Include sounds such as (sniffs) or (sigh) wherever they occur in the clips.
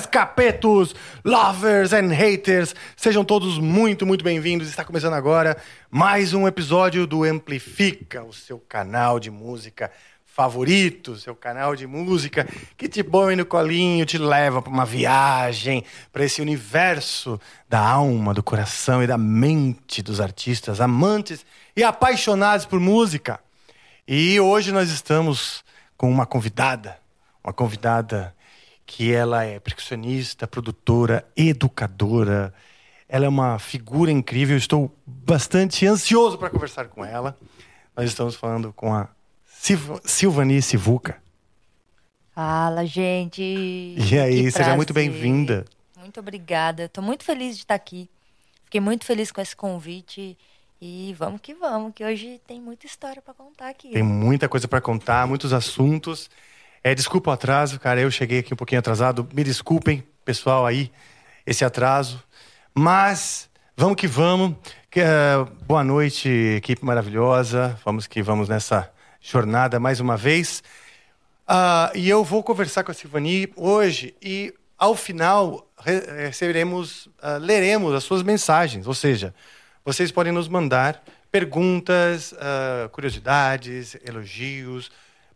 capetos, lovers and haters, sejam todos muito, muito bem-vindos. Está começando agora mais um episódio do Amplifica, o seu canal de música favorito, seu canal de música que te põe no colinho, te leva para uma viagem, para esse universo da alma, do coração e da mente dos artistas amantes e apaixonados por música. E hoje nós estamos com uma convidada, uma convidada que ela é percussionista, produtora, educadora. Ela é uma figura incrível. estou bastante ansioso para conversar com ela. Nós estamos falando com a Silvani Sivuca. Fala, gente. E aí, seja muito bem-vinda. Muito obrigada. Estou muito feliz de estar aqui. Fiquei muito feliz com esse convite. E vamos que vamos, que hoje tem muita história para contar aqui. Tem muita coisa para contar, muitos assuntos. É, desculpa o atraso, cara. Eu cheguei aqui um pouquinho atrasado. Me desculpem, pessoal, aí, esse atraso. Mas vamos que vamos. Uh, boa noite, equipe maravilhosa. Vamos que vamos nessa jornada mais uma vez. Uh, e eu vou conversar com a Silvani hoje e, ao final, receberemos, uh, leremos as suas mensagens. Ou seja, vocês podem nos mandar perguntas, curiosidades, elogios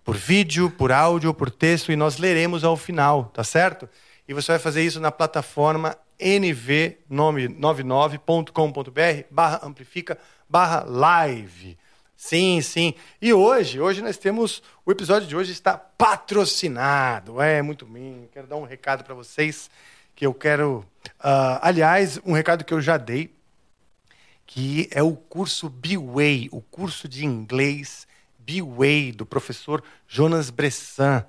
por vídeo, por áudio, por texto, e nós leremos ao final, tá certo? E você vai fazer isso na plataforma nv99.com.br barra amplifica barra live. Sim, sim. E hoje, hoje nós temos, o episódio de hoje está patrocinado. É, muito bem. Quero dar um recado para vocês que eu quero, uh, aliás, um recado que eu já dei, que é o curso B-Way, o curso de inglês B-Way, do professor Jonas Bressan.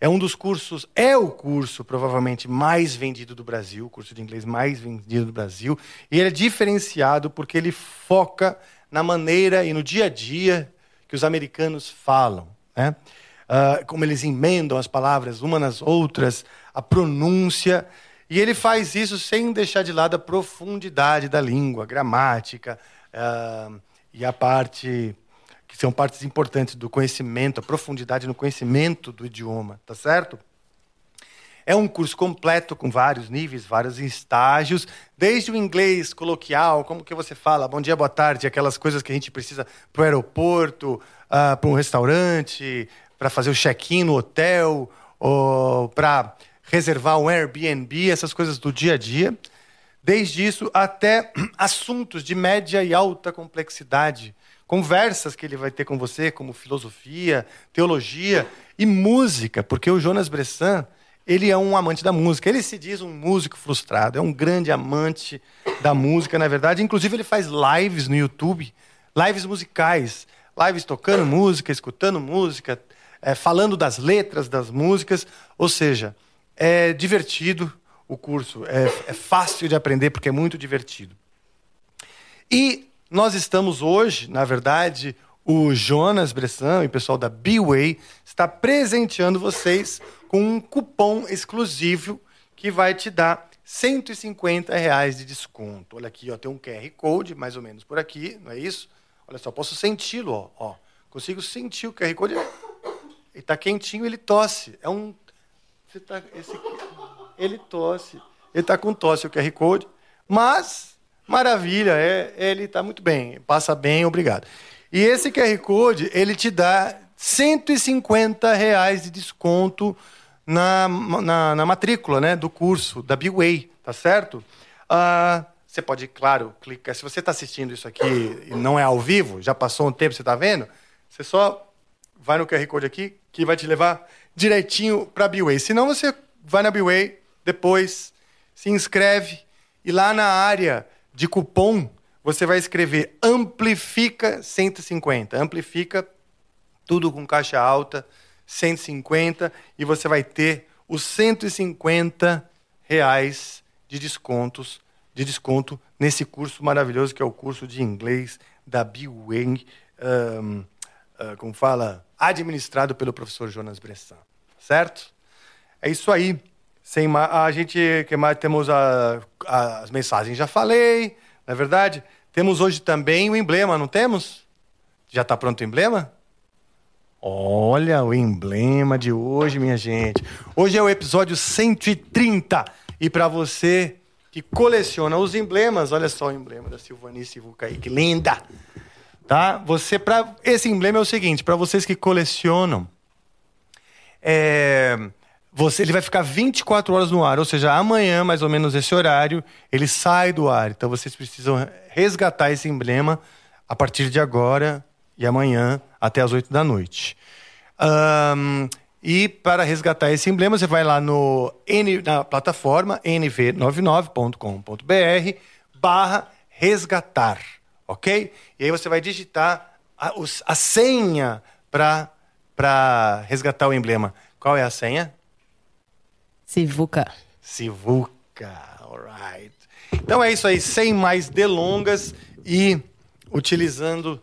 É um dos cursos, é o curso provavelmente mais vendido do Brasil, o curso de inglês mais vendido do Brasil. E ele é diferenciado porque ele foca na maneira e no dia a dia que os americanos falam. Né? Uh, como eles emendam as palavras uma nas outras, a pronúncia. E ele faz isso sem deixar de lado a profundidade da língua, a gramática uh, e a parte que são partes importantes do conhecimento, a profundidade no conhecimento do idioma, tá certo? É um curso completo com vários níveis, vários estágios, desde o inglês coloquial, como que você fala, bom dia, boa tarde, aquelas coisas que a gente precisa para o aeroporto, uh, para um restaurante, para fazer o check-in no hotel, para reservar um Airbnb, essas coisas do dia a dia. Desde isso até (clears throat) assuntos de média e alta complexidade, conversas que ele vai ter com você, como filosofia, teologia e música, porque o Jonas Bressan, ele é um amante da música. Ele se diz um músico frustrado, é um grande amante da música, na verdade. Inclusive, ele faz lives no YouTube, lives musicais, lives tocando música, escutando música, é, falando das letras das músicas. Ou seja, é divertido o curso, é, é fácil de aprender porque é muito divertido. E nós estamos hoje, na verdade, o Jonas Bressan e o pessoal da B-Way está presenteando vocês com um cupom exclusivo que vai te dar 150 reais de desconto. Olha aqui, ó, tem um QR Code, mais ou menos por aqui, não é isso? Olha só, posso senti-lo, ó, ó. Consigo sentir o QR Code. Ele está quentinho, ele tosse. É um. Tá, esse ele tosse. Ele está com tosse, o QR Code. Mas Maravilha, é, ele está muito bem, passa bem, obrigado. E esse QR Code, ele te dá 150 reais de desconto na, na, na matrícula né, do curso da B-Way, tá certo? Ah, você pode, claro, clicar. Se você está assistindo isso aqui e não é ao vivo, já passou um tempo, você está vendo? Você só vai no QR Code aqui, que vai te levar direitinho para a. Se não, você vai na B-Way, depois se inscreve e lá na área de cupom, você vai escrever Amplifica 150. Amplifica tudo com caixa alta, 150, e você vai ter os 150 reais de descontos, de desconto nesse curso maravilhoso que é o curso de inglês da Biweng, um, uh, como fala, administrado pelo professor Jonas Bressan. Certo? É isso aí. Sem a gente que mais temos a, a, as mensagens, já falei, não é verdade? Temos hoje também o emblema, não temos? Já está pronto o emblema? Olha o emblema de hoje, minha gente. Hoje é o episódio 130. E para você que coleciona os emblemas, olha só o emblema da Silvani Sivuca aí, que linda! Tá? Você para esse emblema é o seguinte, para vocês que colecionam, é, você, ele vai ficar 24 horas no ar, ou seja, amanhã, mais ou menos esse horário, ele sai do ar. Então vocês precisam resgatar esse emblema a partir de agora e amanhã até as 8 da noite. Um, e para resgatar esse emblema, você vai lá no na plataforma nv99.com.br barra resgatar, ok? E aí você vai digitar a, a senha para resgatar o emblema. Qual é a senha? Sivuca. Sivuca, alright. Então é isso aí, sem mais delongas e utilizando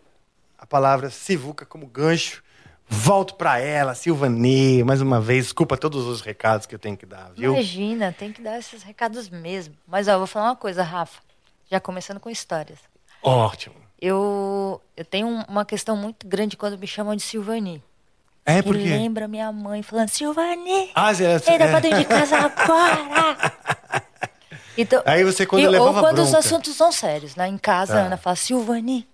a palavra Sivuca como gancho, volto para ela, Silvani, mais uma vez, desculpa todos os recados que eu tenho que dar, viu? Imagina, tem que dar esses recados mesmo. Mas ó, eu vou falar uma coisa, Rafa, já começando com histórias. Ótimo. Eu, eu tenho uma questão muito grande quando me chamam de Silvani. É porque lembra minha mãe falando, Silvani, Ah, você, entra é. pra dentro de casa agora. (laughs) Então, Aí você quando e, levava ou quando os bronca. assuntos são sérios, né? Em casa, Tá. a Ana fala, Silvani,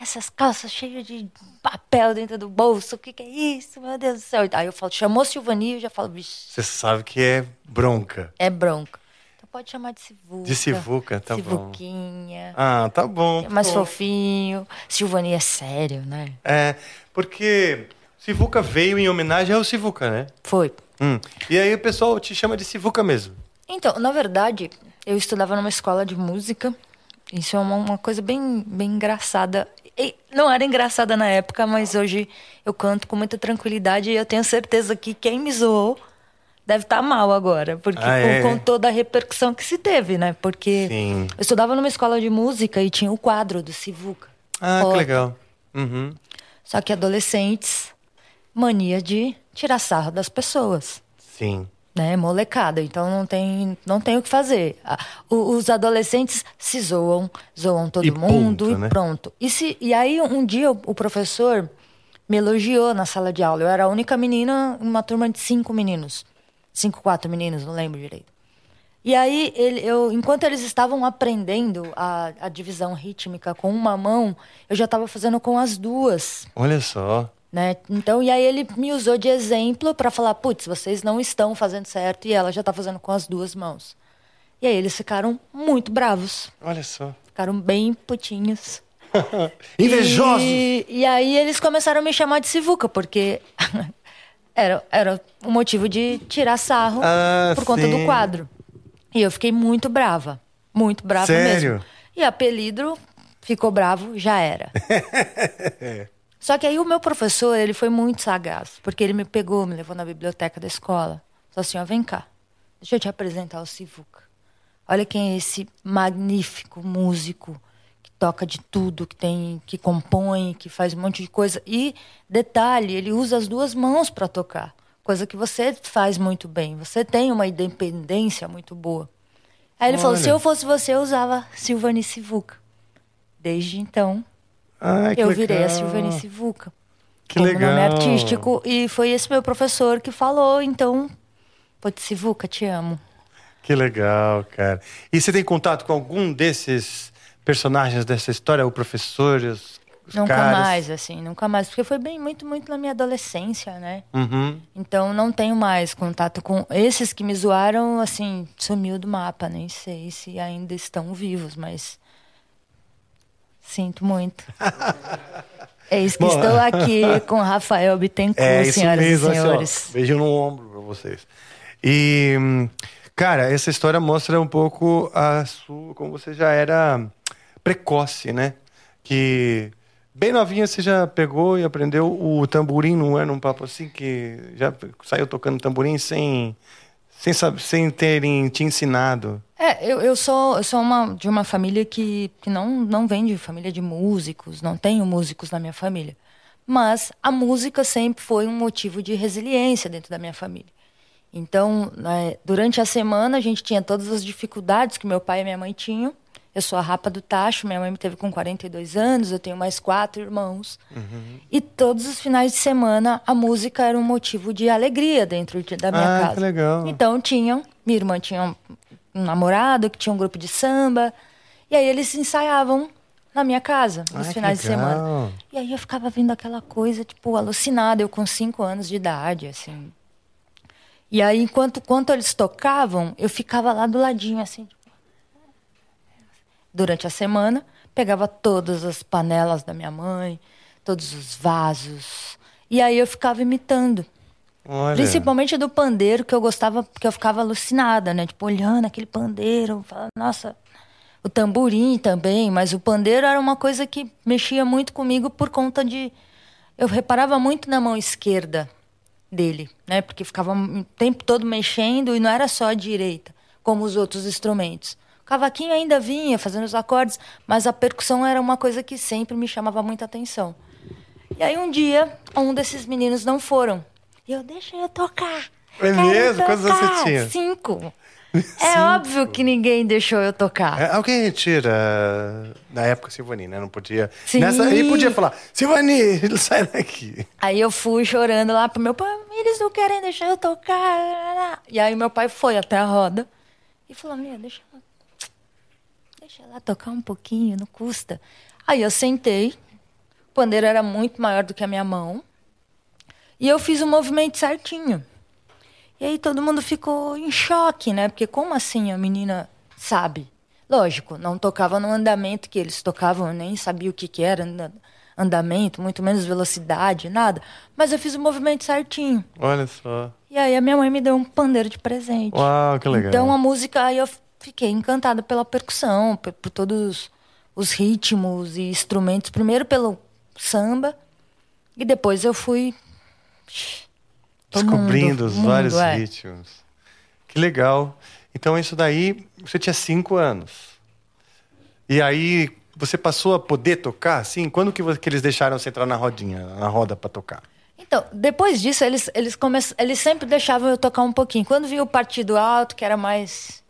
essas calças cheias de papel dentro do bolso, o que, que é isso? Meu Deus do céu. Aí eu falo, chamou Silvani, eu já falo, vixe, Você sabe que é bronca. é bronca. Então pode chamar de Sivuca. De Sivuca, tá bom. Sivuquinha. Ah, tá bom. É mais tá bom. fofinho. Silvani é sério, né? É, porque Sivuca veio em homenagem ao Sivuca, né? Foi. Hum. E aí o pessoal te chama de Sivuca mesmo. Então, na verdade, eu estudava numa escola de música. Isso é uma, uma coisa bem, bem engraçada. E não era engraçada na época, mas hoje eu canto com muita tranquilidade e eu tenho certeza que quem me zoou deve estar mal agora, porque Ah, é? com, com toda a repercussão que se teve, né? Porque Sim. eu estudava numa escola de música e tinha o quadro do Sivuca. Ah, que legal. Uhum. Só que adolescentes, mania de tirar sarro das pessoas. Sim. né, molecada, então não tem, não tem o que fazer. O- Os adolescentes se zoam, zoam todo E mundo ponto, e né? pronto. E, se, e aí um dia o, professor me elogiou na sala de aula. Eu era a única menina em uma turma de cinco meninos. Cinco, quatro meninos, não lembro direito. E aí, ele, eu, enquanto eles estavam aprendendo a, a divisão rítmica com uma mão, eu já estava fazendo com as duas Olha só. Né? Então, e aí ele me usou de exemplo para falar, putz, vocês não estão fazendo certo e ela já tá fazendo com as duas mãos. E aí eles ficaram muito bravos, Olha só. ficaram bem putinhos. (laughs) Invejosos. E, e aí eles começaram a me chamar de Sivuca, porque (laughs) era, era um motivo de tirar sarro Ah, por conta sim. do quadro. E eu fiquei muito brava, muito brava Sério? mesmo. E apelido ficou bravo, já era. (laughs) Só que aí o meu professor, ele foi muito sagaz, porque ele me pegou, me levou na biblioteca da escola. Falou assim, ó, vem cá, deixa eu te apresentar o Sivuca. Olha quem é esse magnífico músico que toca de tudo, que tem, que compõe, que faz um monte de coisa. E detalhe, ele usa as duas mãos para tocar, coisa que você faz muito bem. Você tem uma independência muito boa. Aí ele falou: Olha. se eu fosse você, eu usava Silvani Sivuca. Desde então, Ai, eu virei a legal. Silvani Sivuca. Que como legal. nome artístico. E foi esse meu professor que falou, então, putz, Sivuca, te amo. Que legal, cara. E você tem contato com algum desses personagens dessa história? O professor, os, os nunca caras? mais, assim, nunca mais. Porque foi bem, muito, muito na minha adolescência, né? Uhum. Então não tenho mais contato com esses que me zoaram, assim, sumiu do mapa. Nem sei se ainda estão vivos, mas sinto muito. (laughs) Eis que Bom, estou (laughs) aqui com Rafael Bittencourt, É isso senhoras mesmo, e assim, ó, senhores. beijo no ombro pra vocês. E, cara, essa história mostra um pouco a sua, como você já era precoce, né? Que bem novinha você já pegou e aprendeu o tamborim, não era um papo assim que já saiu tocando tamborim sem sem saber, sem terem te ensinado. É, eu, eu sou, eu sou uma, de uma família que, que não, não vem de família de músicos, não tenho músicos na minha família. Mas a música sempre foi um motivo de resiliência dentro da minha família. Então, né, durante a semana, a gente tinha todas as dificuldades que meu pai e minha mãe tinham, Eu sou a Rapa do Tacho, minha mãe me teve com 42 anos, eu tenho mais quatro irmãos. Uhum. E todos os finais de semana a música era um motivo de alegria dentro de, da minha Ah, casa. que legal. Então tinham, minha irmã tinha um, um namorado que tinha um grupo de samba, e aí eles ensaiavam na minha casa nos que finais de semana. E aí eu ficava vendo aquela coisa, tipo, alucinada, eu com cinco anos de idade, assim. E aí, enquanto, enquanto eles tocavam, eu ficava lá do ladinho, assim. tipo, Durante a semana, pegava todas as panelas da minha mãe, todos os vasos. E aí eu ficava imitando. Olha. Principalmente do pandeiro, que eu gostava, porque eu ficava alucinada, né? Tipo, olhando aquele pandeiro, falando, nossa, o tamborim também, mas o pandeiro era uma coisa que mexia muito comigo por conta de. Eu reparava muito na mão esquerda dele, né? Porque ficava o tempo todo mexendo e não era só a direita, como os outros instrumentos. Cavaquinho ainda vinha fazendo os acordes, mas a percussão era uma coisa que sempre me chamava muita atenção. E aí um dia, um desses meninos não foram. E eu deixei eu tocar. É mesmo? Quantos anos você tocar." tinha? Cinco. (laughs) É óbvio que ninguém deixou eu tocar. É, alguém tira. Na época, Silvani, né? Não podia. Sim. Nessa, ele podia falar: Silvani, (laughs) sai daqui. Aí eu fui chorando lá pro meu pai, eles não querem deixar eu tocar. E aí meu pai foi até a roda e falou, minha, deixa ela, deixa ela tocar um pouquinho, não custa. Aí eu sentei, o pandeiro era muito maior do que a minha mão, e eu fiz o movimento certinho. E aí todo mundo ficou em choque, né? Porque como assim a menina sabe? Lógico, não tocava no andamento que eles tocavam, eu nem sabia o que, que era anda- andamento, muito menos velocidade, nada. Mas eu fiz o movimento certinho. Olha só. E aí a minha mãe me deu um pandeiro de presente. Uau, que legal. Então a música, aí eu fiquei encantada pela percussão, por, por todos os ritmos e instrumentos. Primeiro pelo samba, e depois eu fui. (sniffs) Descobrindo mundo, os mundo, vários é. ritmos. Que legal. Então, isso daí, você tinha cinco anos. E aí, você passou a poder tocar, assim? Quando que, que eles deixaram você entrar na rodinha, na roda pra tocar? Então, depois disso, eles, eles, come... eles sempre deixavam eu tocar um pouquinho. Quando vinha o partido alto, que era mais.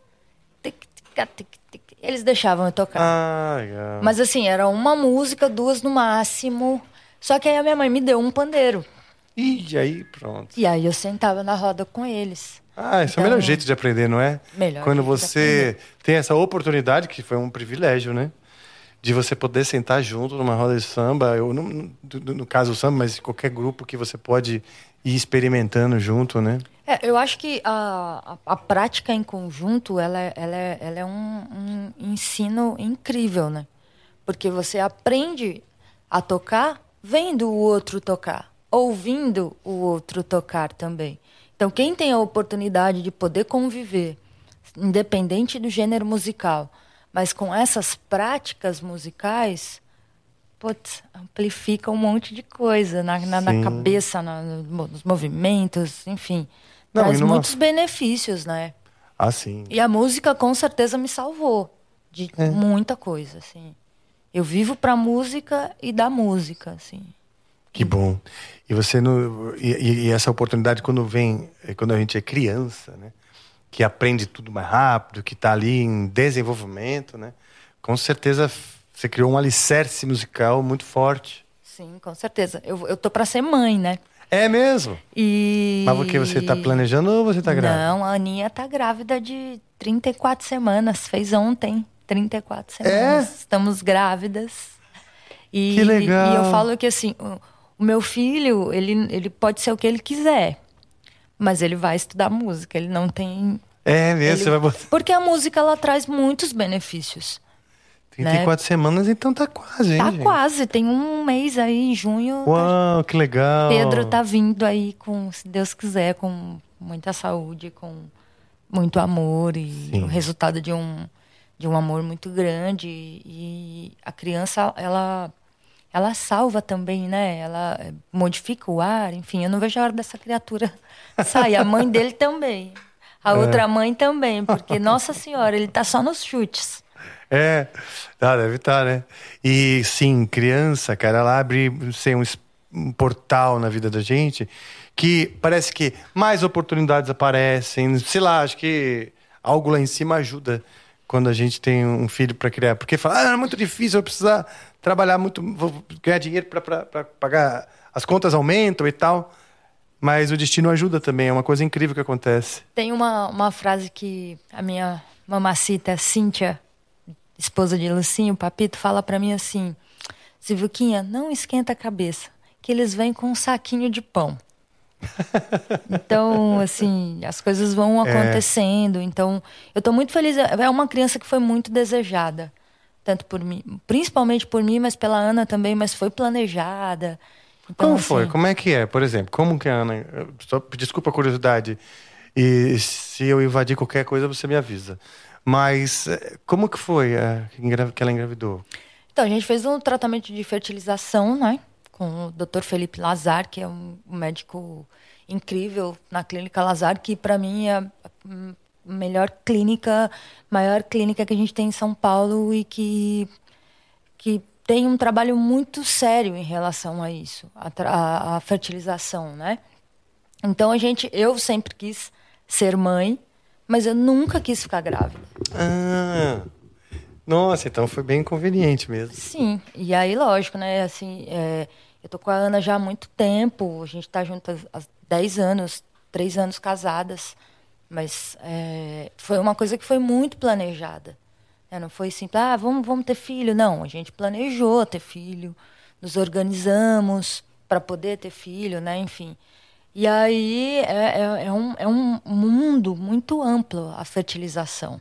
Eles deixavam eu tocar. Ah, legal. Mas assim, era uma música, duas no máximo. Só que aí a minha mãe me deu um pandeiro. E aí, pronto. E aí eu sentava na roda com eles. Ah, esse é o Então- melhor jeito de aprender, não é? Melhor Quando você tem essa oportunidade, que foi um privilégio, né? De você poder sentar junto numa roda de samba, eu não, no, no caso o samba, mas qualquer grupo que você pode ir experimentando junto, né? É, eu acho que a, a, a prática em conjunto, ela, ela é, ela é um, um ensino incrível, né? Porque você aprende a tocar vendo o outro tocar, ouvindo o outro tocar também. Então, quem tem a oportunidade de poder conviver, independente do gênero musical, mas com essas práticas musicais, putz, amplifica um monte de coisa na, na, na cabeça, na- no- nos movimentos, enfim. Não, traz numa- muitos benefícios, né? Ah, sim. E a música com certeza me salvou de É. muita coisa, assim. Eu vivo pra música e da música, assim. Que bom. E você no, e, e- essa oportunidade quando vem, é quando a gente é criança, né? Que aprende tudo mais rápido, que está ali em desenvolvimento, né? Com certeza você criou um alicerce musical muito forte. Sim, com certeza. Eu, eu tô pra ser mãe, né? É mesmo? E... Mas porque você está planejando ou você está grávida? Não, a Aninha tá grávida de 34 semanas. Fez ontem 34 É? semanas. Estamos grávidas. E, Que legal. E eu falo que assim, o, o meu filho, ele, ele pode ser o que ele quiser. Mas ele vai estudar música. Ele não tem... É mesmo, ele- você vai botar Porque a música, ela traz muitos benefícios. 34 semanas, então tá quase, hein, Tá gente? quase. Tem um mês aí, em junho. tá Uau, que legal. Pedro tá vindo aí com, se Deus quiser, com muita saúde, com muito amor e Sim. o resultado de um de um amor muito grande e a criança ela ela salva também, né? Ela eh, modifica o ar, enfim, eu não vejo a hora dessa criatura (laughs) sair. A mãe dele também. A outra mãe também, porque (laughs) nossa senhora, ele tá só nos chutes. (laughs) É, tá, deve estar, né? E sim, criança, cara, ela abre sei, um, um portal na vida da gente que parece que mais oportunidades aparecem, sei lá, acho que algo lá em cima ajuda quando a gente tem um filho para criar. Porque fala, ah, é muito difícil, eu vou precisar trabalhar muito, vou ganhar dinheiro para pagar, as contas aumentam e tal. Mas o destino ajuda também, é uma coisa incrível que acontece. Tem uma, uma frase que a minha mamacita, Cíntia, esposa de Lucinho, Papito, fala para mim assim: Silvuquinha, não esquenta a cabeça, que eles vêm com um saquinho de pão. (laughs) então, assim, as coisas vão é. acontecendo. É. Então, eu estou muito feliz. É uma criança que foi muito desejada. Tanto por mim, principalmente por mim, mas pela Ana também, mas foi planejada. Então, como assim... foi? Como é que é? Por exemplo, como que a Ana. Só, desculpa a curiosidade. E se eu invadir qualquer coisa, você me avisa. Mas eh, como que foi que ela engravidou? Então, a gente fez um tratamento de fertilização, né? Com o Dr. Felipe Lazar, que é um médico incrível na clínica Lazar, que para mim é a melhor clínica, maior clínica que a gente tem em São Paulo e que que tem um trabalho muito sério em relação a isso, a, a fertilização, né? Então a gente, eu sempre quis ser mãe, mas eu nunca quis ficar grávida. Ah, nossa, então foi bem conveniente mesmo. Sim, e aí lógico, né? Assim, é, eu tô com a Ana já há muito tempo, a gente tá juntas há 10 anos, três anos casadas, mas é, foi uma coisa que foi muito planejada. Né? Não foi simples, ah, vamos, vamos ter filho. Não, a gente planejou ter filho, nos organizamos para poder ter filho, né? Enfim. E aí é, é, é, um, é um mundo muito amplo a fertilização.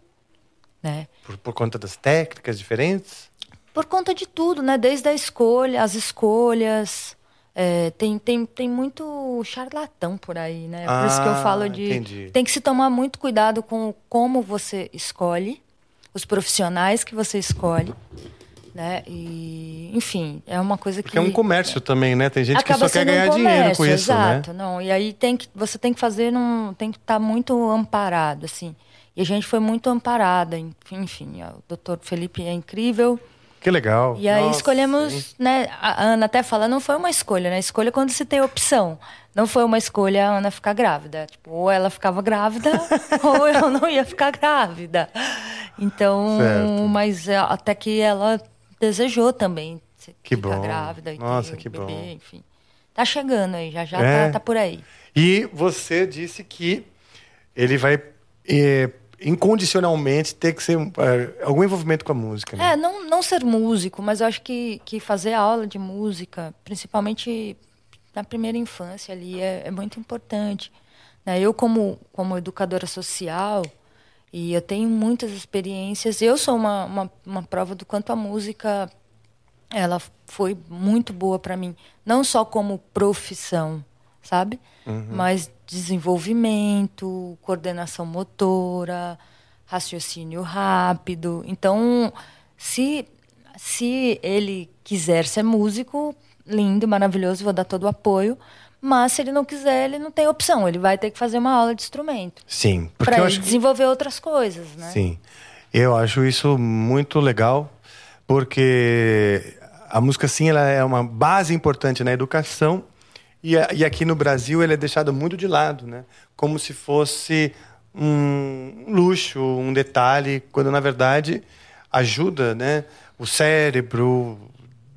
Né? Por, por conta das técnicas diferentes? Por conta de tudo, né? Desde a escolha, as escolhas. É, tem, tem, tem muito charlatão por aí, né? Por ah, isso que eu ah, falo de. Entendi. Tem que se tomar muito cuidado com como você escolhe, os profissionais que você escolhe. Né? E, enfim, é uma coisa que. Porque é um comércio também, né? Tem gente que só quer ganhar um dinheiro com isso, né? exato, né? Não, e aí tem que, você tem que fazer, num, tem que estar tá muito amparado, assim. E a gente foi muito amparada, enfim, o doutor Felipe é incrível. Que legal. E aí Nossa, escolhemos, sim. né? A Ana até fala, não foi uma escolha, né? Escolha quando se tem opção. Não foi uma escolha a Ana ficar grávida. Tipo, ou ela ficava grávida, (laughs) ou eu não ia ficar grávida. Então, certo. mas é, até que ela desejou também que bom. grávida e Nossa, que bebê, bom. enfim. Tá chegando aí, já já é. tá, tá, por aí. E você disse que ele vai é, incondicionalmente ter que ser é, algum envolvimento com a música. Né? É, não, não ser músico, mas eu acho que, que fazer aula de música, principalmente na primeira infância ali, é, é muito importante. Né? Eu, como, como educadora social, e eu tenho muitas experiências. Eu sou uma, uma, uma prova do quanto a música ela foi muito boa para mim, não só como profissão, sabe? Uhum. Mas desenvolvimento, coordenação motora, raciocínio rápido. Então, se se ele quiser ser músico, lindo, maravilhoso, vou dar todo o apoio. Mas se ele não quiser, ele não tem opção. Ele vai ter que fazer uma aula de instrumento. Sim, para desenvolver que... outras coisas, né? Sim, eu acho isso muito legal, porque a música sim, ela é uma base importante na educação e, e aqui no Brasil ela é deixada muito de lado, né? Como se fosse um luxo, um detalhe, quando na verdade ajuda, né? O cérebro,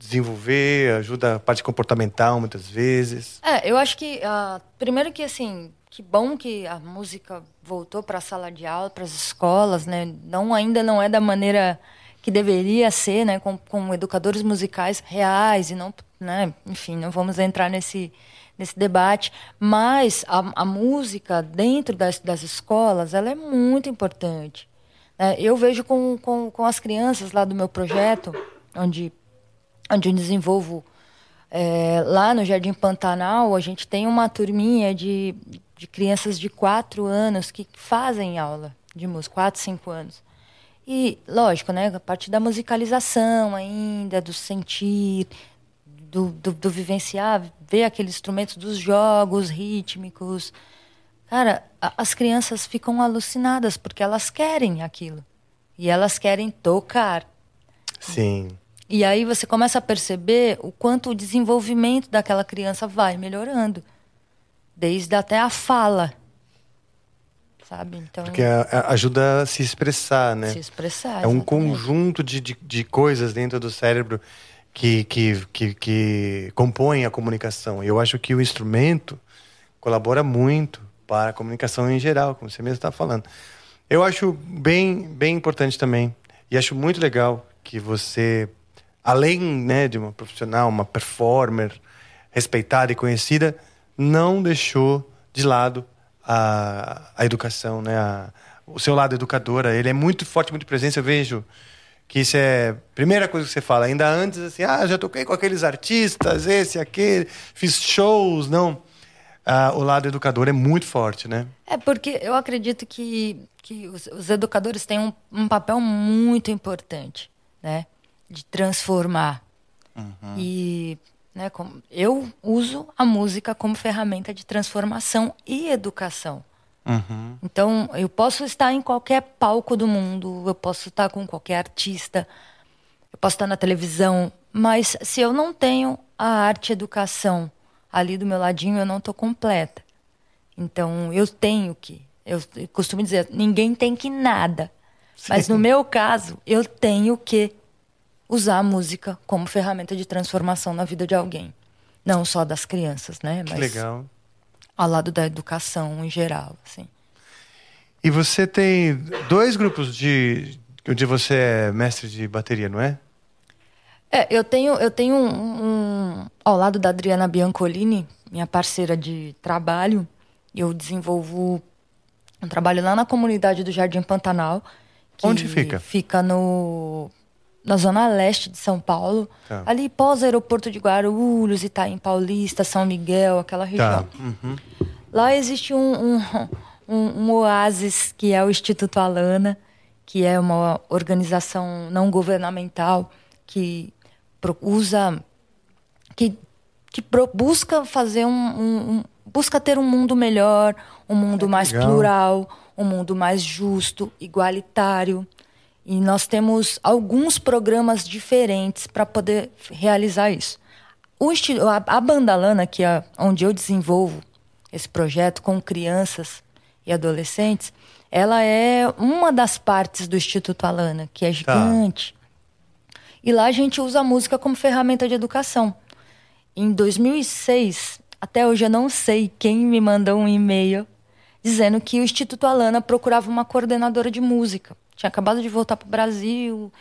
desenvolver, ajuda a parte comportamental muitas vezes. É, eu acho que uh, primeiro que assim, que bom que a música voltou para a sala de aula, para as escolas, né? Não ainda não é da maneira que deveria ser, né, com, com educadores musicais reais e não, né, enfim, não vamos entrar nesse nesse debate, mas a, a música dentro das, das escolas, ela é muito importante. Né? Eu vejo com, com, com as crianças lá do meu projeto, onde onde eu desenvolvo é, lá no Jardim Pantanal, a gente tem uma turminha de, de crianças de 4 anos que fazem aula de música, 4, 5 anos. E, lógico, né, a partir da musicalização ainda, do sentir, do, do, do vivenciar, ver aqueles instrumentos dos jogos rítmicos. Cara, a, as crianças ficam alucinadas porque elas querem aquilo. E elas querem tocar. Sim. E aí você começa a perceber o quanto o desenvolvimento daquela criança vai melhorando, desde até a fala. sabe? Então, Porque ajuda a se expressar, né? se expressar. É um exatamente. conjunto de, de, de coisas dentro do cérebro que, que, que, que compõem a comunicação. E eu acho que o instrumento colabora muito para a comunicação em geral, como você mesmo está falando. Eu acho bem, bem importante também. E acho muito legal que você, além né, de uma profissional, uma performer respeitada e conhecida, não deixou de lado a, a educação, né? A- o seu lado educadora. Ele é muito forte, muito presente. Eu vejo que isso é a primeira coisa que você fala. Ainda antes, assim, ah, já toquei com aqueles artistas, esse, aquele, fiz shows. Não. Ah, o lado educador é muito forte, né? É porque eu acredito que, que os, os educadores têm um, um papel muito importante, né? De transformar. E né, como, eu uso a música como ferramenta de transformação e educação. Uhum. Então, eu posso estar em qualquer palco do mundo, eu posso estar com qualquer artista, eu posso estar na televisão, mas se eu não tenho a arte educação ali do meu ladinho, eu não estou completa. Então, eu tenho que. Eu costumo dizer, ninguém tem que nada. Mas no meu caso, eu tenho que usar a música como ferramenta de transformação na vida de alguém. Não só das crianças, né? Que Mas legal. ao lado da educação em geral, assim. E você tem dois grupos de onde você é mestre de bateria, não é? É, eu tenho, eu tenho um, um- ao lado da Adriana Biancolini, minha parceira de trabalho, eu desenvolvo um trabalho lá na comunidade do Jardim Pantanal. Que Onde fica? Fica no na zona leste de São Paulo, Tá. ali pós aeroporto de Guarulhos, Itaim Paulista, São Miguel, aquela região. Tá. Uhum. Lá existe um, um, um, um oásis que é o Instituto Alana, que é uma organização não governamental que usa, que, que pro- busca fazer um, um- busca ter um mundo melhor, um mundo mais legal. plural, um mundo mais justo, igualitário. E nós temos alguns programas diferentes para poder realizar isso. O insti- a, a Bandalana, que é onde eu desenvolvo esse projeto com crianças e adolescentes, ela é uma das partes do Instituto Alana, que é gigante. E lá a gente usa a música como ferramenta de educação. Em 2006, até hoje eu não sei quem me mandou um e-mail dizendo que o Instituto Alana procurava uma coordenadora de música. Tinha acabado de voltar para o Brasil.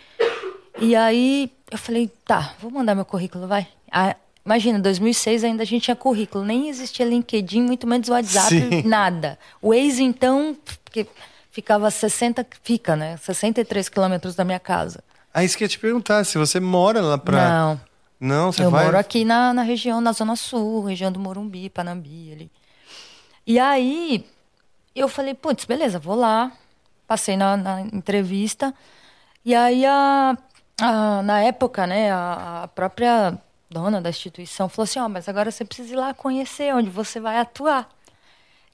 E aí eu falei, tá, vou mandar meu currículo, vai. Ah, imagina, 2006 ainda a gente tinha currículo, nem existia LinkedIn, muito menos WhatsApp, Sim. (laughs) nada. O Waze, então, que ficava a 60, fica, né? 63 quilômetros da minha casa. Ah, isso que eu ia te perguntar, se você mora lá pra. Não, Não, você eu vai. moro aqui na, na região, na Zona Sul, região do Morumbi, Panambi ali. E aí, eu falei, putz, beleza, vou lá. Passei na, na entrevista. E aí, a, a- na época, né, a, a própria dona da instituição falou assim, ó, mas agora você precisa ir lá conhecer onde você vai atuar.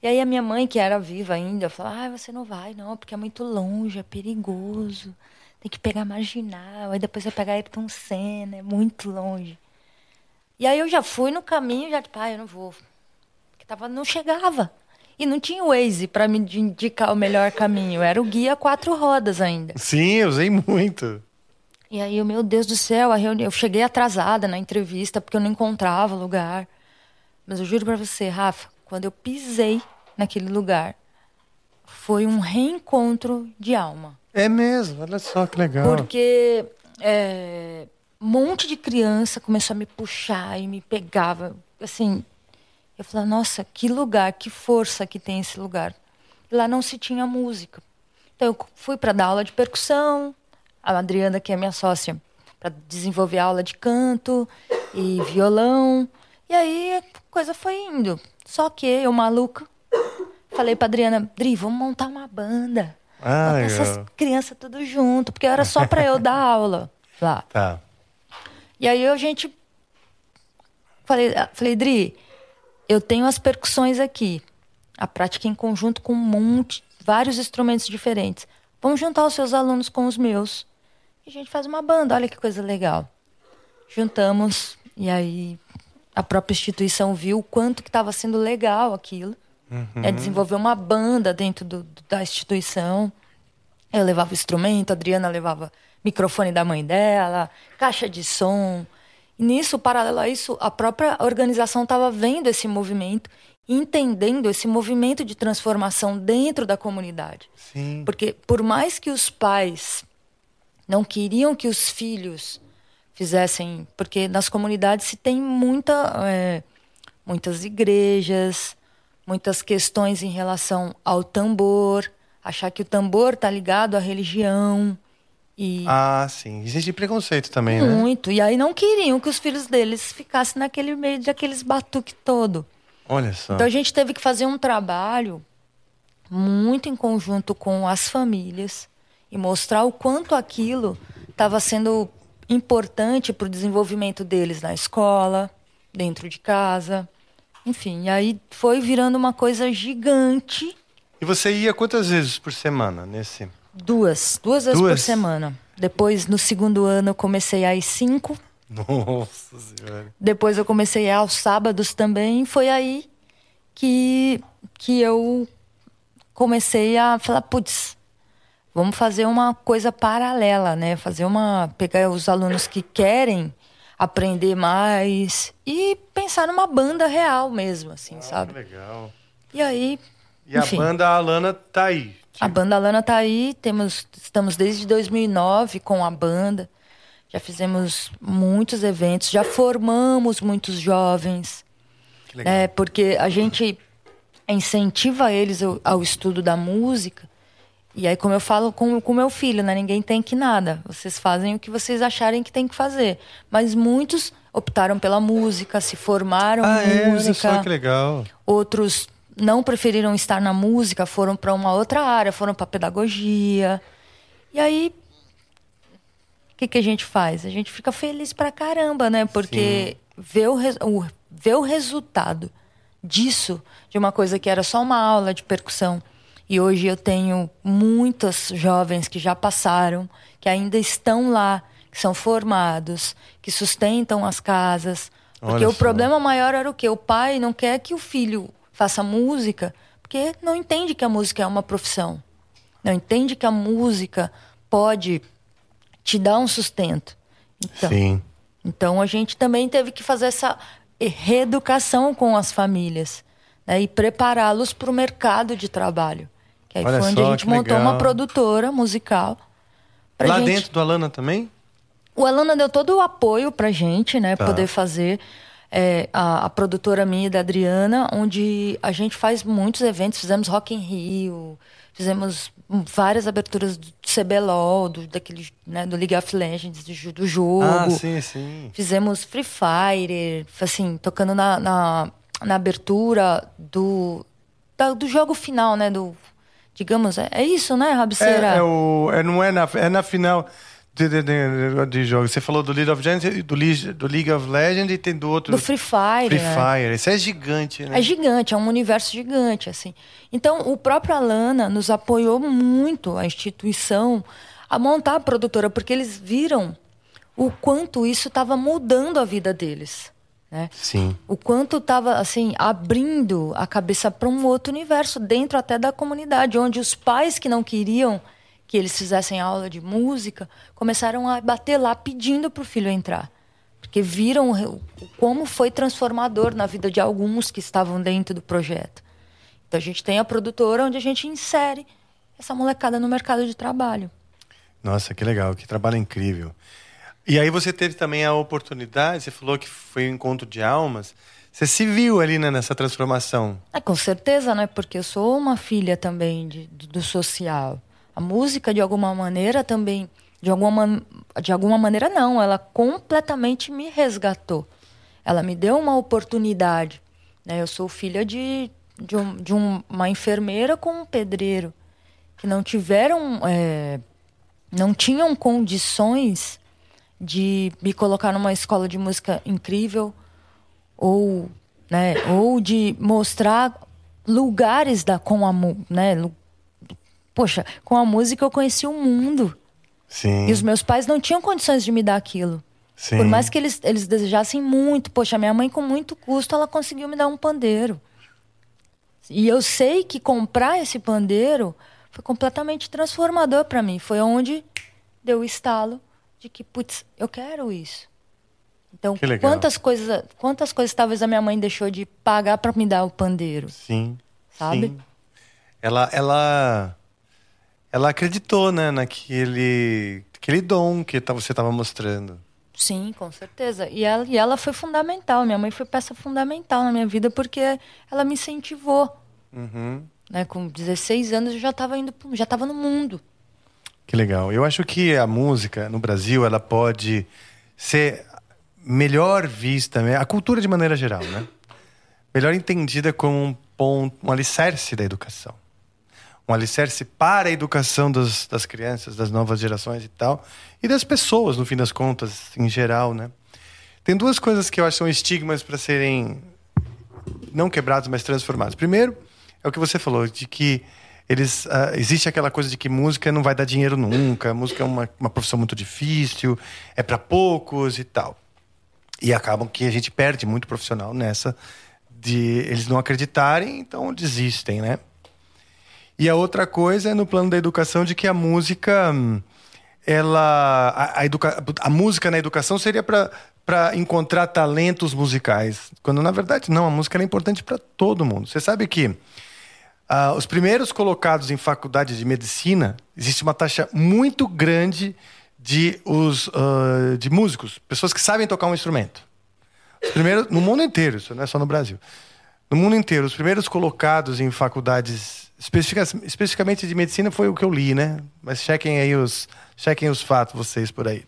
E aí a minha mãe, que era viva ainda, falou, ah, você não vai não, porque é muito longe, é perigoso. Tem que pegar marginal, aí depois vai pegar Ayrton Senna, é muito longe. E aí eu já fui no caminho, já tipo, ah, eu não vou. Porque tava, não chegava. E não tinha o Waze para me indicar o melhor caminho. Era o guia quatro rodas ainda. Sim, eu usei muito. E aí, eu, meu Deus do céu, a reunião, eu cheguei atrasada na entrevista porque eu não encontrava lugar. Mas eu juro pra você, Rafa, quando eu pisei naquele lugar, foi um reencontro de alma. É mesmo, olha só que legal. Porque é, um monte de criança começou a me puxar e me pegava. Assim, eu falava, nossa, que lugar, que força que tem esse lugar. Lá não se tinha música. Então eu fui para dar aula de percussão, a Adriana, que é minha sócia, para desenvolver aula de canto e violão. E aí a coisa foi indo. Só que eu, maluca, falei pra Adriana, Dri, vamos montar uma banda. Ah, Botar essas crianças tudo junto, porque era só para eu (laughs) dar aula lá. Tá. E aí a gente falei, ah, falei, Dri, eu tenho as percussões aqui, a prática em conjunto com um monte, vários instrumentos diferentes. Vamos juntar os seus alunos com os meus. E a gente faz uma banda, olha que coisa legal. Juntamos e aí a própria instituição viu o quanto que estava sendo legal aquilo. Uhum. É desenvolver uma banda dentro do, da instituição. Eu levava instrumento, a Adriana levava microfone da mãe dela, caixa de som. Nisso, paralelo a isso, a própria organização estava vendo esse movimento, entendendo esse movimento de transformação dentro da comunidade. Sim. Porque por mais que os pais não queriam que os filhos fizessem, porque nas comunidades se tem muita, é, muitas igrejas, muitas questões em relação ao tambor, achar que o tambor está ligado à religião. E ah, sim. Existe preconceito também, muito. né? Muito. E aí não queriam que os filhos deles ficassem naquele meio de aqueles batuque todo. Olha só. Então a gente teve que fazer um trabalho muito em conjunto com as famílias e mostrar o quanto aquilo estava sendo importante para o desenvolvimento deles na escola, dentro de casa. Enfim, aí foi virando uma coisa gigante. E você ia quantas vezes por semana nesse? Duas, duas vezes duas? por semana. Depois, no segundo ano, eu comecei a ir cinco. Nossa Senhora. Depois eu comecei a ir aos sábados também. Foi aí que, que eu comecei a falar, putz, vamos fazer uma coisa paralela, né? Fazer uma. pegar os alunos que querem aprender mais e pensar numa banda real mesmo, assim, ah, sabe? Legal. E aí. E enfim, a banda Alana tá aí. A banda Alana tá aí, temos, estamos desde 2009 com a banda. Já fizemos muitos eventos, já formamos muitos jovens. Que legal. É, porque a gente incentiva eles ao, ao estudo da música e aí, como eu falo com o meu filho, né? Ninguém tem que nada. Vocês fazem o que vocês acharem que tem que fazer. Mas muitos optaram pela música, se formaram ah, em é? música. Só que legal. Outros não preferiram estar na música, foram para uma outra área, foram para pedagogia. E aí, o que, que a gente faz? A gente fica feliz pra caramba, né? Porque vê o, o, vê o resultado disso, de uma coisa que era só uma aula de percussão e hoje eu tenho muitas jovens que já passaram, que ainda estão lá, que são formados, que sustentam as casas. Porque Olha o só. problema maior era o quê? O pai não quer que o filho faça música, porque não entende que a música é uma profissão. Não entende que a música pode te dar um sustento. Então, Sim. Então a gente também teve que fazer essa reeducação com as famílias né, e prepará-los para o mercado de trabalho. Que aí Olha foi onde a gente montou legal. uma produtora musical. Lá gente... dentro do Alana também? O Alana deu todo o apoio pra gente, né? Tá. Poder fazer. É, a, a, produtora minha da Adriana, onde a gente faz muitos eventos. Fizemos Rock in Rio, fizemos várias aberturas do CBLOL, do, daquele, né, do League of Legends, do, do jogo. Ah, sim, sim. Fizemos Free Fire, assim, tocando na, na, na abertura do, da, do jogo final, né? Do digamos, é, é isso, né, Rabceira? É, é, o, é, não é na, é na final de, jogos. Você falou do League of Legends, do, do League of Legends e tem do outro... Do Free Fire, Free né? Fire. Isso é gigante, né? É gigante, é um universo gigante, assim. Então, o próprio Alana nos apoiou muito, a instituição, a montar a produtora, porque eles viram o quanto isso estava mudando a vida deles. Né? Sim. O quanto estava assim abrindo a cabeça para um outro universo dentro até da comunidade, onde os pais que não queriam que eles fizessem aula de música começaram a bater lá pedindo para o filho entrar, porque viram como foi transformador na vida de alguns que estavam dentro do projeto. Então a gente tem a produtora onde a gente insere essa molecada no mercado de trabalho. Nossa, que legal, que trabalho incrível. E aí você teve também a oportunidade, você falou que foi um encontro de almas. Você se viu ali né, nessa transformação? É, com certeza, né? Porque eu sou uma filha também de, do social. A música, de alguma maneira, também. De alguma, de alguma maneira, não. Ela completamente me resgatou. Ela me deu uma oportunidade. Né? Eu sou filha de, de, um, de uma enfermeira com um pedreiro. Que não tiveram. É, não tinham condições de me colocar numa escola de música incrível ou né ou de mostrar lugares da com a né poxa com a música eu conheci o mundo Sim. e os meus pais não tinham condições de me dar aquilo Sim. por mais que eles eles desejassem muito poxa minha mãe com muito custo ela conseguiu me dar um pandeiro E eu sei que comprar esse pandeiro foi completamente transformador para mim. Foi onde deu o estalo de que, putz, eu quero isso. Então, quantas coisas, quantas coisas talvez a minha mãe deixou de pagar para me dar o pandeiro? Sim. Sabe? Sim. Ela, ela, ela acreditou, né, naquele, aquele dom que você estava mostrando. Sim, com certeza. E ela, e ela foi fundamental. Minha mãe foi peça fundamental na minha vida porque ela me incentivou. Uhum. Né? Com 16 anos eu já estava indo, já estava no mundo. Que legal. Eu acho que a música no Brasil ela pode ser melhor vista, né? a cultura de maneira geral, né? Melhor entendida como um ponto, um alicerce da educação. Um alicerce para a educação das, das crianças, das novas gerações e tal. E das pessoas, no fim das contas, em geral, né? Tem duas coisas que eu acho que são estigmas para serem não quebrados, mas transformados. Primeiro, é o que você falou, de que eles uh, existe aquela coisa de que música não vai dar dinheiro nunca, música é uma, uma profissão muito difícil, é para poucos e tal. E acabam que a gente perde muito profissional nessa de eles não acreditarem, então desistem, né? E a outra coisa é no plano da educação de que a música ela a, a, educa, a música na educação seria para para encontrar talentos musicais, quando na verdade não, a música é importante para todo mundo. Você sabe que uh, os primeiros colocados em faculdade de medicina existe uma taxa muito grande de os uh, de músicos, pessoas que sabem tocar um instrumento. Os primeiros no mundo inteiro, isso não é só no Brasil. No mundo inteiro, os primeiros colocados em faculdades especificamente de medicina foi o que eu li, né? Mas chequem aí os chequem os fatos vocês por aí.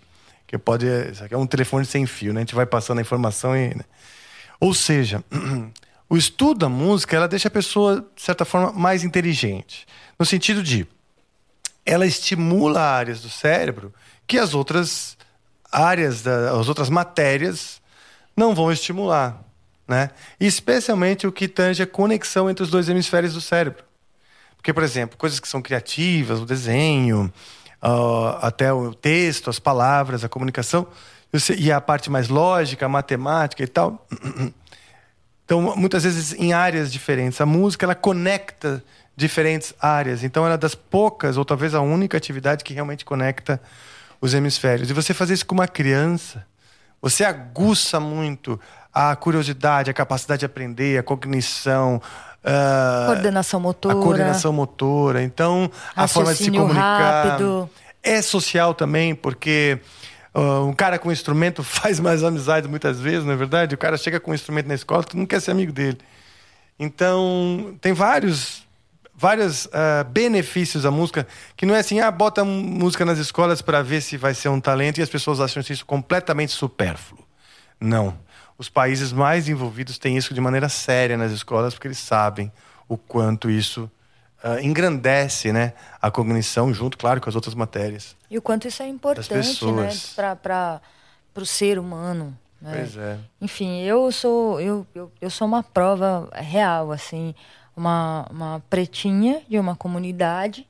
Que pode. É um telefone sem fio, né? A gente vai passando a informação e. Né? Ou seja, (clears throat) o estudo da música ela deixa a pessoa, de certa forma, mais inteligente. No sentido de ela estimula áreas do cérebro que as outras áreas, da, as outras matérias não vão estimular. Né? Especialmente o que tange a conexão entre os dois hemisférios do cérebro. Porque, por exemplo, coisas que são criativas, o desenho, uh, até o texto, as palavras, a comunicação, e a parte mais lógica, a matemática e tal. (clears throat) Então, muitas vezes em áreas diferentes. A música, ela conecta diferentes áreas. Então, ela é das poucas, ou talvez a única atividade que realmente conecta os hemisférios. E você fazer isso com uma criança, você aguça muito a curiosidade, a capacidade de aprender, a cognição, Uh, coordenação motora. A coordenação motora. Então, a forma de se comunicar. Rápido. É social também, porque uh, um cara com instrumento (laughs) faz mais amizade muitas vezes, não é verdade? O cara chega com um instrumento na escola, tu não quer ser amigo dele. Então, tem vários vários uh, benefícios da música, que não é assim, ah, bota música nas escolas para ver se vai ser um talento e as pessoas acham isso completamente supérfluo. Não. Os países mais envolvidos têm isso de maneira séria nas escolas, porque eles sabem o quanto isso uh, engrandece né, a cognição, junto, claro, com as outras matérias. E o quanto isso é importante né, para o ser humano. Né? Pois é. Enfim, eu sou, eu, eu, eu sou uma prova real, assim, uma, uma pretinha de uma comunidade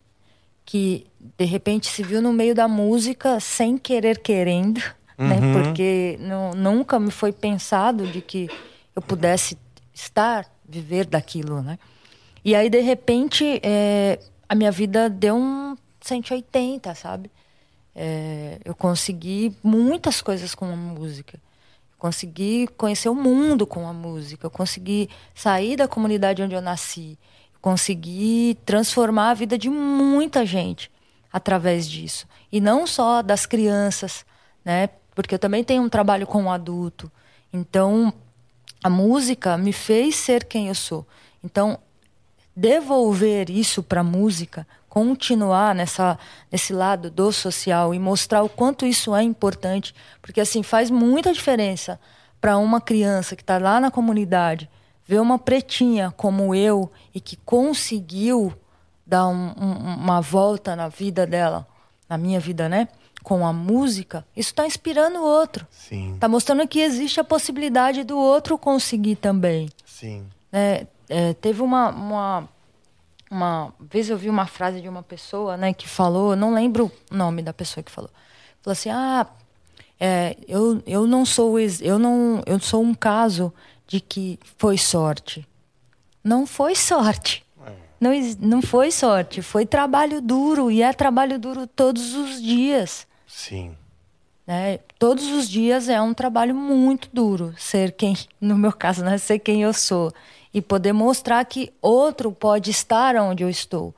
que de repente se viu no meio da música sem querer querendo? Uhum. né? Porque não, nunca me foi pensado de que eu pudesse estar, viver daquilo, né? E aí, de repente, é, a minha vida deu um 180, sabe? É, eu consegui muitas coisas com a música. Eu consegui conhecer o mundo com a música. Eu consegui sair da comunidade onde eu nasci. Eu consegui transformar a vida de muita gente através disso. E não só das crianças, né? Porque eu também tenho um trabalho com o adulto. Então, a música me fez ser quem eu sou. Então, devolver isso para a música, continuar nessa, nesse lado do social e mostrar o quanto isso é importante, porque assim faz muita diferença para uma criança que está lá na comunidade ver uma pretinha como eu e que conseguiu dar um, um, uma volta na vida dela, na minha vida, né? Com a música, isso está inspirando o outro. Está mostrando que existe a possibilidade do outro conseguir também. Sim. É, é, teve uma, uma, uma vez eu vi uma frase de uma pessoa, né, que falou, não lembro o nome da pessoa que falou, falou assim, ah, é, eu, eu não sou eu não eu sou um caso de que foi sorte. Não foi sorte. Não, não foi sorte, foi trabalho duro. E é trabalho duro todos os dias. Sim. Né? Todos os dias é um trabalho muito duro ser quem, (laughs) no meu caso, né? ser quem eu sou. E poder mostrar que outro pode estar onde eu estou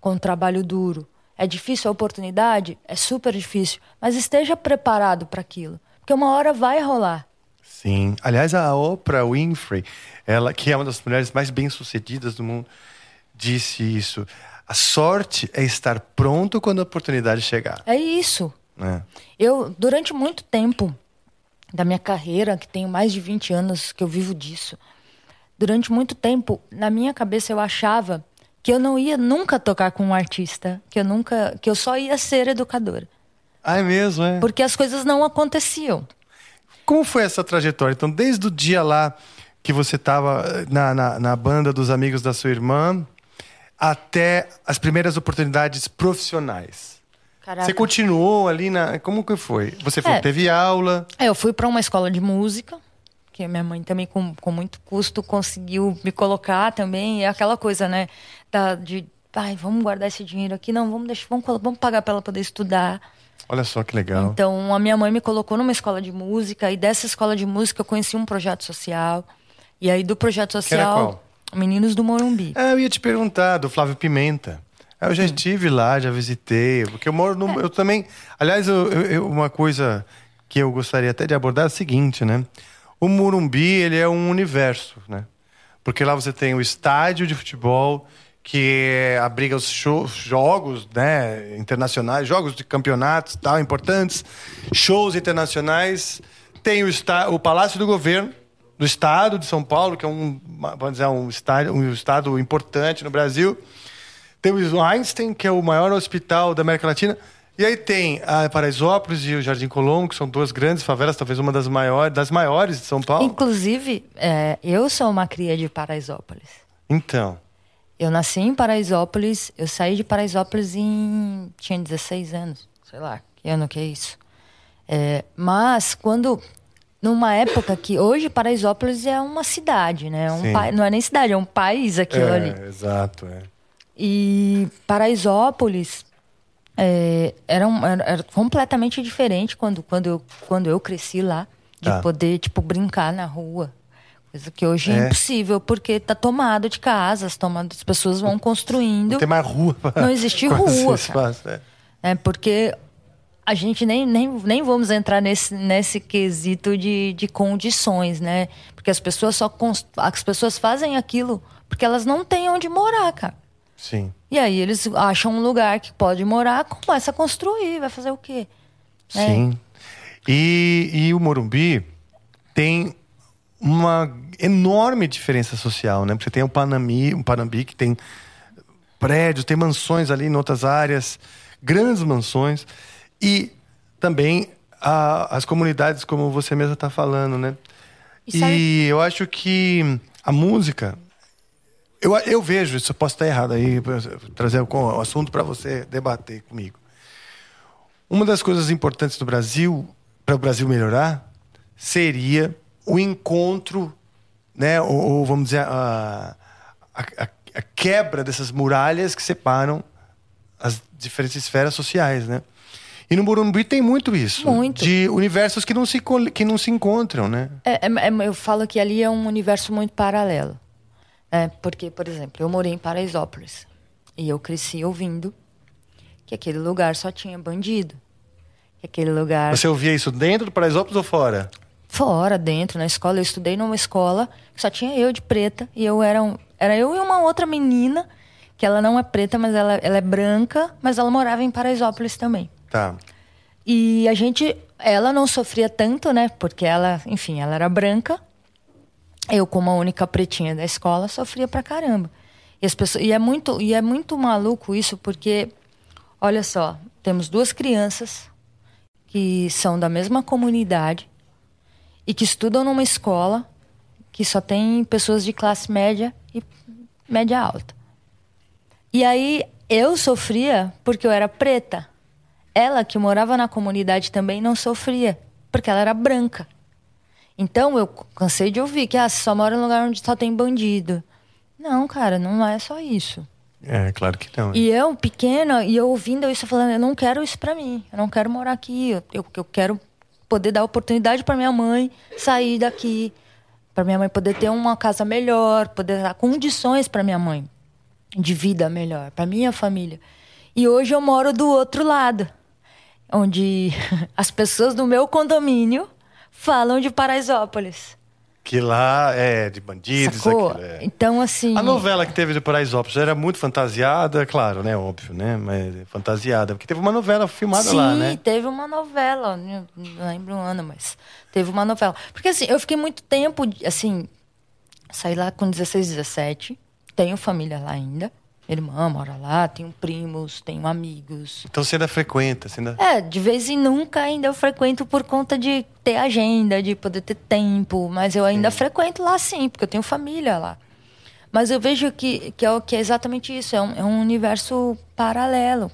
com um trabalho duro. É difícil a oportunidade? É super difícil. Mas esteja preparado para aquilo. Porque uma hora vai rolar. Sim. Aliás, a Oprah Winfrey, ela que é uma das mulheres mais bem-sucedidas do mundo, disse isso. A sorte é estar pronto quando a oportunidade chegar. É isso. É. Eu, durante muito tempo da minha carreira, que tenho mais de 20 anos que eu vivo disso, durante muito tempo, na minha cabeça eu achava que eu não ia nunca tocar com um artista, que eu nunca, que eu só ia ser educadora. Ah, é mesmo, é? Porque as coisas não aconteciam. Como foi essa trajetória? Então, desde o dia lá que você estava eh, na, na, na, banda dos amigos da sua irmã, até as primeiras oportunidades profissionais. Caraca. Você continuou ali na. Como que foi? Você foi, é. teve aula? É, eu fui para uma escola de música, que minha mãe também, com, com muito custo, conseguiu me colocar também. É aquela coisa, né? Da, de, ai, vamos guardar esse dinheiro aqui. Não, vamos, deixar, vamos, vamos pagar para ela poder estudar. Olha só que legal. Então, a minha mãe me colocou numa escola de música e dessa escola de música eu conheci um projeto social. E aí do projeto social, Meninos do Morumbi. Ah, eu ia te perguntar do Flávio Pimenta. Eu já estive lá, já visitei, porque eu moro no, é. eu também, aliás, eu, eu, uma coisa que eu gostaria até de abordar é o seguinte, né? O Morumbi, ele é um universo, né? Porque lá você tem o estádio de futebol que abriga os shows, jogos né, internacionais, jogos de campeonatos tal, importantes, shows internacionais. Tem o, o Palácio do Governo do Estado de São Paulo, que é um, vamos dizer, um, estado, um estado importante no Brasil. Tem o Einstein, que é o maior hospital da América Latina. E aí tem a Paraisópolis e o Jardim Colombo, que são duas grandes favelas, talvez uma das maiores, das maiores de São Paulo. Inclusive, é, eu sou uma cria de Paraisópolis. Então. Eu nasci em Paraisópolis, eu saí de Paraisópolis em. tinha 16 anos, sei lá, que ano que é isso. É, mas quando. Numa época que hoje Paraisópolis é uma cidade, né? Um pa... Não é nem cidade, é um país aquilo é, ali. Exato, é. E Paraisópolis é, era, um, era, era, completamente diferente quando, quando, eu, quando eu cresci lá. De tá. poder, tipo, brincar na rua. Coisa que hoje é, é impossível, porque tá tomado de casas, tomado, as pessoas vão construindo. Não tem mais rua. Pra... Não existe (laughs) rua. Espaço, é. é. porque a gente nem, nem, nem vamos entrar nesse, nesse quesito de, de condições, né? Porque as pessoas só const... as pessoas fazem aquilo porque elas não têm onde morar, cara. Sim. E aí eles acham um lugar que pode morar, começa a construir, vai fazer o quê? Né? Sim. E, e o Morumbi tem uma enorme diferença social, né? Porque você tem o Panambi, o Panambi que tem prédios, tem mansões ali em outras áreas, grandes mansões e também a, as comunidades como você mesmo está falando, né? E, e eu acho que a música eu, eu vejo, isso posso estar errado aí, trazer o assunto para você debater comigo. Uma das coisas importantes do Brasil, para o Brasil melhorar, seria o encontro né, ou, ou vamos dizer, a, a, a, quebra dessas muralhas que separam as diferentes esferas sociais, né? E no Morumbi tem muito isso. Muito. De universos que não se, que não se encontram, né? É, é, é eu falo que ali é um universo muito paralelo. É, porque, por exemplo, eu morei em Paraisópolis. E eu cresci ouvindo que aquele lugar só tinha bandido. Que aquele lugar... Você ouvia isso dentro do Paraisópolis ou fora? Fora, dentro, na escola. Eu estudei numa escola que só tinha eu de preta. E eu era, um, era eu e uma outra menina, que ela não é preta, mas ela, ela é branca, mas ela morava em Paraisópolis também. Tá. E a gente, ela não sofria tanto, né? Porque ela, enfim, ela era branca. Eu, como a única pretinha da escola, sofria pra caramba. E, as pessoas, e, é muito, e é muito maluco isso, porque, olha só, temos duas crianças que são da mesma comunidade, e que estudam numa escola que só tem pessoas de classe média e média alta. E aí eu sofria porque eu era preta. Ela, que morava na comunidade, também não sofria, porque ela era branca. Então eu cansei de ouvir que ah, só mora em lugar onde só tem bandido. Não, cara, não é só isso. É, claro que não. E eu, pequena, e eu ouvindo isso, falando, eu não quero isso para mim. Eu não quero morar aqui. Eu, eu, eu quero poder dar oportunidade para minha mãe sair daqui. Para minha mãe poder ter uma casa melhor, poder dar condições para minha mãe de vida melhor, para minha família. E hoje eu moro do outro lado, onde (laughs) as pessoas do meu condomínio falam de Paraisópolis. Que lá é de bandidos. Sacou? aquilo é. Então, assim. A novela que teve de Paraisópolis era muito fantasiada, claro, né? Óbvio, né? Mas fantasiada. Porque teve uma novela filmada Sim, lá, né? teve uma novela, não lembro o ano, mas teve uma novela. Porque assim, eu fiquei muito tempo, assim, saí lá com 16, 17, tenho família lá ainda, irmã mora lá, tenho primos, tenho amigos. Então você ainda frequenta, você ainda... É, de vez em nunca ainda eu frequento por conta de ter agenda, de poder ter tempo, mas eu ainda frequento lá sim, porque eu tenho família lá. Mas eu vejo que, que, é, que é exatamente isso, é um, é um universo paralelo.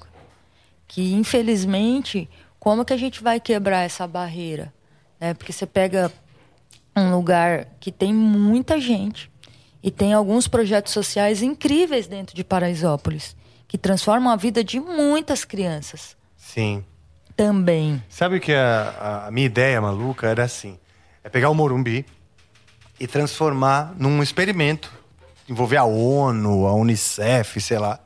Que, infelizmente, como que a gente vai quebrar essa barreira? Né? Porque você pega um lugar que tem muita gente e tem alguns projetos sociais incríveis dentro de Paraisópolis, que transformam a vida de muitas crianças Sim. também. Sabe o que a, a- a minha ideia maluca era assim? É pegar o Morumbi e transformar num experimento. Envolver a ONU, a Unicef, sei lá.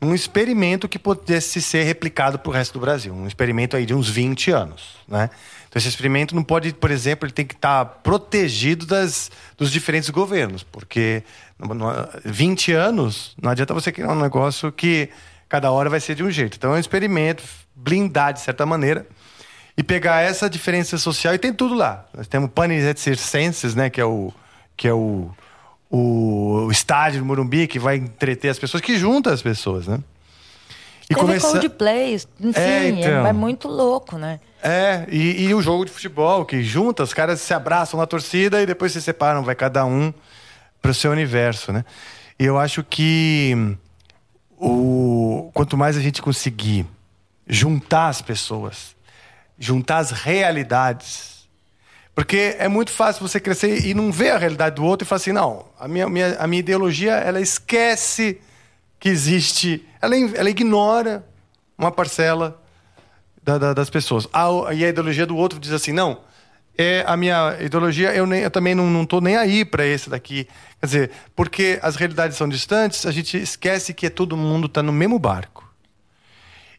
Num experimento que pudesse ser replicado para o resto do Brasil. Um experimento aí de uns 20 anos, né? Então esse experimento não pode, por exemplo, ele tem que estar protegido das, dos diferentes governos. Porque no- no- 20 anos, não adianta você criar um negócio que cada hora vai ser de um jeito. Então é um experimento, blindar de certa maneira e pegar essa diferença social e tem tudo lá. Nós temos Panis et Circenses, né, que é o que é o, o, estádio do Morumbi que vai entreter as pessoas, que junta as pessoas, né? E Teve começa Coldplay, enfim, É, é, então. é muito louco, né? É, e, e o jogo de futebol que junta, os caras se abraçam na torcida e depois se separam, vai cada um para o seu universo, né? E eu acho que o quanto mais a gente conseguir juntar as pessoas, juntar as realidades, porque é muito fácil você crescer e não ver a realidade do outro e falar assim, não, a minha, minha- a minha ideologia ela esquece que existe, ela, ela ignora uma parcela da- da- das pessoas. A e a ideologia do outro diz assim, não, é a minha ideologia, eu, nem, eu também não, tô nem aí para esse daqui. Quer dizer, porque as realidades são distantes, a gente esquece que todo mundo está no mesmo barco.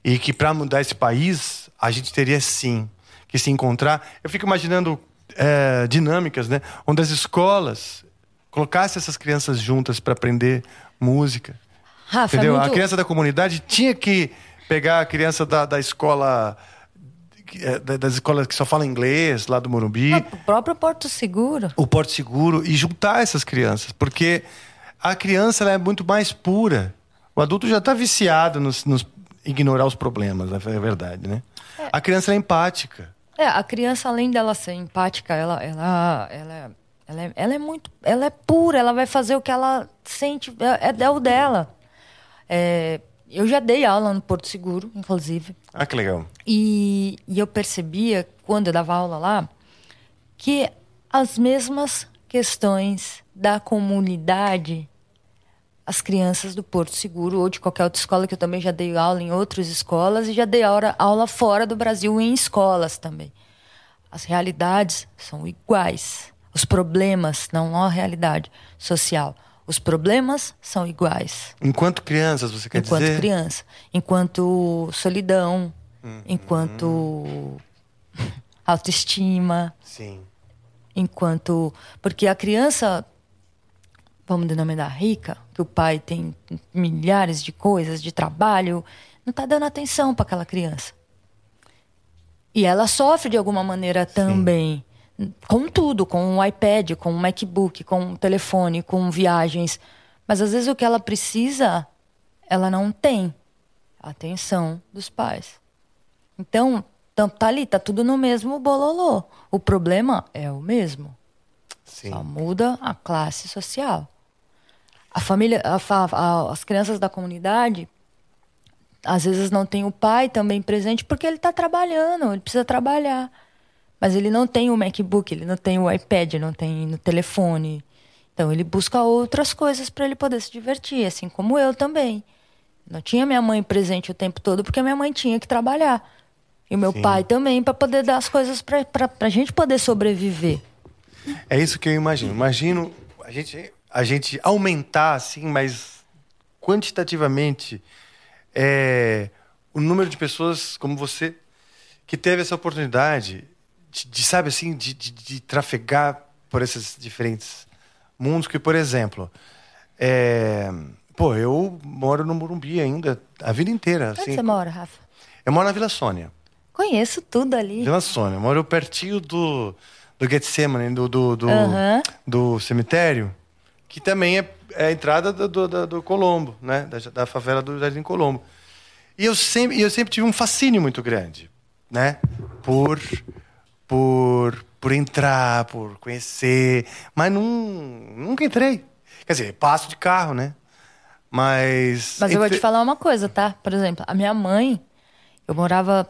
E que para mudar esse país, a gente teria sim que se encontrar. Eu fico imaginando é, dinâmicas, né? Onde as escolas colocassem essas crianças juntas para aprender música. Rafa, é Entendeu? muito... A criança da comunidade tinha que pegar a criança da, da escola. da- Das escolas que só falam inglês, lá do Morumbi, o próprio Porto Seguro. o Porto Seguro, e juntar essas crianças. Porque a criança ela é muito mais pura. O adulto já está viciado nos, nos ignorar os problemas, é verdade, né? A criança é empática. É, a criança, além dela ser empática, ela, ela, ela, ela, é, ela é muito. Ela é pura, ela vai fazer o que ela sente, é, é o dela. É, eu já dei aula no Porto Seguro, inclusive. Ah, que legal. E, e eu percebia, quando eu dava aula lá, que as mesmas questões da comunidade, as crianças do Porto Seguro ou de qualquer outra escola, que eu também já dei aula em outras escolas e já dei aula, aula fora do Brasil em escolas também. As realidades são iguais. Os problemas, não a realidade social. Os problemas são iguais Enquanto crianças, você quer enquanto dizer? criança, enquanto solidão, enquanto autoestima, Sim. enquanto porque a criança, vamos denominar rica, que o pai tem milhares de coisas de trabalho, não está dando atenção para aquela criança. E ela sofre de alguma maneira também. Com tudo, com o iPad, com o MacBook, com o telefone, com viagens. Mas às vezes o que ela precisa, ela não tem. A atenção dos pais. Então, tá ali, tá tudo no mesmo bololô. O problema é o mesmo. Sim. Só muda a classe social. A família, a a- as crianças da comunidade, às vezes não tem o pai também presente porque ele está trabalhando, ele precisa trabalhar. Mas ele não tem o MacBook, ele não tem o iPad, não tem no telefone. Então ele busca outras coisas para ele poder se divertir, assim como eu também. Não tinha minha mãe presente o tempo todo porque minha mãe tinha que trabalhar. E meu Sim. pai também para poder dar as coisas para a gente poder sobreviver. É isso que eu imagino. Imagino a gente, a gente aumentar assim, mas quantitativamente é, o número de pessoas como você que teve essa oportunidade de, de sabe assim, de, de, de trafegar por esses diferentes mundos que, por exemplo, é... pô, eu moro no Morumbi ainda a vida inteira. Onde assim, você mora, Rafa? Eu moro na Vila Sônia. Conheço tudo ali. Vila Sônia. Eu moro pertinho do, do Getsemane, do, do, do, uhum. do cemitério, que também é, é a entrada do, do, do Colombo, né? Da, da, favela do Jardim Colombo. E eu sempre, eu sempre tive um fascínio muito grande, né? Por, por, por entrar, por conhecer, mas não, nunca entrei. Quer dizer, passo de carro, né? Mas. Mas eu vou te falar uma coisa, tá? Por exemplo, a minha mãe, eu morava.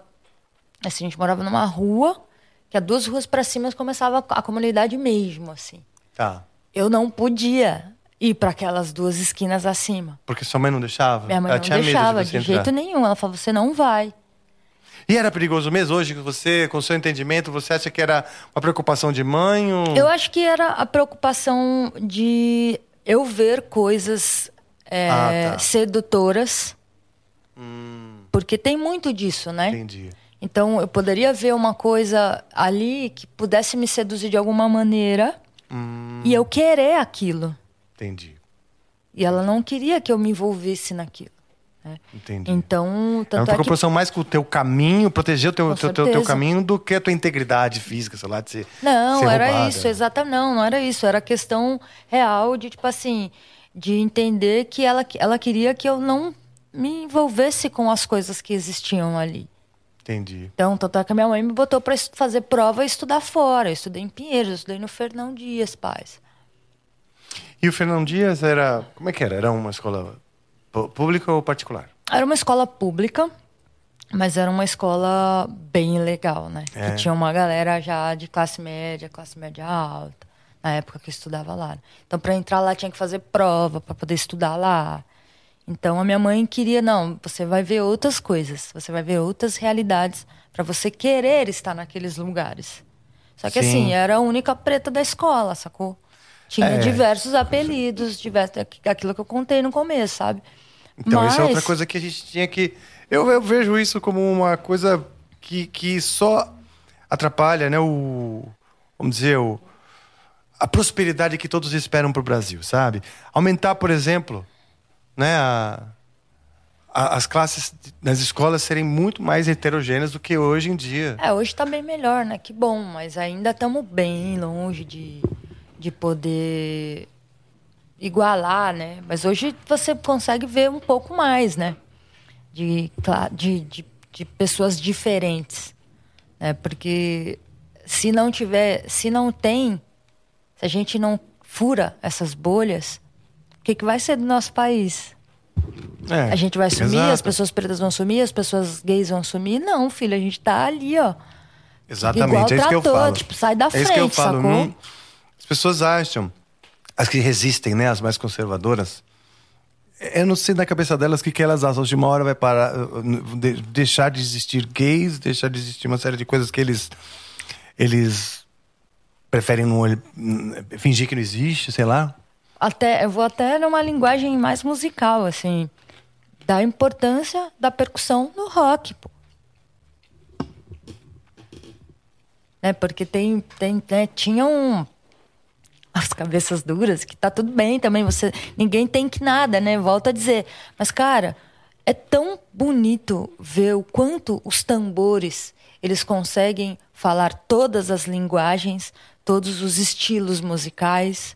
Assim, a gente morava numa rua, que a duas ruas para cima começava a comunidade mesmo, assim. Tá. Eu não podia ir para aquelas duas esquinas acima. Porque sua mãe não deixava? Minha mãe Ela não deixava, de, de jeito nenhum. Ela falava: você não vai. E era perigoso mesmo hoje que você, com o seu entendimento, você acha que era uma preocupação de mãe? Ou... Eu acho que era a preocupação de eu ver coisas é, ah, tá. sedutoras. Hum. Porque tem muito disso, né? Entendi. Então eu poderia ver uma coisa ali que pudesse me seduzir de alguma maneira hum. e eu querer aquilo. Entendi. E ela não queria que eu me envolvesse naquilo. Né? Entendi. Então, tanto é uma preocupação é que... mais com o teu caminho, proteger o teu, teu, teu, teu, caminho do que a tua integridade física, sei lá, de ser Não, ser era roubada. isso, exatamente. Não, não era isso. Era questão real de, tipo assim, de entender que ela, ela queria que eu não me envolvesse com as coisas que existiam ali. Entendi. Então, tanto é que a minha mãe me botou para fazer prova e estudar fora. Eu estudei em Pinheiros, eu estudei no Fernão Dias, pais. E o Fernão Dias era. Como é que era? Era uma escola Pública ou particular? Era uma escola pública, mas era uma escola bem legal, né? É. Que tinha uma galera já de classe média, classe média alta, na época que eu estudava lá. Então, para entrar lá, tinha que fazer prova para poder estudar lá. Então, a minha mãe queria, não, você vai ver outras coisas, você vai ver outras realidades para você querer estar naqueles lugares. Só que Sim. assim, era a única preta da escola, sacou? Tinha é. diversos apelidos, diversos, aquilo que eu contei no começo, sabe? Então, Mas... isso é outra coisa que a gente tinha que. Eu, eu vejo isso como uma coisa que, que só atrapalha, né? O. Vamos dizer, o, a prosperidade que todos esperam para o Brasil, sabe? Aumentar, por exemplo, né, a, a, as classes nas escolas serem muito mais heterogêneas do que hoje em dia. É, hoje está bem melhor, né? Que bom, mas ainda estamos bem longe de, de poder igualar, né? Mas hoje você consegue ver um pouco mais, né? De, de, de, de pessoas diferentes, né? Porque se não tiver, se não tem, se a gente não fura essas bolhas, o que, que vai ser do nosso país? É, a gente vai sumir, exato. as pessoas pretas vão sumir, as pessoas gays vão sumir? Não, filho, a gente tá ali, ó. Exatamente, Igual é isso trator, que eu falo. Tipo, sai da é frente, isso que eu falo. sacou? Não, pessoas acham as que resistem, né, as mais conservadoras, eu não sei na cabeça delas o que, que elas acham. De uma hora vai parar, de, deixar de existir gays, deixar de existir uma série de coisas que eles eles preferem não, fingir que não existe, sei lá. Até eu vou até numa linguagem mais musical, assim, da importância da percussão no rock, pô. Né, porque tem, tem né, tinha um as cabeças duras, que tá tudo bem também, você ninguém tem que nada, né? Volto a dizer. Mas cara, é tão bonito ver o quanto os tambores, eles conseguem falar todas as linguagens, todos os estilos musicais.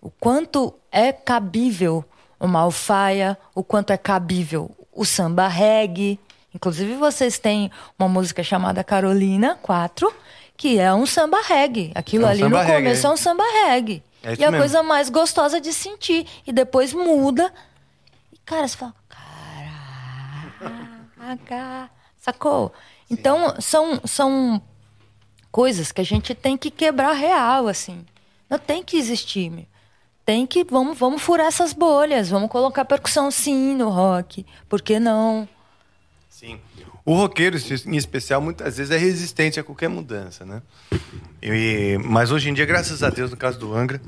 O quanto é cabível uma alfaia, o quanto é cabível o samba reggae. Inclusive, vocês têm uma música chamada Carolina 4, que é um samba reggae. Aquilo é um ali no reggae, começo é. um samba reggae. É e a mesmo. coisa mais gostosa de sentir. E depois muda. E, cara, você fala, caraca, sacou? Então, são, são coisas que a gente tem que quebrar real, assim. Não tem que existir. tem que vamos vamos furar essas bolhas, vamos colocar percussão sim no rock, por que não? O roqueiro, em especial, muitas vezes é resistente a qualquer mudança, né? E, mas hoje em dia, graças a Deus, no caso do Angra,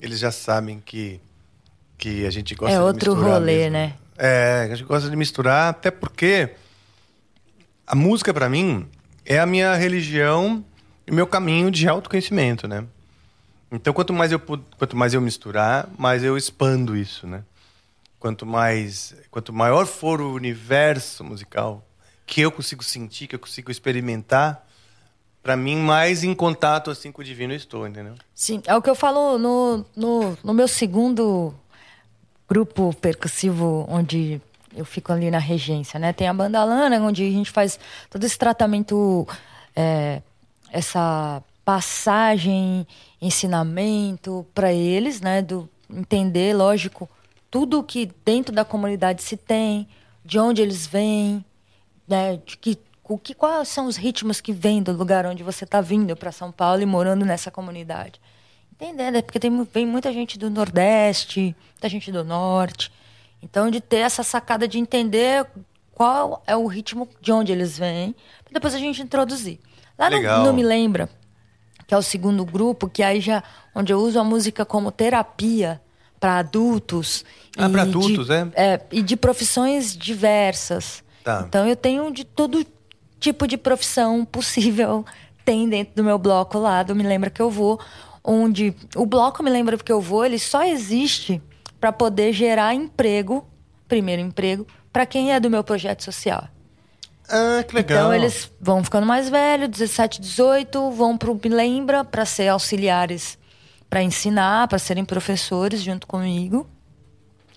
eles já sabem que, que a gente gosta é de outro misturar rolê, mesmo. né? É, a gente gosta de misturar, até porque a música, para mim, é a minha religião e meu caminho de autoconhecimento, né? Então, quanto mais eu quanto mais eu misturar, mais eu expando isso, né? Quanto mais, quanto maior for o universo musical que eu consigo sentir, que eu consigo experimentar, para mim mais em contato assim com o divino estou, entendeu? Sim, é o que eu falo no, no, no meu segundo grupo percussivo, onde eu fico ali na regência, né? Tem a banda Lana, onde a gente faz todo esse tratamento, é, essa passagem, ensinamento para eles, né? Do entender, lógico, tudo que dentro da comunidade se tem, de onde eles vêm, né? De que, o que quais são os ritmos que vêm do lugar onde você está vindo para São Paulo e morando nessa comunidade. Entendendo, é porque tem, vem muita gente do Nordeste, muita gente do Norte. Então, de ter essa sacada de entender qual é o ritmo de onde eles vêm, para depois a gente introduzir. Lá no, no Me Lembra, que é o segundo grupo, que aí já onde eu uso a música como terapia para adultos. Ah, para adultos, de, é? é? E de profissões diversas. Tá. Então eu tenho de todo tipo de profissão possível (laughs) tem dentro do meu bloco lá, do Me Lembra Que Eu Vou, onde o bloco Me Lembra Que Eu Vou, ele só existe para poder gerar emprego, primeiro emprego, para quem é do meu projeto social. Ah, que legal. Então eles vão ficando mais velhos, 17, 18, vão para o Me Lembra para ser auxiliares, para ensinar, para serem professores junto comigo.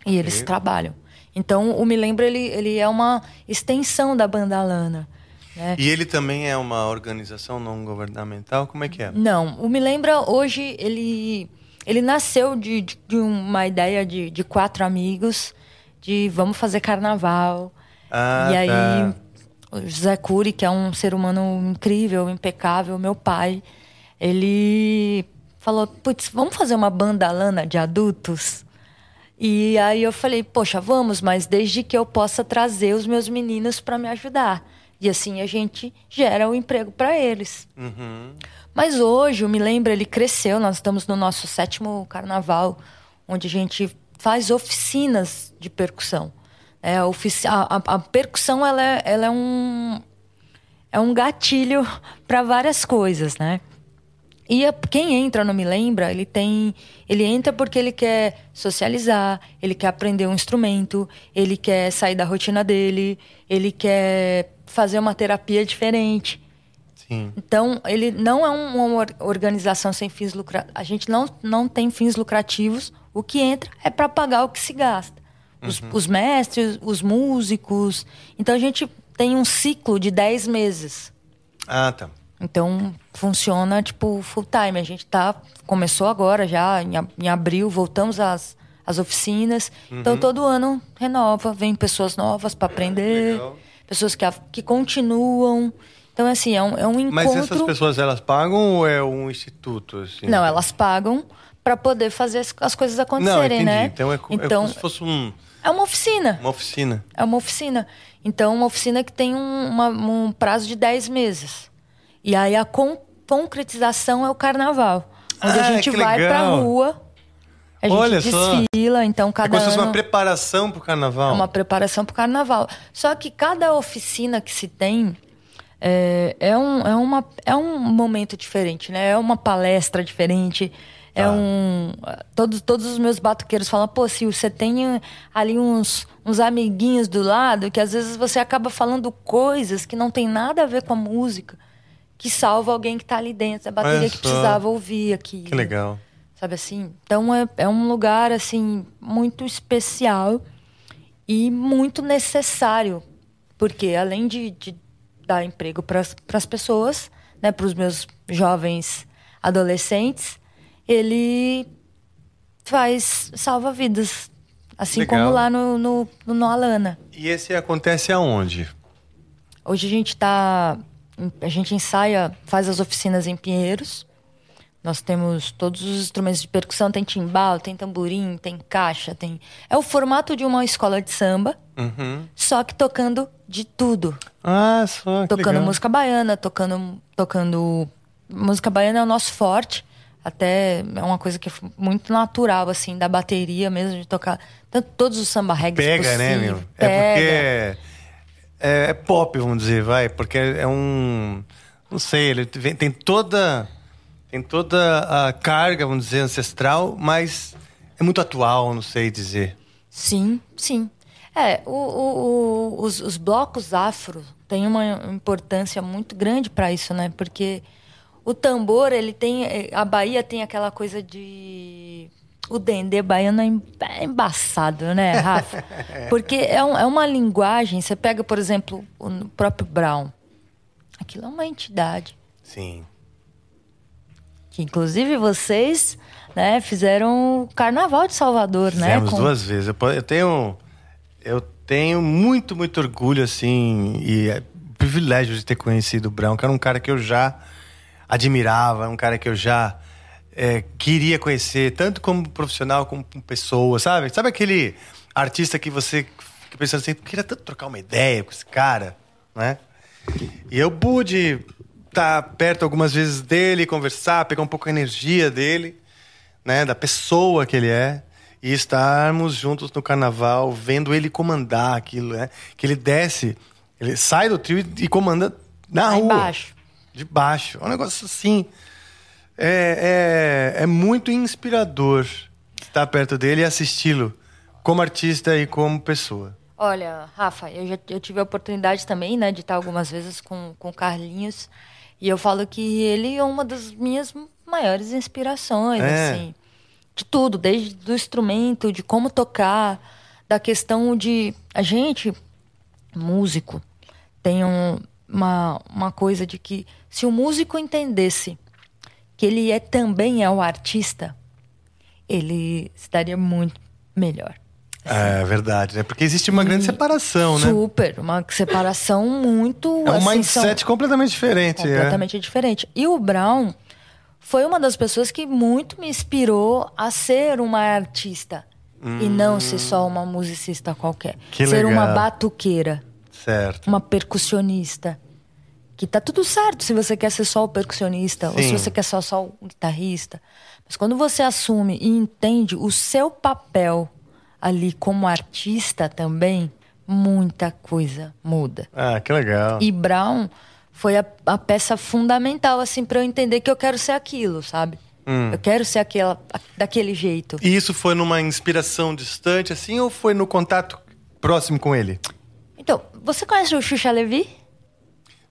E eles trabalham. Então o Me Lembra ele, ele é uma extensão da banda Lana. Né? E ele também é uma organização não governamental? Como é que é? Não, o Me Lembra hoje ele ele nasceu de, de, uma ideia de, de quatro amigos de vamos fazer carnaval. Ah, e aí tá o José Cury, que é um ser humano incrível, impecável, meu pai, ele falou: putz, vamos fazer uma banda lana de adultos? E aí eu falei: poxa, vamos, mas desde que eu possa trazer os meus meninos para me ajudar. E assim a gente gera o um emprego para eles. Uhum. Mas hoje, eu me lembro, ele cresceu. Nós estamos no nosso sétimo carnaval, onde a gente faz oficinas de percussão. É, a, a, a, percussão ela é, ela é um é um gatilho (laughs) para várias coisas, né? E a, quem entra no Me Lembra, ele tem. Ele entra porque ele quer socializar, ele quer aprender um instrumento, ele quer sair da rotina dele, ele quer fazer uma terapia diferente. Sim. Então, ele não é uma organização sem fins lucrativos. A gente não, não tem fins lucrativos. O que entra é para pagar o que se gasta os, uhum. os mestres, os músicos. Então a gente tem um ciclo de 10 meses. Ah, tá. Então funciona tipo full time. A gente tá começou agora já em, em abril, voltamos às, às oficinas. Então, uhum. Então todo ano renova, vem pessoas novas para aprender, Legal. pessoas que, que continuam. Então assim, é um, é um encontro. Mas essas pessoas elas pagam ou é um instituto assim? Não, elas pagam para poder fazer as, as coisas acontecerem, Não, né? Então é, então, é como se fosse um é uma oficina. Uma oficina. É uma oficina. Então, uma oficina que tem um, uma, um prazo de 10 meses. E aí a con concretização é o carnaval. Onde ah, a gente vai legal. pra rua. A gente Olha desfila, só. então cada é como ano... se fosse uma preparação pro carnaval. É uma preparação pro carnaval. Só que cada oficina que se tem é, é, um, é, uma, é um momento diferente, né? É uma palestra diferente. É ah. um. Todos, todos os meus batuqueiros falam, pô, se você tem ali uns, uns amiguinhos do lado, que às vezes você acaba falando coisas que não tem nada a ver com a música, que salva alguém que está ali dentro, a bateria que precisava ouvir aqui. Que legal. Sabe assim? Então é, é um lugar, assim, muito especial e muito necessário. Porque além de, de dar emprego para as pessoas, né, para os meus jovens adolescentes, ele faz salva vidas. Assim Legal. como lá no, no, no Alana. E esse acontece aonde? Hoje a gente tá. A gente ensaia, faz as oficinas em Pinheiros, Nós temos todos os instrumentos de percussão, tem timbal, tem tamborim, tem caixa, tem. É o formato de uma escola de samba, Uhum. só que tocando de tudo. Ah, só. que tocando legal. música baiana, tocando, tocando. Música baiana é o nosso forte. Até é uma coisa que é muito natural, assim, da bateria mesmo, de tocar. Tanto todos os samba reggae Pega, né, meu? É porque é, é pop, vamos dizer, vai. Porque é um. Não sei, ele vem- tem toda. Tem toda a carga, vamos dizer, ancestral, mas é muito atual, não sei dizer. Sim, sim. É, o, o- o- os, os blocos afro têm uma importância muito grande para isso, né? Porque o tambor, ele tem. A Bahia tem aquela coisa de. O dendê baiano é é embaçado, né, Rafa? (laughs) Porque é, um- é uma linguagem. Você pega, por exemplo, o próprio Brown. Aquilo é uma entidade. Sim. Que inclusive vocês né, fizeram o Carnaval de Salvador, né? Fizemos com- duas vezes. Eu tenho. Eu tenho muito, muito orgulho, assim, e é privilégio de ter conhecido o Brown, que era um cara que eu já admirava, um cara que eu já é, queria conhecer, tanto como profissional como pessoa, sabe? Sabe aquele artista que você fica pensando assim, queria tanto trocar uma ideia com esse cara, né? E eu pude estar perto algumas vezes dele, conversar, pegar um pouco a energia dele, né, da pessoa que ele é, e estarmos juntos no carnaval, vendo ele comandar aquilo, né? Que ele desce, ele sai do trio e, e comanda na Lá rua. embaixo. De baixo. É um negócio assim. É, é, é muito inspirador estar perto dele e assisti-lo como artista e como pessoa. Olha, Rafa, eu já eu tive a oportunidade também, né, de estar algumas vezes com, com o Carlinhos. E eu falo que ele é uma das minhas maiores inspirações, É. assim. De tudo, desde do instrumento, de como tocar, da questão de. A gente, músico, tem um- uma, uma coisa de que se o músico entendesse que ele é também é o artista, ele estaria muito melhor. É verdade, né? Porque existe uma grande separação, né? Super, uma separação muito. É um assim, mindset completamente diferente. são completamente diferente. E o Brown foi uma das pessoas que muito me inspirou a ser uma artista. E não ser só uma musicista qualquer. Hum. Que ser uma legal. batuqueira, É. Certo. uma percussionista. Que tá tudo certo se você quer ser só o percussionista ou se Sim. você quer ser só o guitarrista. Mas quando você assume e entende o seu papel ali como artista também, muita coisa muda. Ah, que legal. E Brown foi a, a peça fundamental, assim, para eu entender que eu quero ser aquilo, sabe? Hum. Eu quero ser aquela, daquele jeito. E isso foi numa inspiração distante, assim, ou foi no contato próximo com ele? Então, você conhece o Xuxa Levi?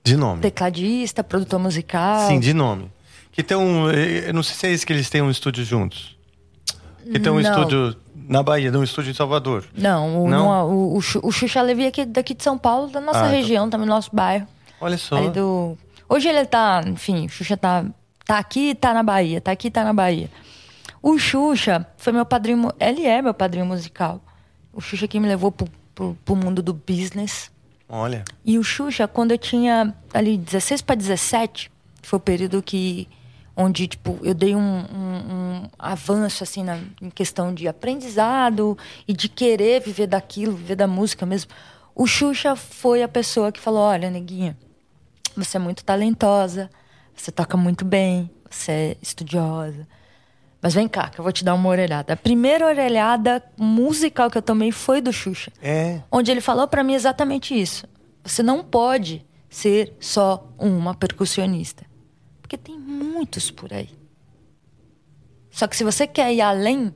De nome. Tecladista, produtor musical. Sim, de nome. Que tem um. Eu não sei se é isso que eles têm um estúdio juntos. Que tem um Não. estúdio na Bahia, um estúdio em Salvador. Não, o, Não? o, o, Xu- o Xuxa Levi é aqui, daqui de São Paulo, da nossa Ah, tá. região, também do nosso bairro. Olha só. Do... Hoje ele tá, enfim, o Xuxa tá, tá aqui e tá na Bahia, tá aqui e tá na Bahia. O Xuxa foi meu padrinho, ele é meu padrinho musical. O Xuxa que me levou pro, pro, pro mundo do business. Olha. E o Xuxa, quando eu tinha ali 16 para 17, foi o período que onde tipo eu dei um, um- um avanço assim na, em questão de aprendizado e de querer viver daquilo, viver da música mesmo. O Xuxa foi a pessoa que falou: "Olha, neguinha, você é muito talentosa, você toca muito bem, você é estudiosa. Mas vem cá, que eu vou te dar uma orelhada. A primeira orelhada musical que eu tomei foi do Xuxa É. onde ele falou pra mim exatamente isso. Você não pode ser só uma percussionista, porque tem muitos por aí. Só que se você quer ir além,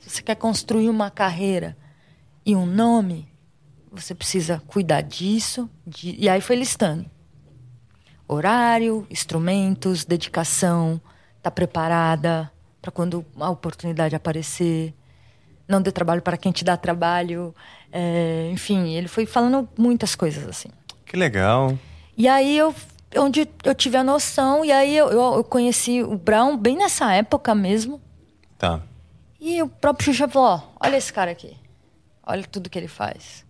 se você quer construir uma carreira e um nome, você precisa cuidar disso. de- E aí foi listando: horário, instrumentos, dedicação, tá preparada para quando a oportunidade aparecer não dê trabalho para quem te dá trabalho. É, enfim, ele foi falando muitas coisas assim. Que legal. E aí eu onde eu tive a noção, e aí eu, eu, eu conheci o Brown bem nessa época mesmo. Tá. E o próprio Xuxa falou, ó, olha esse cara aqui. Olha tudo que ele faz.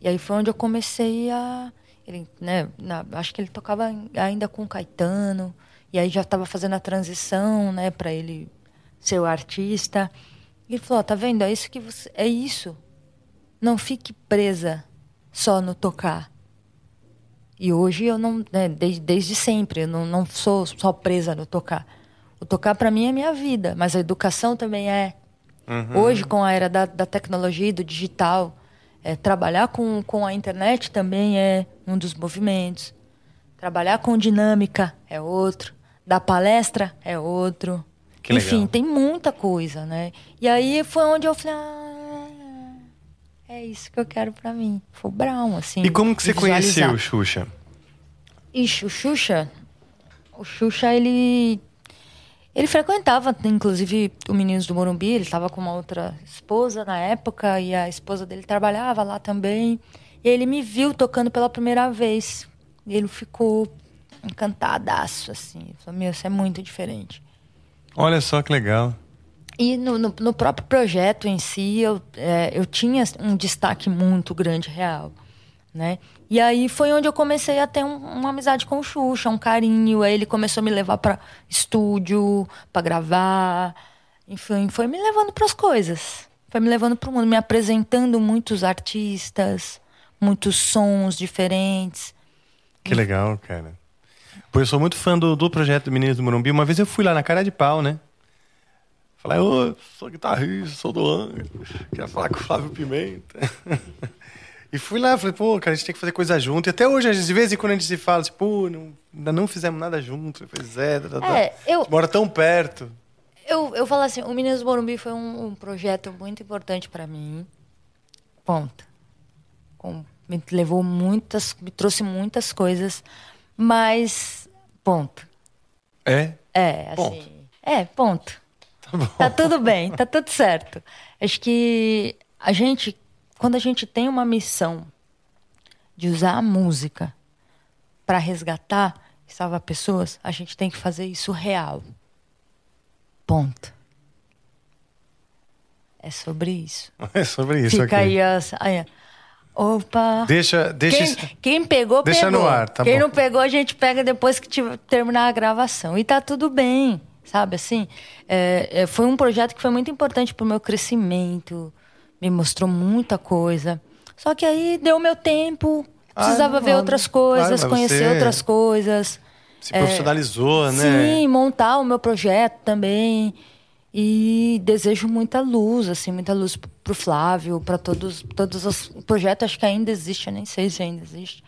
E aí foi onde eu comecei a. Ele, né, na- acho que ele tocava ainda com o Caetano. E aí já estava fazendo a transição, né, para ele ser o artista. E ele falou: "Tá vendo? É isso que você é isso. Não fique presa só no tocar. E hoje eu não, né, desde, desde sempre, eu não, não sou só presa no tocar. O tocar para mim é minha vida, mas a educação também é. Uhum. Hoje, com a era da, da tecnologia e do digital, é, trabalhar com, com a internet também é um dos movimentos. Trabalhar com dinâmica é outro. Dar palestra é outro. Que Enfim, legal. tem muita coisa, né? E aí foi onde eu falei, ah, é isso que eu quero para mim. Foi o Brown, assim. E como que você conheceu o Xuxa? Ixi, o Xuxa... O Xuxa, ele ele frequentava, inclusive, o Meninos do Morumbi, ele estava com uma outra esposa na época, e a esposa dele trabalhava lá também. E ele me viu tocando pela primeira vez. E ele ficou encantadaço, assim. Falou, meu, isso é muito diferente. Olha só que legal. E no, no, no próprio projeto em si, eu, é, eu tinha um destaque muito grande real, né? E aí foi onde eu comecei a ter um, uma amizade com o Xuxa, um carinho. Aí ele começou a me levar para estúdio, para gravar. Enfim, foi me levando para as coisas. Foi me levando para o mundo, me apresentando muitos artistas, muitos sons diferentes. Que legal, cara. Pô, eu sou muito fã do, do projeto do Meninos do Morumbi. Uma vez eu fui lá na cara de pau, né? Falei, ô, sou guitarrista, sou do Angra. Quero falar com o Flávio Pimenta. (laughs) E fui lá, falei, pô, cara, a gente tem que fazer coisa junto. E até hoje, às vezes quando a gente se fala, assim, pô, não, ainda não fizemos nada junto. Pois é, tá, tá, é eu... mora tão perto. Eu, eu falo assim, o Meninos do Morumbi foi um, um projeto muito importante para mim. Ponto. Com, me levou muitas, me trouxe muitas coisas, mas ponto. É? É, assim. Ponto. É, ponto. Tá, bom. tá tudo bem, tá tudo certo. Acho que a gente quando a gente tem uma missão de usar a música para resgatar e salvar pessoas, a gente tem que fazer isso real. Ponto. É sobre isso. (laughs) É sobre isso. Fica aqui. aí, as, aí Opa! Deixa, deixa quem, quem pegou, deixa pegou. no ar, tá Quem bom. não pegou, a gente pega depois que tiver, terminar a gravação. E tá tudo bem, sabe? Assim, é, é, foi um projeto que foi muito importante para o meu crescimento, me mostrou muita coisa. Só que aí deu meu tempo, precisava ah, ver outras coisas, claro, conhecer outras coisas. Se profissionalizou, é, né? Sim, montar o meu projeto também. E desejo muita luz, assim, muita luz pro Flávio, para todos, todos os projetos. Acho que ainda existe, eu nem sei se ainda existe.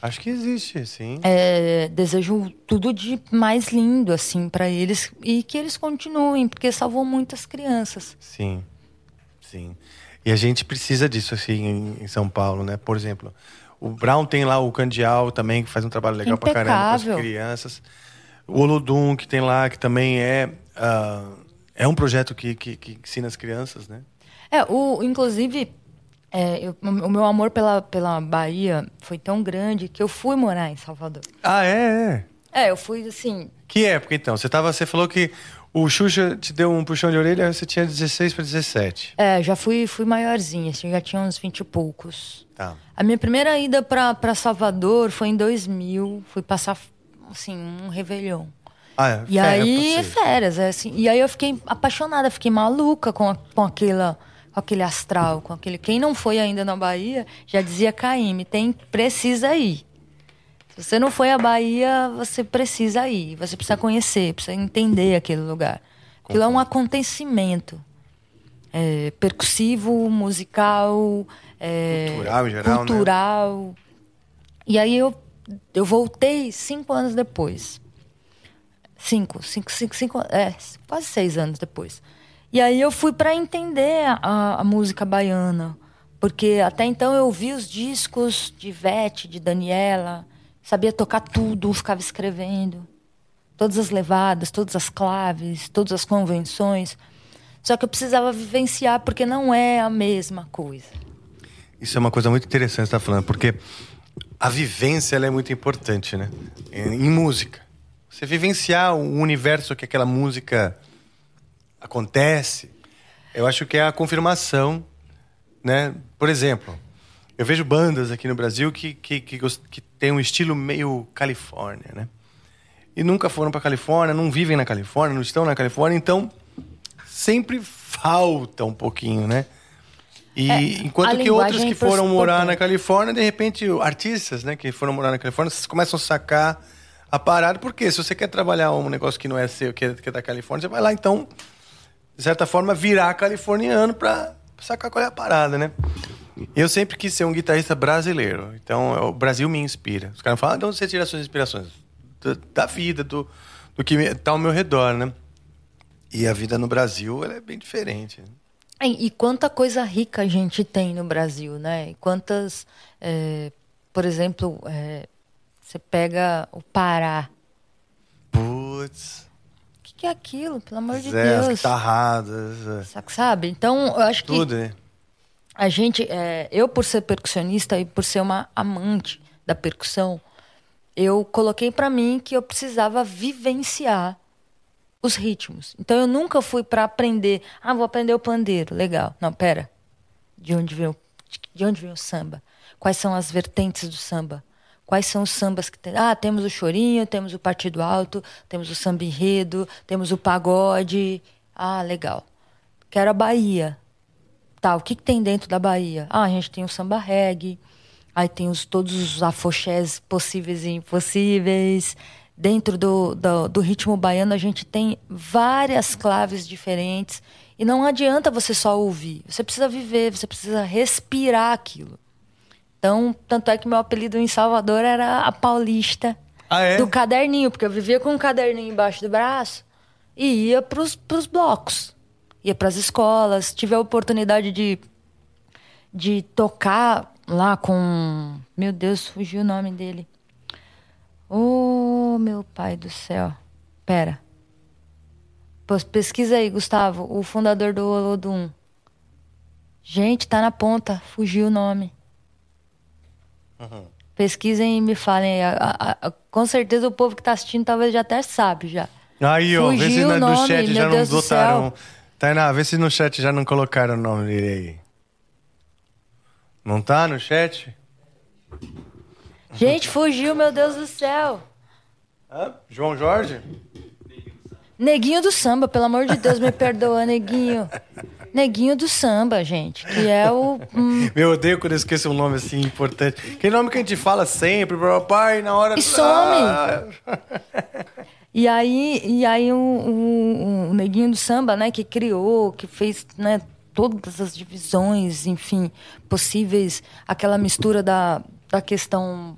Acho que existe, sim. É, desejo tudo de mais lindo, assim, para eles e que eles continuem, porque salvou muitas crianças. Sim, sim. E a gente precisa disso assim em, São Paulo, né? Por exemplo, o Brown tem lá o Candial também, que faz um trabalho legal Impecável. pra caramba com as crianças. O Olodum, que tem lá, que também é, uh, é um projeto que, que, que, ensina as crianças, né? É, o, inclusive, é, eu, o meu amor pela, pela Bahia foi tão grande que eu fui morar em Salvador. Ah, é? É, é eu fui assim. Que época então? Você, tava, você falou que o Xuxa te deu um puxão de orelha, você tinha 16 para 17. É, já fui, fui maiorzinha, assim, já tinha uns 20 e poucos. Tá. A minha primeira ida para Salvador foi em 2000, fui passar, assim, um Réveillon. Ah, é, e aí, é férias, é assim. E aí eu fiquei apaixonada, fiquei maluca com, a, com aquela com aquele astral, com aquele. Quem não foi ainda na Bahia, já dizia Caíme, tem precisa ir. Se você não foi à Bahia, você precisa ir, você precisa conhecer, precisa entender aquele lugar. Aquilo é um acontecimento é, percussivo, musical, é, cultural em geral, né? cultural. Né? E aí eu, eu voltei cinco anos depois. Cinco, cinco, cinco, cinco, é, quase seis anos depois. E aí eu fui para entender a, a, música baiana, porque até então eu ouvi os discos de Vete, de Daniela, sabia tocar tudo, ficava escrevendo. Todas as levadas, todas as claves, todas as convenções. Só que eu precisava vivenciar, porque não é a mesma coisa. Isso é uma coisa muito interessante você estar tá falando, porque a vivência é muito importante, né? Em música. Você vivenciar o universo que aquela música acontece, eu acho que é a confirmação, né? Por exemplo, eu vejo bandas aqui no Brasil que, que, que, que tem um estilo meio Califórnia, né? e nunca foram para Califórnia, não vivem na Califórnia, não estão na Califórnia, então sempre falta um pouquinho, né? E É, enquanto que outros que foram morar na. Califórnia, de repente, artistas, né, que foram morar na Califórnia, começam a sacar a parada, porque se você quer trabalhar um negócio que não é seu, que é, que é da Califórnia, você vai lá então, de certa forma, virar californiano pra sacar qual é a parada, né? Eu sempre quis ser um guitarrista brasileiro, então é, o Brasil me inspira. Os caras falam, ah, de onde você tira suas inspirações? Da, da vida, do, do que tá ao meu redor, né? E a vida no Brasil, é bem diferente. E, e quanta coisa rica a gente tem no Brasil, né? Quantas, é, por exemplo, é, você pega o Pará. Putz. O que, que é aquilo, pelo amor de as Deus? guitarradas, é, Sabe? Então, eu acho que tudo, né? a gente, é, eu por ser percussionista e por ser uma amante da percussão, eu coloquei pra mim que eu precisava vivenciar os ritmos. Então eu nunca fui pra aprender, ah, vou aprender o pandeiro, legal. Não, pera. De onde vem o, de onde vem o samba? Quais são as vertentes do samba? Quais são os sambas que tem? Ah, temos o chorinho, temos o partido alto, temos o samba enredo, temos o pagode. Ah, legal. Quero a Bahia. Tá, o que, que tem dentro da Bahia? Ah, a gente tem o samba reggae, aí tem os, todos os afoxés possíveis e impossíveis. Dentro do, do, do ritmo baiano, a gente tem várias claves diferentes. E não adianta você só ouvir. Você precisa viver, você precisa respirar aquilo. Então, tanto é que meu apelido em Salvador era a Paulista Ah, é? do caderninho, porque eu vivia com um caderninho embaixo do braço e ia pros, pros blocos. Ia pras escolas. Tive a oportunidade de, de tocar lá com. Meu Deus, fugiu o nome dele. Oh, meu pai do céu. Pera. Pesquisa aí, Gustavo, o fundador do Olodum. Gente, tá na ponta, fugiu o nome. Pesquisem e me falem. A- a- a- com certeza o povo que tá assistindo talvez já até sabe já. Aí, ó, vê se no nome, chat já não Deus do botaram. Tainá, vê se no chat já não colocaram o nome dele aí. Não tá no chat? Gente, fugiu, meu Deus do céu. João Jorge? Neguinho do samba, pelo amor de Deus, me perdoa, neguinho. (laughs) Neguinho do samba, gente, que é o. (laughs) hum, Meu, eu odeio quando eu esqueço um nome assim importante. Aquele nome que a gente fala sempre, pro pai, na hora. E some. Ah, E aí, e aí o, o- o neguinho do samba, né, que criou, que fez, né, todas as divisões, enfim, possíveis, aquela mistura da, da questão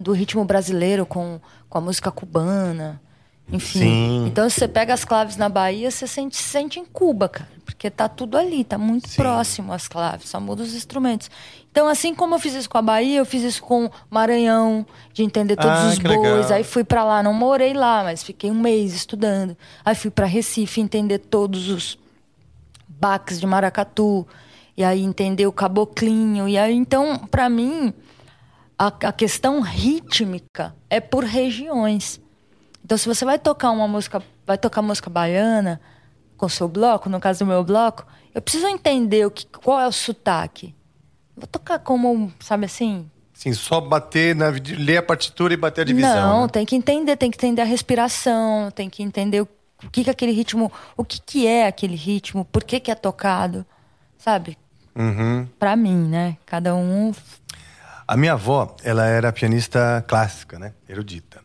do ritmo brasileiro com, com a música cubana, enfim. Sim. Então, se você pega as claves na Bahia, você sente, se sente em Cuba, cara, porque tá tudo ali, tá muito Sim. próximo as claves, só muda os instrumentos. Então, assim como eu fiz isso com a Bahia, eu fiz isso com Maranhão, de entender todos Ah, os que legal. bois, aí fui pra lá, não morei lá, mas fiquei um mês estudando. Aí fui pra Recife entender todos os baques de maracatu e aí entender o caboclinho e aí então pra mim a, a questão rítmica é por regiões. Então se você vai tocar uma música, vai tocar música baiana com seu bloco, no caso do meu bloco, eu preciso entender o que, qual é o sotaque. Vou tocar como, sabe assim, Sim, só bater, na, ler a partitura e bater a divisão. não, né? tem que entender, tem que entender a respiração, tem que entender o, que que aquele ritmo, o que que é aquele ritmo, por que que é tocado, sabe? Uhum. Pra mim, né? Cada um A minha avó, ela era pianista clássica, né? Erudita.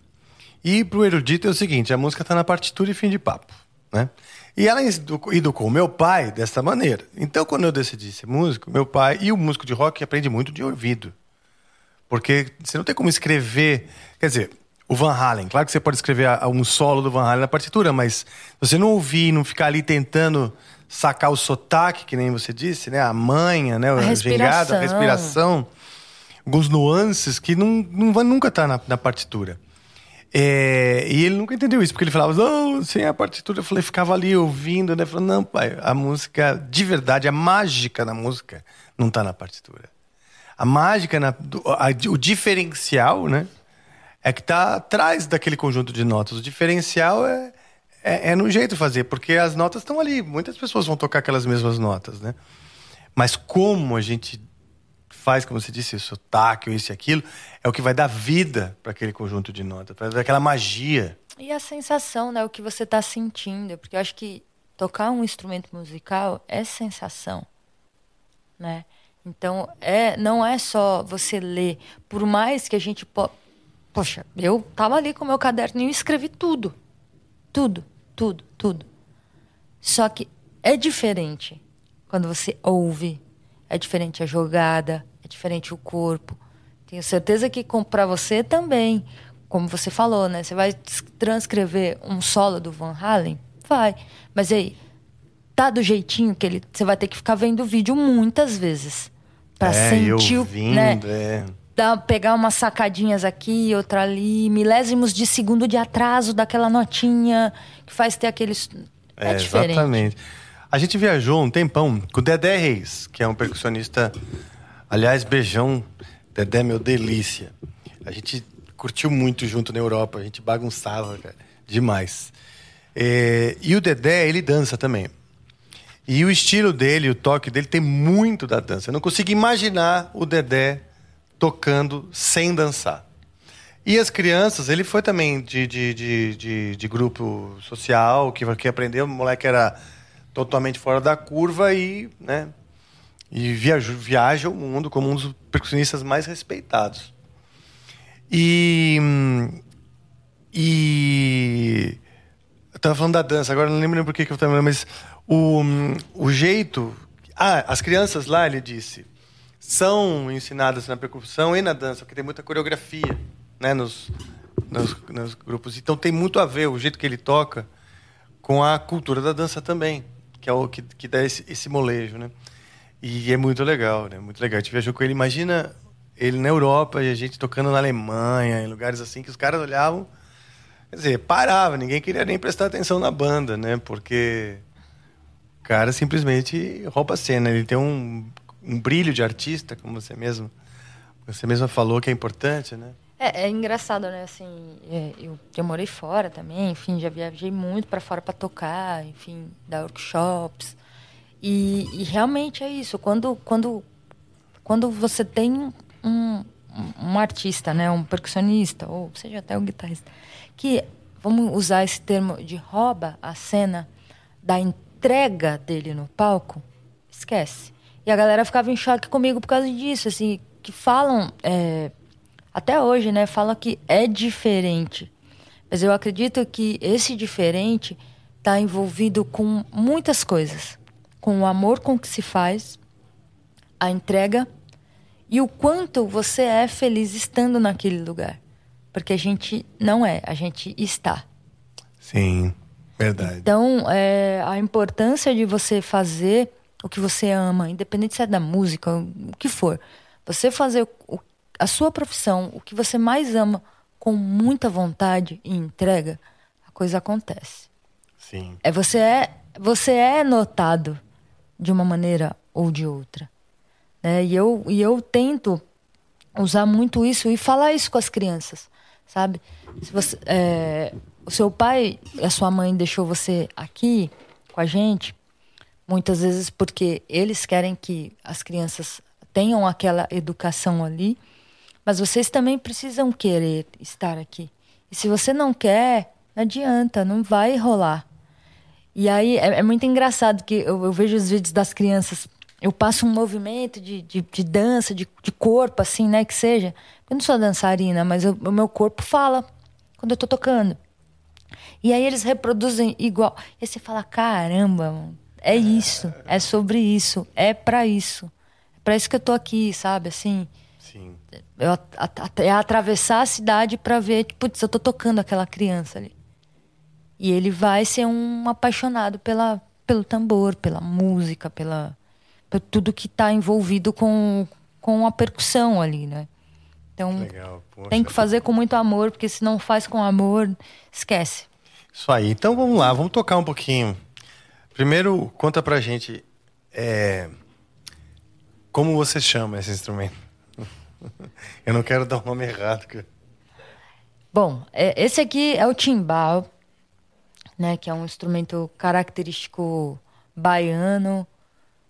E pro erudito é o seguinte, a música tá na partitura e fim de papo, né? E ela edu- educou meu pai dessa maneira. Então, quando eu decidi ser músico, meu pai e o músico de rock aprende muito de ouvido. Porque você não tem como escrever, quer dizer, o Van Halen, claro que você pode escrever a- um solo do Van Halen na partitura, mas você não ouvir, não ficar ali tentando sacar o sotaque, que nem você disse, né? A manha, né? O gingado, a respiração. respiração alguns nuances que não, não nunca estar na, na partitura. É, e ele nunca entendeu isso, porque ele falava, não, sem a partitura. Eu falei, ficava ali ouvindo, né? Falei, não, pai, a música de verdade, a mágica da música não está na partitura. A mágica, na, a- o diferencial, né? É que está atrás daquele conjunto de notas. O diferencial é, é, é no jeito de fazer, porque as notas estão ali. Muitas pessoas vão tocar aquelas mesmas notas, né? Mas como a gente faz, como você disse, sotaque, isso e aquilo, é o que vai dar vida para aquele conjunto de notas, para aquela magia. E a sensação, né? O que você está sentindo. Porque eu acho que tocar um instrumento musical é sensação, né? Então, é, não é só você ler. Por mais que a gente... Po... Poxa, eu tava ali com meu caderninho e escrevi tudo. Tudo, tudo, tudo. Só que é diferente quando você ouve. É diferente a jogada, diferente o corpo. Tenho certeza que para você também, como você falou, né? Você vai transcrever um solo do Van Halen? Vai. Mas aí, tá do jeitinho que ele. Você vai ter que ficar vendo o vídeo muitas vezes. Pra é, sentir o. né? é. Dá, pegar umas sacadinhas aqui, outra ali, milésimos de segundo de atraso daquela notinha que faz ter aqueles. É, É, diferente. exatamente. A gente viajou um tempão com o Dedé Reis, que é um percussionista. Aliás, beijão. Dedé, meu delícia. A gente curtiu muito junto na Europa, a gente bagunçava, cara, demais. É, e o Dedé, ele dança também. E o estilo dele, o toque dele tem muito da dança. Eu não consigo imaginar o Dedé tocando sem dançar. E as crianças, ele foi também de, de, de, de, de grupo social, que, que aprendeu, o moleque era totalmente fora da curva e, né, e viaja, viaja o mundo como um dos percussionistas mais respeitados. E. E. Eu tava falando da dança, agora não lembro por que eu tava falando, mas o, o jeito. Ah, as crianças lá, ele disse, são ensinadas na percussão e na dança, porque tem muita coreografia né, nos, nos, nos grupos. Então tem muito a ver o jeito que ele toca com a cultura da dança também, que é o que, que dá esse, esse molejo, né? E é muito legal, né? Muito legal. A gente viajou com ele. Imagina ele na Europa e a gente tocando na Alemanha, em lugares assim que os caras olhavam, quer dizer, parava, ninguém queria nem prestar atenção na banda, né? Porque o cara simplesmente rouba a cena. Ele tem um, um brilho de artista, como você mesmo, você mesma falou que é importante, né? É, é engraçado, né? Assim, é, eu, eu morei fora também, enfim, já viajei muito para fora para tocar, enfim, dar workshops. E, e realmente é isso. Quando, quando, quando você tem um, um, artista, né, um percussionista, ou seja até um guitarrista, que, vamos usar esse termo de rouba a cena da entrega dele no palco, esquece. E a galera ficava em choque comigo por causa disso, assim, que falam, é, até hoje, né, falam que é diferente. Mas eu acredito que esse diferente está envolvido com muitas coisas. Com o amor com que se faz, a entrega e o quanto você é feliz estando naquele lugar. Porque a gente não é, a gente está. Sim, verdade. Então, é, a importância de você fazer o que você ama, independente se é da música, o que for. Você fazer o, a sua profissão, o que você mais ama, com muita vontade e entrega, a coisa acontece. Sim. É você é você é notado de uma maneira ou de outra, né? E eu e eu tento usar muito isso e falar isso com as crianças, sabe? Se você, é, o seu pai a sua mãe deixou você aqui com a gente, muitas vezes porque eles querem que as crianças tenham aquela educação ali, mas vocês também precisam querer estar aqui. E se você não quer, não adianta, não vai rolar. E aí é, é muito engraçado que eu, eu, vejo os vídeos das crianças, eu passo um movimento de, de, de dança, de, de, corpo, assim, né, que seja. Eu não sou dançarina, mas eu, o meu corpo fala quando eu tô tocando. E aí eles reproduzem igual. E aí você fala, caramba, mano, é isso, é sobre isso, é para isso. É pra isso que eu tô aqui, sabe, assim. Sim. Eu, é atravessar a cidade para ver, putz, eu tô tocando aquela criança ali. E ele vai ser um apaixonado pela, pelo tambor, pela música, pela, por tudo que está envolvido com, com a percussão ali, né? Então, Legal. Tem que fazer com muito amor, porque se não faz com amor, esquece. Isso aí. Então vamos lá, vamos tocar um pouquinho. Primeiro, conta pra gente é, como você chama esse instrumento. (laughs) Eu não quero dar o nome errado. Bom, é, esse aqui é o timbal, né, que é um instrumento característico baiano.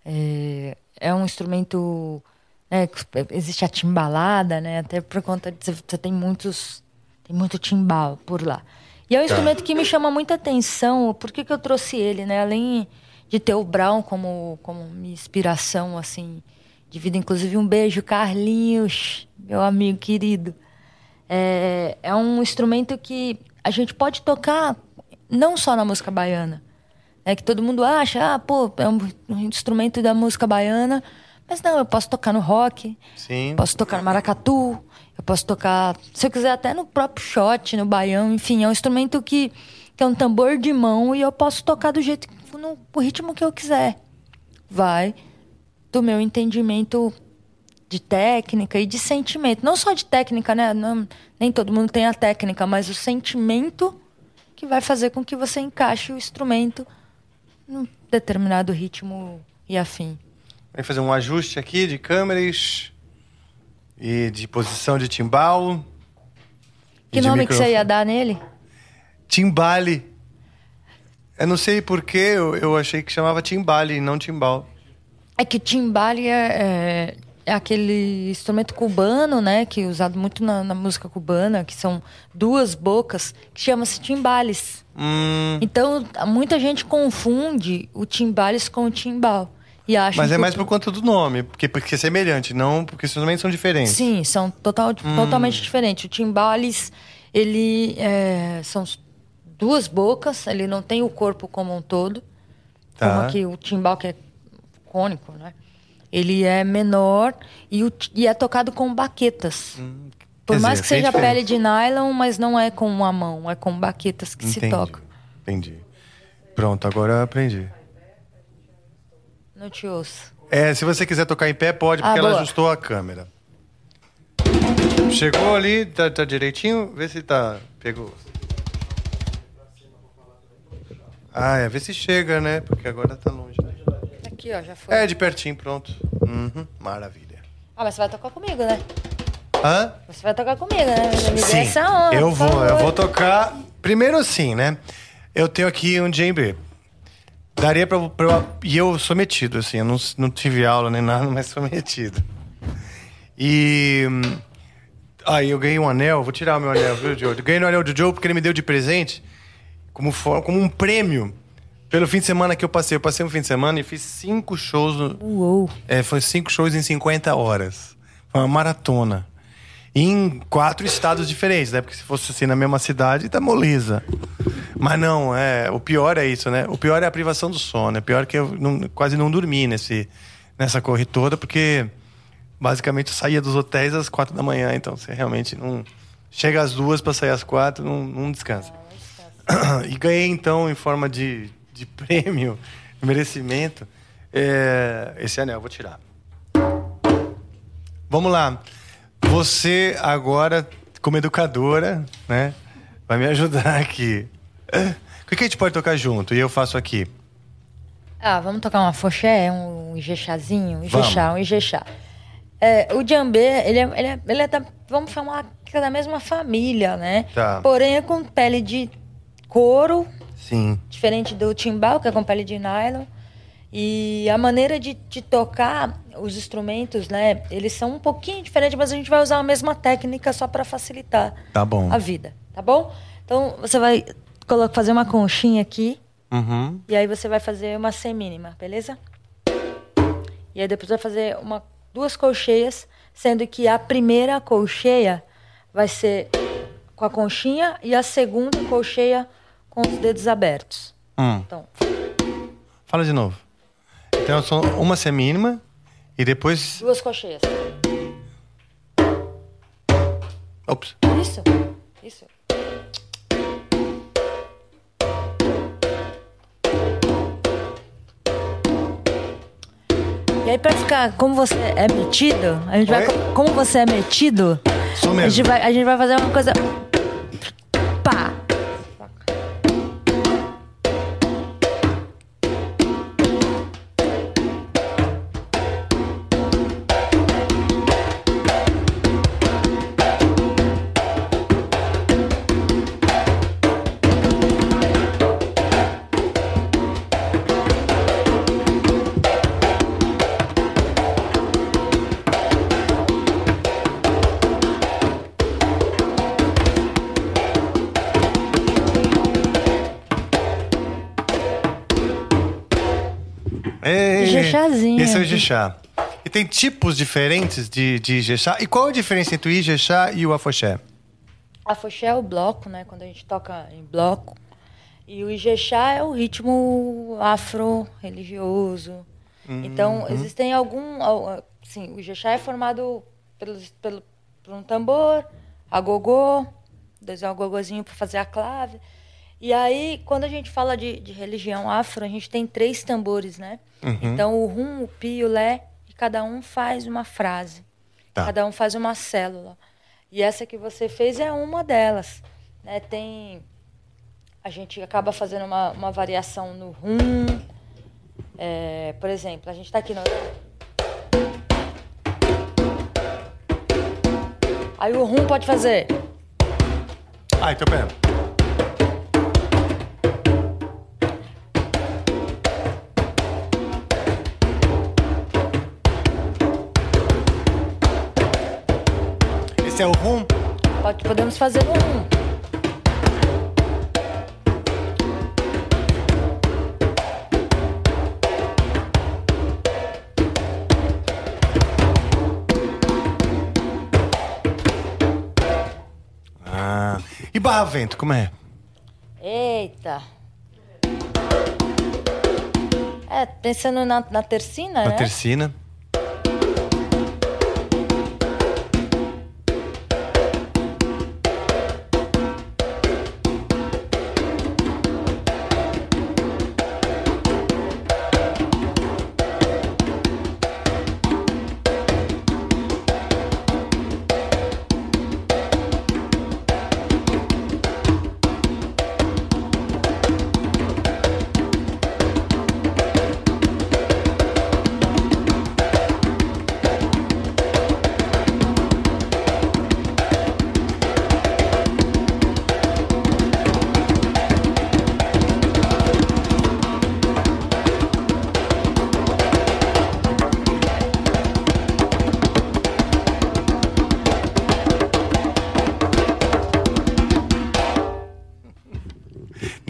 É, é um instrumento né? Existe a timbalada, né? Até por conta de você tem muitos. Tem muito timbal por lá. E é um tá. instrumento que me chama muita atenção. Por que, que eu trouxe ele, né? Além de ter o Brown como, como minha inspiração, assim, de vida. Inclusive, um beijo, Carlinhos, meu amigo querido. É, é um instrumento que a gente pode tocar não só na música baiana. É que todo mundo acha, ah, pô, é um instrumento da música baiana. Mas não, eu posso tocar no rock, Sim. posso tocar no maracatu, eu posso tocar, se eu quiser, até no próprio shot, no baião, enfim, é um instrumento que, que é um tambor de mão e eu posso tocar do jeito, no ritmo que eu quiser. Vai do meu entendimento de técnica e de sentimento. Não só de técnica, né? Não, nem todo mundo tem a técnica, mas o sentimento que vai fazer com que você encaixe o instrumento num determinado ritmo e afim. Vai fazer um ajuste aqui de câmeras e de posição de timbal. Que nome que você ia dar nele? Timbale. Eu não sei porquê, eu, eu achei que chamava timbale e não timbal. É que timbale é, é, aquele instrumento cubano, né? Que é usado muito na, na música cubana, que são duas bocas, que chama-se timbales. Hum. Então, muita gente confunde o timbales com o timbal. E acha Mas é mais por conta do nome, porque, porque é semelhante, não porque os instrumentos são diferentes. Sim, são total, hum. totalmente diferentes. O timbales, ele é, são duas bocas, ele não tem o corpo como um todo. Tá. Como aqui o timbal, que é cônico, né? Ele é menor e, o, e é tocado com baquetas. Hum, Por mais dizer, que seja pele de nylon, mas não é com uma mão, é com baquetas que Entendi. se toca. Entendi. Pronto, agora eu aprendi. Não te ouço. É, se você quiser tocar em pé, pode, porque ah, ela ajustou a câmera. Chegou ali, tá, tá direitinho? Vê se tá. Pegou. Ah, é, vê se chega, né? Porque agora tá longe. Né? Aqui, ó, já foi. É, de pertinho, pronto. Uhum, maravilha. Ah, mas você vai tocar comigo, né? Hã? Você vai tocar comigo, né? Me Sim, essa honra, eu vou, eu vou tocar. Primeiro assim, né? Eu tenho aqui um djembe. Daria pra, pra, E eu sou metido, assim. Eu não, não tive aula nem nada, mas sou metido. E. Aí eu ganhei um anel, vou tirar o meu anel, viu, Joe? Eu ganhei o anel do Joe porque ele me deu de presente como, for, como um prêmio pelo fim de semana que eu passei. Eu passei um fim de semana e fiz cinco shows. No, Uou! É, foi cinco shows em 50 horas. Foi uma maratona. Em quatro estados diferentes, né? Porque se fosse assim na mesma cidade, tá moleza. Mas não, é, o pior é isso, né? O pior é a privação do sono. É pior que eu não, quase não dormi nesse, nessa corre toda, porque basicamente eu saía dos hotéis às quatro da manhã, então você realmente não. Chega às duas para sair às quatro, não, não descansa. (coughs) e ganhei então em forma de, de prêmio, merecimento, é, esse anel. Vou tirar. Vamos lá. Você agora, como educadora, né, vai me ajudar aqui. O que a gente pode tocar junto? E eu faço aqui. Ah, vamos tocar uma foché, um ijexazinho, um ijexá, um ijexá. É, o djambê, ele é, ele é, ele é da, vamos falar que é da mesma família, né? Tá. Porém é com pele de couro. Sim. Diferente do timbal, que é com pele de nylon. E a maneira de, de, tocar os instrumentos, né? Eles são um pouquinho diferentes, mas a gente vai usar a mesma técnica só para facilitar tá bom. a vida, tá bom? Então você vai fazer uma conchinha aqui. Uhum. E aí você vai fazer uma semínima, beleza? E aí depois vai fazer uma, duas colcheias, sendo que a primeira colcheia vai ser com a conchinha e a segunda colcheia com os dedos abertos. Hum. Então. Fala de novo. Então são uma semínima e depois. Duas cocheias. Ops. Isso. Isso. E aí, pra ficar, como você é metido, a gente Oi? vai. Como você é metido. A gente vai, a gente vai fazer uma coisa Ijexazinho. Esse é o Ijexá. E tem tipos diferentes de, de Ijexá. E qual a diferença entre o Ijexá e o Afoxé? Afoxé é o bloco, né? Quando a gente toca em bloco. E o Ijexá é o ritmo afro-religioso. Então, existem algum... al- Sim, o Ijexá é formado pelos, pelo, por um tambor, agogô, dois agogozinhos para fazer a clave. E aí, quando a gente fala de, de religião afro, a gente tem três tambores, né? Então, o rum, o pi e o lé, e cada um faz uma frase. Tá. Cada um faz uma célula. E essa que você fez é uma delas. Né? Tem... A gente acaba fazendo uma, uma variação no rum. É, por exemplo, a gente está aqui no... Aí o rum pode fazer... Ah, então pera. Esse é o rum? Pode, podemos fazer no rum. Ah. E Barra Vento, como é? Eita. É, pensando na, na tercina, Na né? tercina.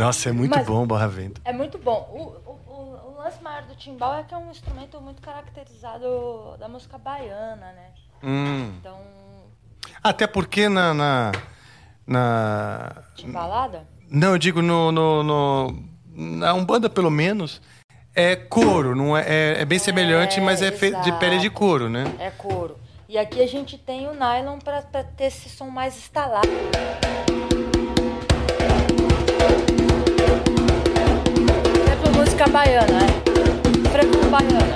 Nossa, é muito Mas- bom o Barra Vento. É muito bom. O, o, o, lance maior do timbal é que é um instrumento muito caracterizado da música baiana, né? Hum. Então, Até porque na. na, na- timbalada? Não, eu digo no, no, no- Na Umbanda, pelo menos, é couro. Não é, é, é bem semelhante, mas é feito de pele de couro, né? É couro. E aqui a gente tem o nylon pra ter esse som mais instalado. Música baiana, é. Frevo baiana.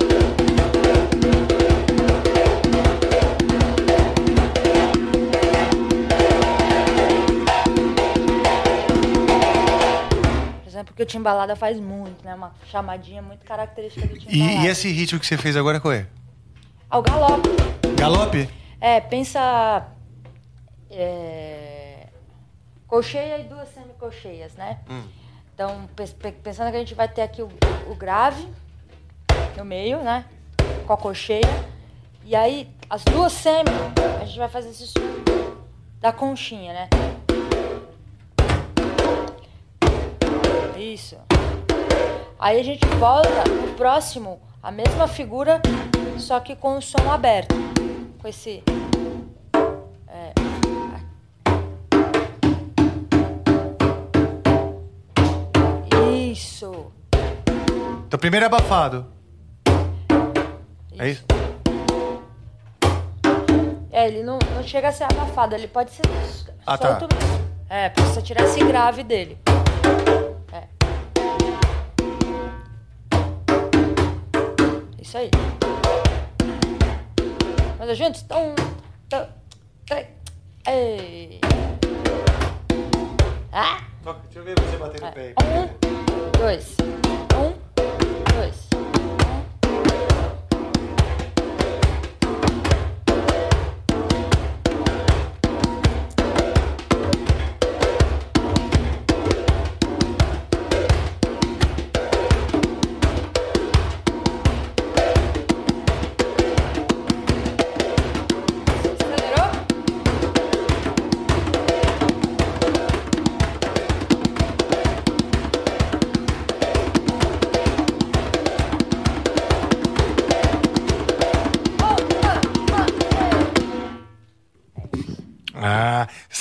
Por exemplo, que o timbalada faz muito, né? Uma chamadinha muito característica do timbalada. E, e esse ritmo que você fez agora qual é? Ah, o galope. Galope? É, pensa. É, colcheia e duas semicolcheias, né? Então, pensando que a gente vai ter aqui o, o grave no meio, né? Com a colcheia. E aí, as duas semi, a gente vai fazer esse som da conchinha, né? Isso. Aí a gente volta no próximo, a mesma figura, só que com o som aberto. Com esse. É, isso. Então, primeiro é abafado. É isso? É, ele não, não chega a ser abafado, ele pode ser Ah, tá. solto mesmo. É, você tirar esse grave dele. É. Isso aí. Mas juntos. Tum, tum, tum. Ei. Ah! Toca, deixa eu ver você bater no pé. Um, dois. Um, dois.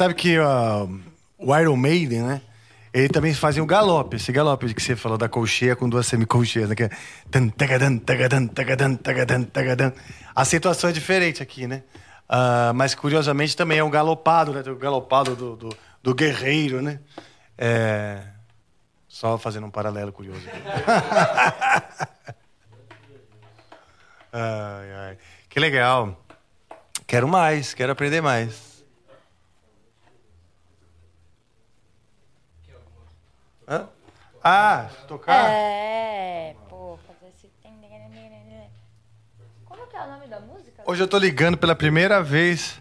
Sabe que uh, o Iron Maiden, né? Ele também fazia o galope, esse galope que você falou da colcheia com duas semicolcheias, né? Que é... A situação é diferente aqui, né? Uh, mas curiosamente também é um galopado, né? O galopado do, do, do guerreiro, né? É... Só fazendo um paralelo curioso. (laughs) ai, ai. Que legal. Quero mais, quero aprender mais. Hã? Ah, tocar? É, pô, fazer esse. Como que é o nome da música? Hoje eu tô ligando pela primeira vez.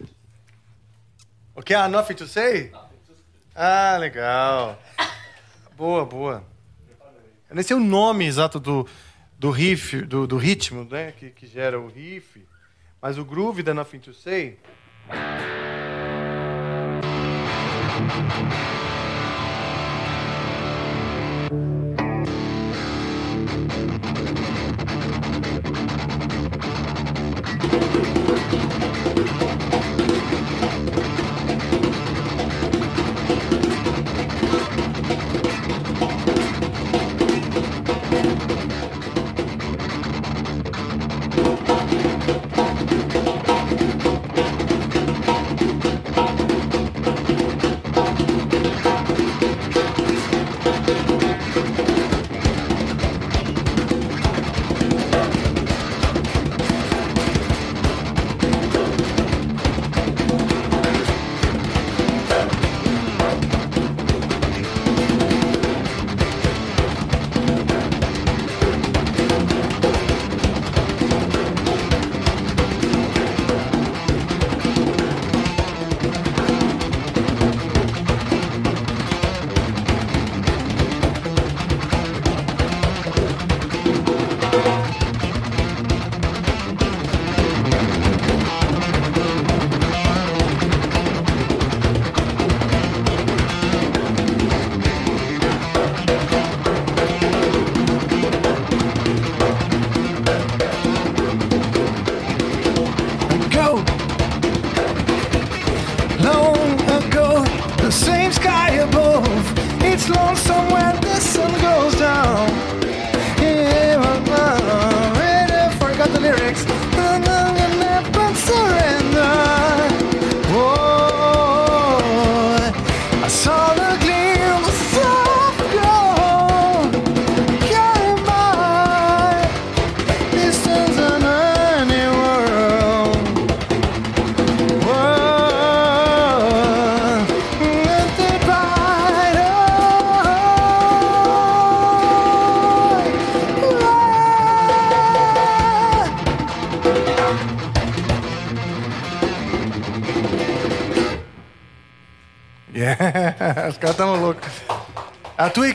O que? Ah, Nothing to Say? Ah, legal. Boa, boa. Eu nem sei o nome exato do, do riff, do, do ritmo, né? Que, que gera o riff. Mas o groove da Nothing to Say.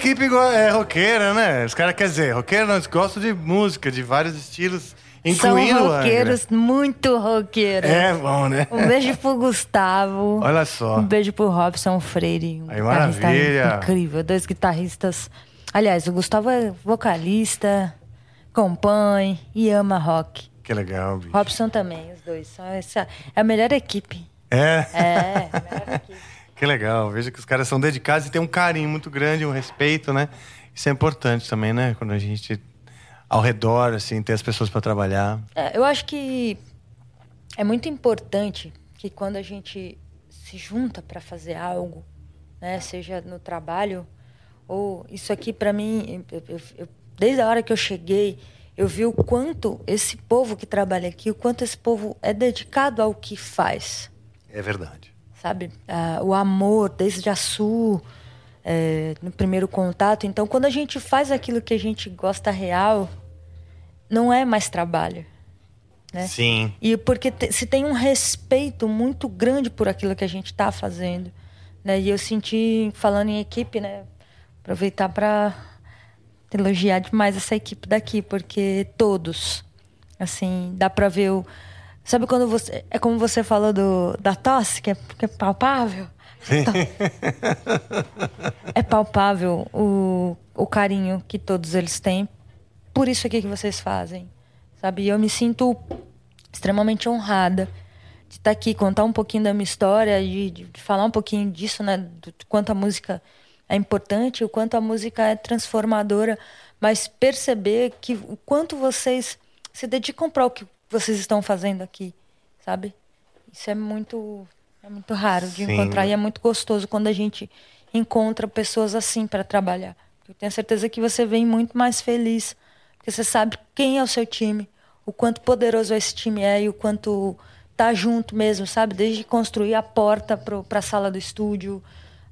Equipe é roqueira, né? Os caras, quer dizer, roqueira não, eles gostam de música, de vários estilos, incluindo São roqueiros, muito roqueiros. É bom, né? Um beijo pro Gustavo. (laughs) Olha só. Um beijo pro Robson Freire. Um Aí, maravilha. Incrível. Dois guitarristas. Aliás, o Gustavo é vocalista, compõe e ama rock. Que legal, bicho. Robson também, os dois. São essa, é a melhor equipe. É, É, (laughs) a melhor equipe. Que legal. Veja que os caras são dedicados e tem um carinho muito grande, um respeito, né? Isso é importante também, né? Quando a gente ao redor, assim, ter as pessoas para trabalhar. É, eu acho que é muito importante que quando a gente se junta para fazer algo, né, seja no trabalho ou isso aqui para mim, eu- eu- eu- desde a hora que eu cheguei, eu vi o quanto esse povo que trabalha aqui, o quanto esse povo é dedicado ao que faz É verdade. Sabe? Ah, o amor desde a Sul, é, no primeiro contato. Então, quando a gente faz aquilo que a gente gosta real, não é mais trabalho. Né? Sim. E porque te- se tem um respeito muito grande por aquilo que a gente está fazendo. Né? E eu senti, falando em equipe, né? aproveitar para elogiar demais essa equipe daqui, porque todos, assim, dá para ver o. Sabe quando você. É como você falou do, da tosse, que é, que é palpável? é palpável o, o carinho que todos eles têm por isso aqui que vocês fazem, sabe? E eu me sinto extremamente honrada estar tá aqui, contar um pouquinho da minha história, de, de, de falar um pouquinho disso, né? Do quanto a música é importante, o quanto a música é transformadora, mas perceber que o quanto vocês se dedicam para o que vocês estão fazendo aqui, sabe? Isso é muito é muito raro de Sim. encontrar e é muito gostoso quando a gente encontra pessoas assim para trabalhar. Eu tenho certeza que você vem muito mais feliz, porque você sabe quem é o seu time, o quanto poderoso esse time é e o quanto tá junto mesmo, sabe? Desde construir a porta para a sala do estúdio,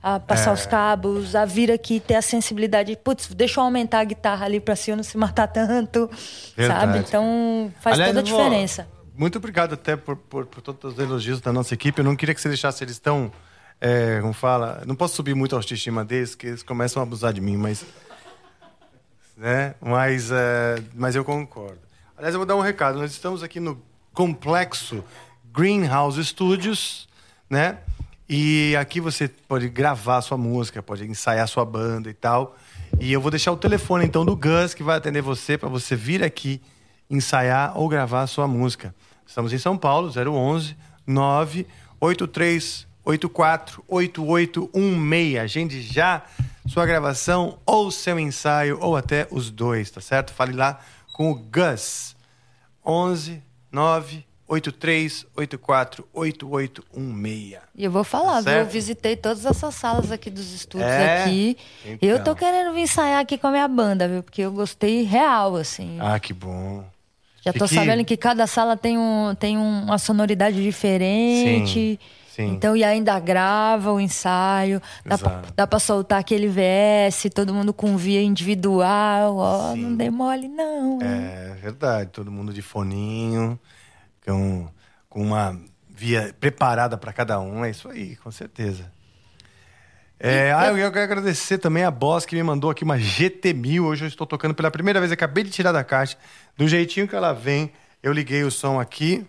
a passar é. os cabos, a vir aqui ter a sensibilidade, putz, deixa eu aumentar a guitarra ali para si eu não se matar tanto, Verdade. sabe? Então faz Aliás, toda a diferença. Muito obrigado até por, por, por, todos os elogios da nossa equipe. Eu não queria que você deixasse eles tão, é, como fala, não posso subir muito a autoestima deles, que eles começam a abusar de mim, mas, né? Mas, é, mas eu concordo. Aliás, eu vou dar um recado. Nós estamos aqui no complexo Greenhouse Studios, né? E aqui você pode gravar sua música, pode ensaiar sua banda e tal. E eu vou deixar o telefone então do Gus que vai atender você para você vir aqui ensaiar ou gravar sua música. Estamos em São Paulo, 011 98384 8816. Agende já sua gravação ou seu ensaio ou até os dois, tá certo? Fale lá com o Gus. 11 9 83848816. E eu vou falar, tá eu visitei todas essas salas aqui dos estúdios é? aqui. Então. Eu tô querendo vir ensaiar aqui com a minha banda, viu? Porque eu gostei real, assim. Ah, que bom. Já tô sabendo que cada sala tem, um, tem uma sonoridade diferente. Sim. Sim. Então, e ainda grava o ensaio, dá pra, dá pra, soltar aquele VS, todo mundo com via individual, ó, Sim. não demole não. É verdade, todo mundo de foninho com, com uma via preparada para cada um. É isso aí, com certeza. É, ah, eu quero agradecer também a Boss que me mandou aqui uma GT1000. Hoje eu estou tocando pela primeira vez, acabei de tirar da caixa. Do jeitinho que ela vem, eu liguei o som aqui.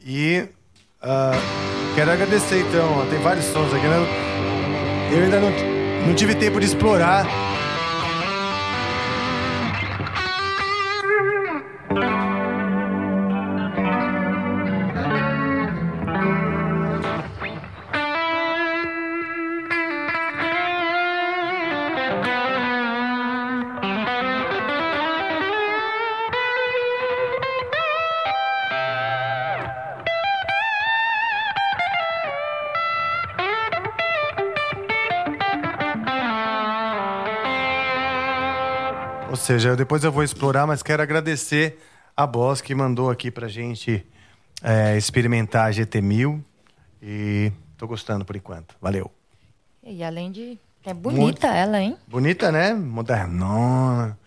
E uh, quero agradecer então. Tem vários sons aqui. Né? Eu ainda não, não tive tempo de explorar seja, depois eu vou explorar, mas quero agradecer a Boss que mandou aqui pra gente é, experimentar a GT1000 e tô gostando por enquanto. Valeu. E além de. É bonita Muito... ela, hein? Bonita, né? Modernona.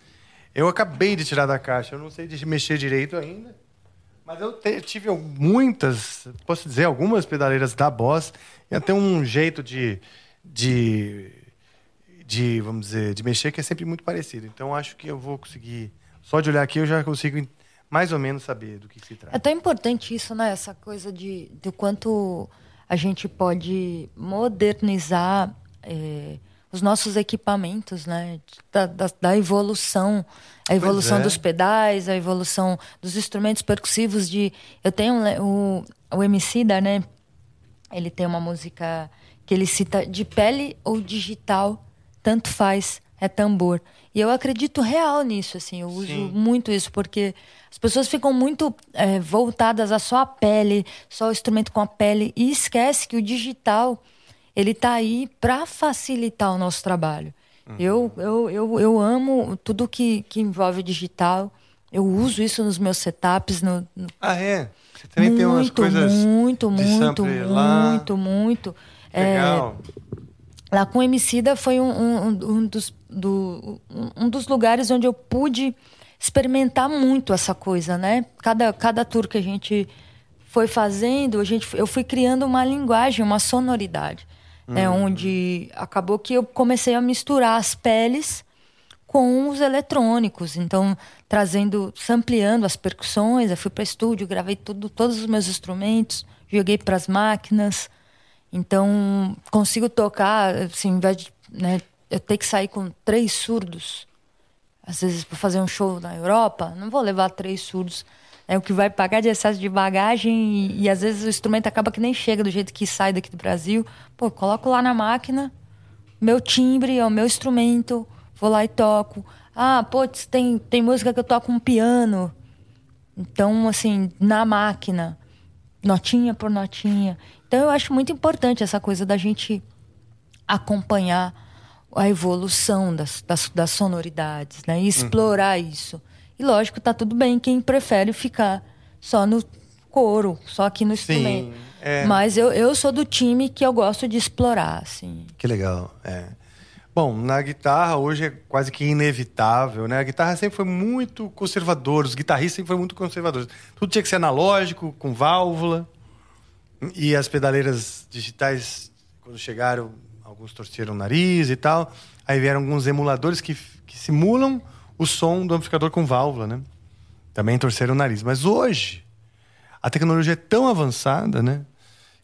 Eu acabei de tirar da caixa, eu não sei de mexer direito ainda. Mas eu te, tive muitas, posso dizer, algumas pedaleiras da Boss e até um jeito de, de de, vamos dizer, de mexer que é sempre muito parecido. Então acho que eu vou conseguir, só de olhar aqui eu já consigo mais ou menos saber do que se trata. É tão importante isso, né? Essa coisa de do quanto a gente pode modernizar é, os nossos equipamentos, né? Da, da, da evolução, a evolução é. dos pedais, a evolução dos instrumentos percussivos. De eu tenho o o MC da, né? Ele tem uma música que ele cita de pele ou digital tanto faz, é tambor. E eu acredito real nisso, assim, eu uso Sim. muito isso, porque as pessoas ficam muito é, voltadas a só a pele, só o instrumento com a pele, e esquece que o digital, ele tá aí para facilitar o nosso trabalho. Uhum. Eu, eu, eu, eu amo tudo que, que envolve digital, eu uso isso nos meus setups. No, no... Ah, é? Você também muito, tem umas coisas Muito, muito, muito, muito. Legal. É, Lá com o Emicida foi um, um, um, dos, do, um dos lugares onde eu pude experimentar muito essa coisa, né? Cada, cada tour que a gente foi fazendo, a gente, eu fui criando uma linguagem, uma sonoridade. Né? Uhum. Onde acabou que eu comecei a misturar as peles com os eletrônicos. Então, trazendo, sampleando as percussões. Eu fui para estúdio, gravei tudo, todos os meus instrumentos, joguei para as máquinas então, consigo tocar, assim, ao invés de né, eu ter que sair com três surdos, às vezes para fazer um show na Europa, não vou levar três surdos É o que vai pagar de excesso de bagagem e, e às vezes o instrumento acaba que nem chega do jeito que sai daqui do Brasil. Pô, coloco lá na máquina, meu timbre, é o meu instrumento, vou lá e toco. Ah, pô, tem, tem música que eu toco um piano. Então, assim, na máquina, notinha por notinha. Então, eu acho muito importante essa coisa da gente acompanhar a evolução das, das, das sonoridades, né? E explorar uhum. isso. E lógico, tá tudo bem quem prefere ficar só no coro, só aqui no instrumento. Sim, é. Mas eu, eu sou do time que eu gosto de explorar, assim. Que legal, é. Bom, na guitarra hoje é quase que inevitável, né? A guitarra sempre foi muito conservadora, os guitarristas sempre foram muito conservadores. Tudo tinha que ser analógico, com válvula. E as pedaleiras digitais, quando chegaram, alguns torceram o nariz e tal. Aí vieram alguns emuladores que, que simulam o som do amplificador com válvula, né? Também torceram o nariz. Mas hoje, a tecnologia é tão avançada, né?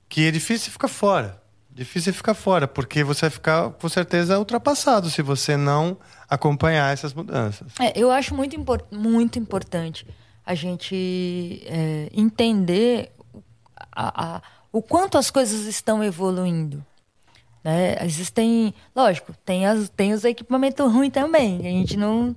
Que é difícil ficar fora. Difícil ficar fora, porque você vai ficar, com certeza, ultrapassado se você não acompanhar essas mudanças. É, eu acho muito, import muito importante a gente é, entender a, a, o quanto as coisas estão evoluindo. Né? Existem, lógico, tem, as, tem os equipamentos ruins também. A gente não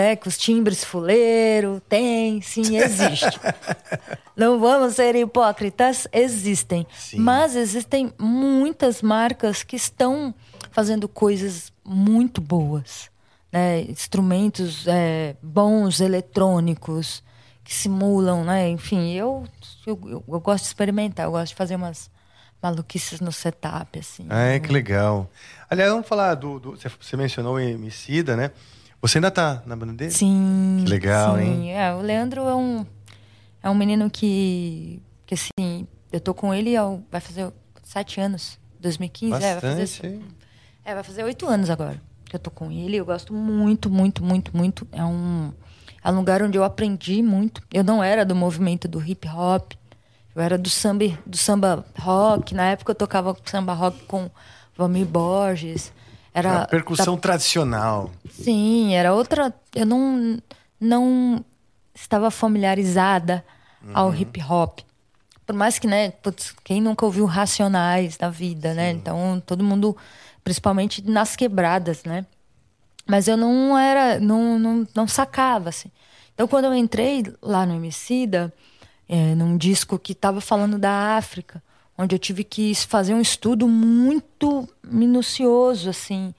né, com os timbres fuleiro, tem, sim, existe. (laughs) Não vamos ser hipócritas, existem. Sim. Mas existem muitas marcas que estão fazendo coisas muito boas. Né? Instrumentos é, bons, eletrônicos, que simulam, né? Enfim, eu, eu, eu, gosto de experimentar, eu gosto de fazer umas maluquices no setup, assim. Ah, é, que legal. Aliás, vamos falar do... do você mencionou o Emicida, né? Você ainda tá na banda dele? Sim. Que legal, sim. hein? É, o Leandro é um, é um menino que, que assim, eu tô com ele há, vai fazer sete anos. 2015, Bastante, é, vai fazer. É, vai fazer oito anos agora que eu tô com ele. Eu gosto muito, muito, muito, muito. É um, é um lugar onde eu aprendi muito. Eu não era do movimento do hip hop. Eu era do samba, do samba rock. Na época eu tocava samba rock com Valmir Borges. Era a percussão da... tradicional. Sim, era outra. Eu não, não estava familiarizada uhum. ao hip hop. Por mais que, né, putz, quem nunca ouviu Racionais da vida, né? Sim. né? Então, todo mundo, principalmente nas quebradas, né? Mas eu não era, não, não, não sacava, assim. Então, quando eu entrei lá no Emicida, é, num disco que estava falando da África, onde eu tive que fazer um estudo muito minucioso, assim,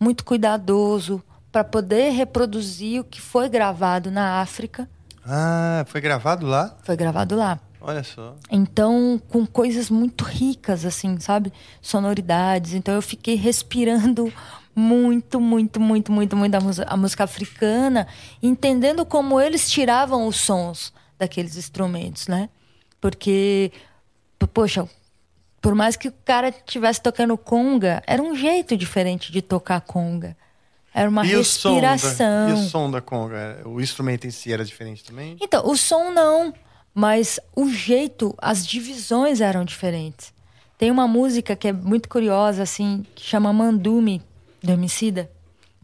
muito cuidadoso, para poder reproduzir o que foi gravado na África. Ah, foi gravado lá? Foi gravado lá. Olha só. Então, com coisas muito ricas, assim, sabe? Sonoridades. Então, eu fiquei respirando muito, muito, muito, muito, muito a, música, africana, entendendo como eles tiravam os sons daqueles instrumentos, né? Porque, poxa, por mais que o cara estivesse tocando conga, era um jeito diferente de tocar conga. Era uma e respiração. O da, e o som da conga? O instrumento em si era diferente também? Então, o som não, mas o jeito, as divisões eram diferentes. Tem uma música que é muito curiosa, assim, que chama Mandume, do Emicida,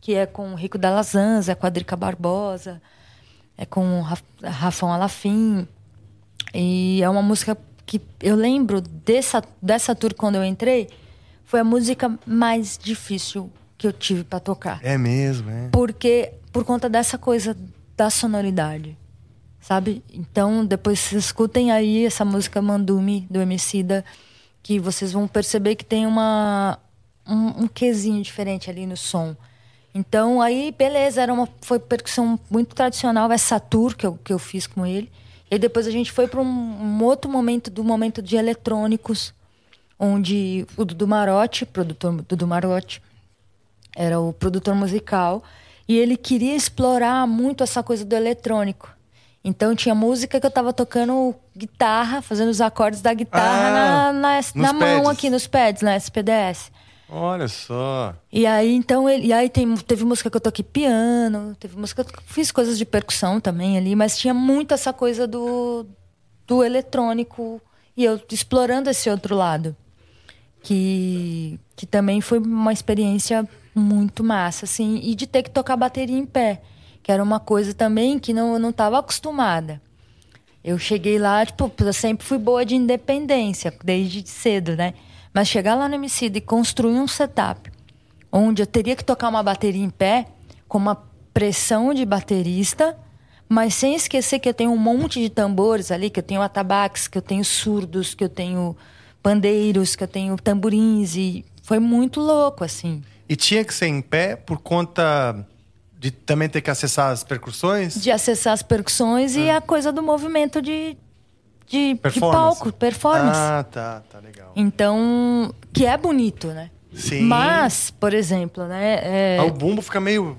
que é com o Rico da Lazanza, com a Drica Barbosa, é com o Rafão Alafim. E é uma música que eu lembro dessa, dessa tour quando eu entrei, foi a música mais difícil que eu tive para tocar. É mesmo, é. Porque por conta dessa coisa da sonoridade, sabe? Então, depois vocês escutem aí essa música Mandume do Emicida, que vocês vão perceber que tem uma um, um quesinho diferente ali no som. Então, aí, beleza, era uma foi percussão muito tradicional essa tour que eu, que eu fiz com ele. E depois a gente foi para um, um, outro momento, do momento de eletrônicos, onde o Dudu Marotti, produtor Dudu Marotti, era o produtor musical, e ele queria explorar muito essa coisa do eletrônico. Então tinha música que eu estava tocando guitarra, fazendo os acordes da guitarra ah, na, na, na mão aqui nos pads, na SPDS. Olha só. E aí, então, ele, e aí tem, teve música que eu toquei piano, teve música que eu fiz coisas de percussão também ali, mas tinha muito essa coisa do, do eletrônico e eu explorando esse outro lado. Que, que também foi uma experiência muito massa, assim, e de ter que tocar bateria em pé, que era uma coisa também que não, eu não estava acostumada. Eu cheguei lá, tipo, eu sempre fui boa de independência, desde cedo, né? Mas chegar lá no MC e construir um setup onde eu teria que tocar uma bateria em pé, com uma pressão de baterista, mas sem esquecer que eu tenho um monte de tambores ali, que eu tenho atabaques, que eu tenho surdos, que eu tenho pandeiros, que eu tenho tamborins e foi muito louco assim. E tinha que ser em pé por conta de também ter que acessar as percussões? De acessar as percussões e ah. a coisa do movimento de, de, de palco, performance. Ah, tá, tá legal. Então, que é bonito, né? Sim. Mas, por exemplo, né? É... Ah, o bumbo fica meio.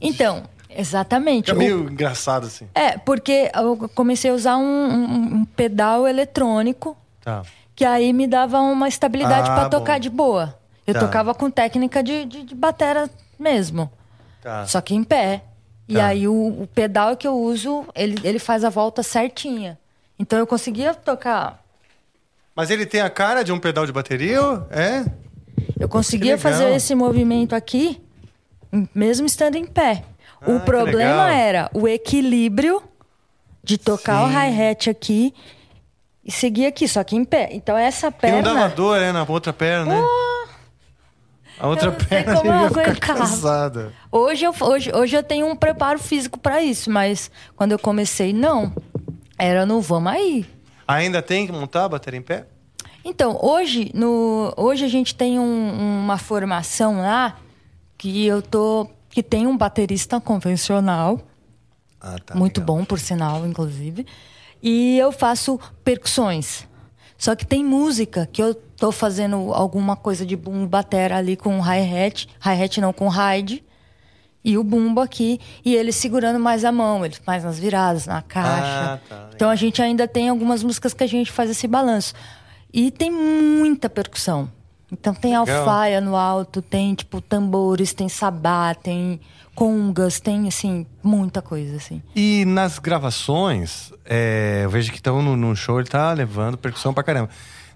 Então, exatamente. Fica meio o... engraçado, assim. É, porque eu comecei a usar um, um, um pedal eletrônico. Tá. Que aí me dava uma estabilidade ah, para tocar de boa. Eu tá. tocava com técnica de, de, de batera mesmo. Tá. Só que em pé. E tá. aí o, o, pedal que eu uso, ele, ele faz a volta certinha. Então eu conseguia tocar. Mas ele tem a cara de um pedal de bateria? É? Eu conseguia fazer esse movimento aqui, mesmo estando em pé. Ah, o problema era o equilíbrio de tocar Sim. o hi-hat aqui e seguir aqui, só que em pé. Então essa perna. E não dava dor, né? Na outra perna, né? A outra eu perna como (laughs) eu cansada. Hoje eu, hoje, hoje eu tenho um preparo físico para isso, mas quando eu comecei, não. Era no vamos aí. Ainda tem que montar a bateria em pé? Então, hoje, no, hoje a gente tem um, uma formação lá que eu tô. que tem um baterista convencional. Ah, tá, muito legal. bom, por sinal, inclusive. E eu faço percussões. Só que tem música que eu tô fazendo alguma coisa de boom batera ali com hi-hat. Hi-hat não, com ride. E o bumbo aqui. E ele segurando mais a mão, ele mais nas viradas, na caixa. Ah, tá, então a gente ainda tem algumas músicas que a gente faz esse balanço. E tem muita percussão. Então tem Legal. alfaia no alto, tem tipo tambores, tem sabá, tem congas, tem assim, muita coisa assim. E nas gravações, é, eu vejo que estão no, no, show, ele tá levando percussão pra caramba.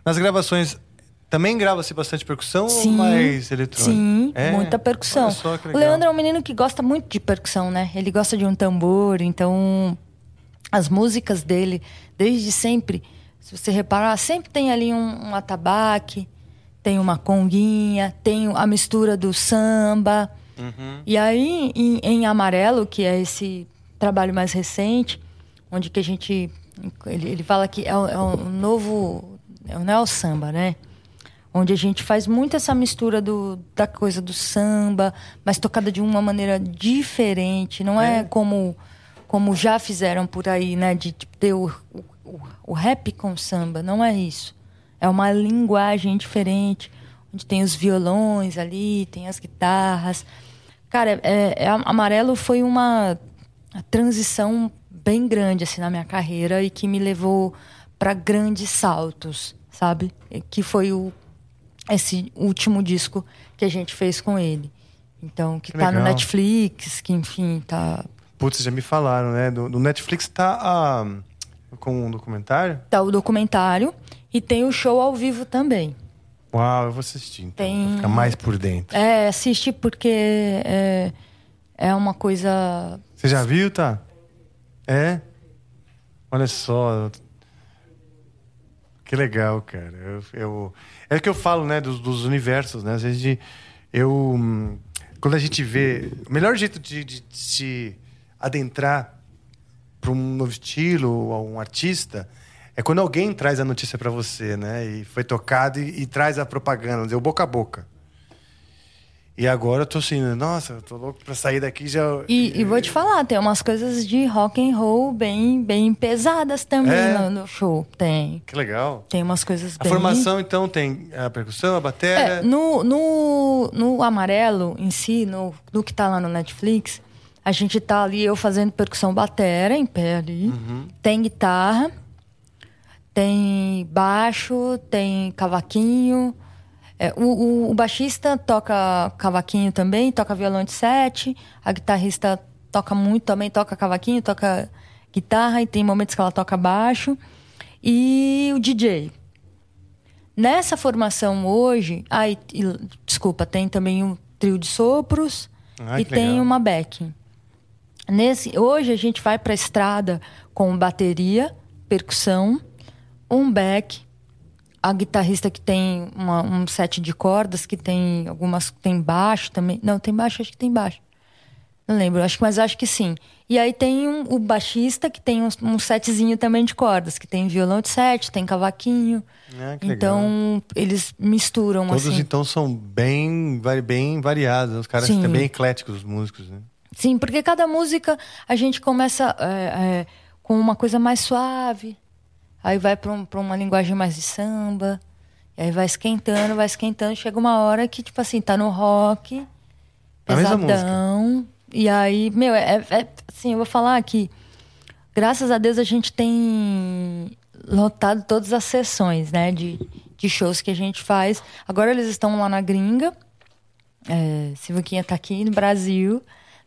Nas gravações, também grava-se bastante percussão sim, ou mais eletrônico? Sim, é? muita percussão. O Leandro é um menino que gosta muito de percussão, né? Ele gosta de um tambor, então as músicas dele, desde sempre se você reparar, sempre tem ali um, um atabaque, tem uma conguinha, tem a mistura do samba. Uhum. E aí, em, em, Amarelo, que é esse trabalho mais recente, onde que a gente... Ele, ele fala que é, um, é um novo... É o samba, né? Onde a gente faz muito essa mistura do, da coisa do samba, mas tocada de uma maneira diferente. Não é, é como, como já fizeram por aí, né? De, de ter o, o o, o rap com samba, não é isso. É uma linguagem diferente, onde tem os violões ali, tem as guitarras. Cara, é, é, Amarelo foi uma transição bem grande assim na minha carreira e que me levou para grandes saltos, sabe? Que foi o esse último disco que a gente fez com ele. Então, que, que tá legal. no Netflix, que enfim, tá Putz, já me falaram, né? No, no Netflix tá a com um documentário? Tá o documentário e tem o show ao vivo também. Uau, eu vou assistir então, tem... pra ficar mais por dentro. É, assiste porque é, é uma coisa... Você já viu, tá? É? Olha só. Que legal, cara. Eu, eu... É o que eu falo, né, dos, dos universos, né? Às vezes eu... Quando a gente vê... O melhor jeito de, de, de se adentrar para um novo estilo ou um artista é quando alguém traz a notícia para você, né? E foi tocado e, e traz a propaganda, deu boca a boca. E agora eu tô assim, nossa, eu tô louco pra sair daqui já. E, e vou te falar, tem umas coisas de rock and roll bem, bem pesadas também é? no, no, show. Tem. Que legal. Tem umas coisas a bem. A formação, então, tem a percussão, a bateria. É, no, no, no amarelo em si, no, no que tá lá no Netflix, a gente tá ali, eu fazendo percussão batera em pé ali. Uhum. Tem guitarra, tem baixo, tem cavaquinho. É, o, o, o, baixista toca cavaquinho também, toca violão de sete. A guitarrista toca muito também, toca cavaquinho, toca guitarra e tem momentos que ela toca baixo. E o DJ. Nessa formação hoje, ai, desculpa, tem também um trio de sopros Ai, e tem legal. uma backing. Nesse, hoje a gente vai para a estrada com bateria, percussão, um back, a guitarrista que tem uma, um set de cordas, que tem algumas. tem baixo também. Não, tem baixo, acho que tem baixo. Não lembro, acho, mas acho que sim. E aí tem um, o baixista que tem um, um setzinho também de cordas, que tem violão de sete, tem cavaquinho. Ah, então eles misturam Todos assim. então são bem, bem variados. Os caras Sim. são bem ecléticos, os músicos, né? Sim, porque cada música a gente começa é, é, com uma coisa mais suave, aí vai para um, uma linguagem mais de samba, e aí vai esquentando, vai esquentando, chega uma hora que, tipo assim, tá no rock, A mesma pesadão. E aí, meu, é, é- assim, eu vou falar que, graças a Deus, a gente tem lotado todas as sessões, né, de, de shows que a gente faz. Agora eles estão lá na gringa, é, Sivuquinha tá aqui no Brasil,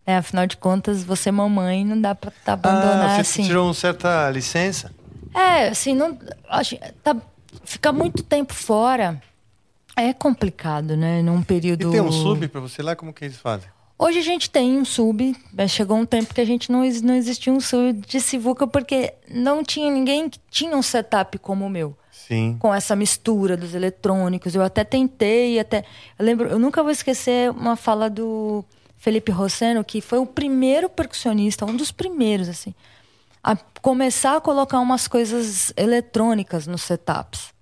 né, afinal de contas, você mamãe, não dá pra tá abandonar ah, você assim. tirou uma certa licença? É, assim, não, acho, tá, ficar muito tempo fora é complicado, né? Num período. E tem um sub pra você lá? Como que eles fazem? Hoje a gente tem um sub, mas chegou um tempo que a gente não, não existia um sub de Sivuca porque não tinha ninguém que tinha um setup como o meu. Sim. Com essa mistura dos eletrônicos. Eu até tentei, até. Eu lembro, eu nunca vou esquecer uma fala do Felipe Rosseno, que foi o primeiro percussionista, um dos primeiros, assim, a começar a colocar umas coisas eletrônicas nos setups.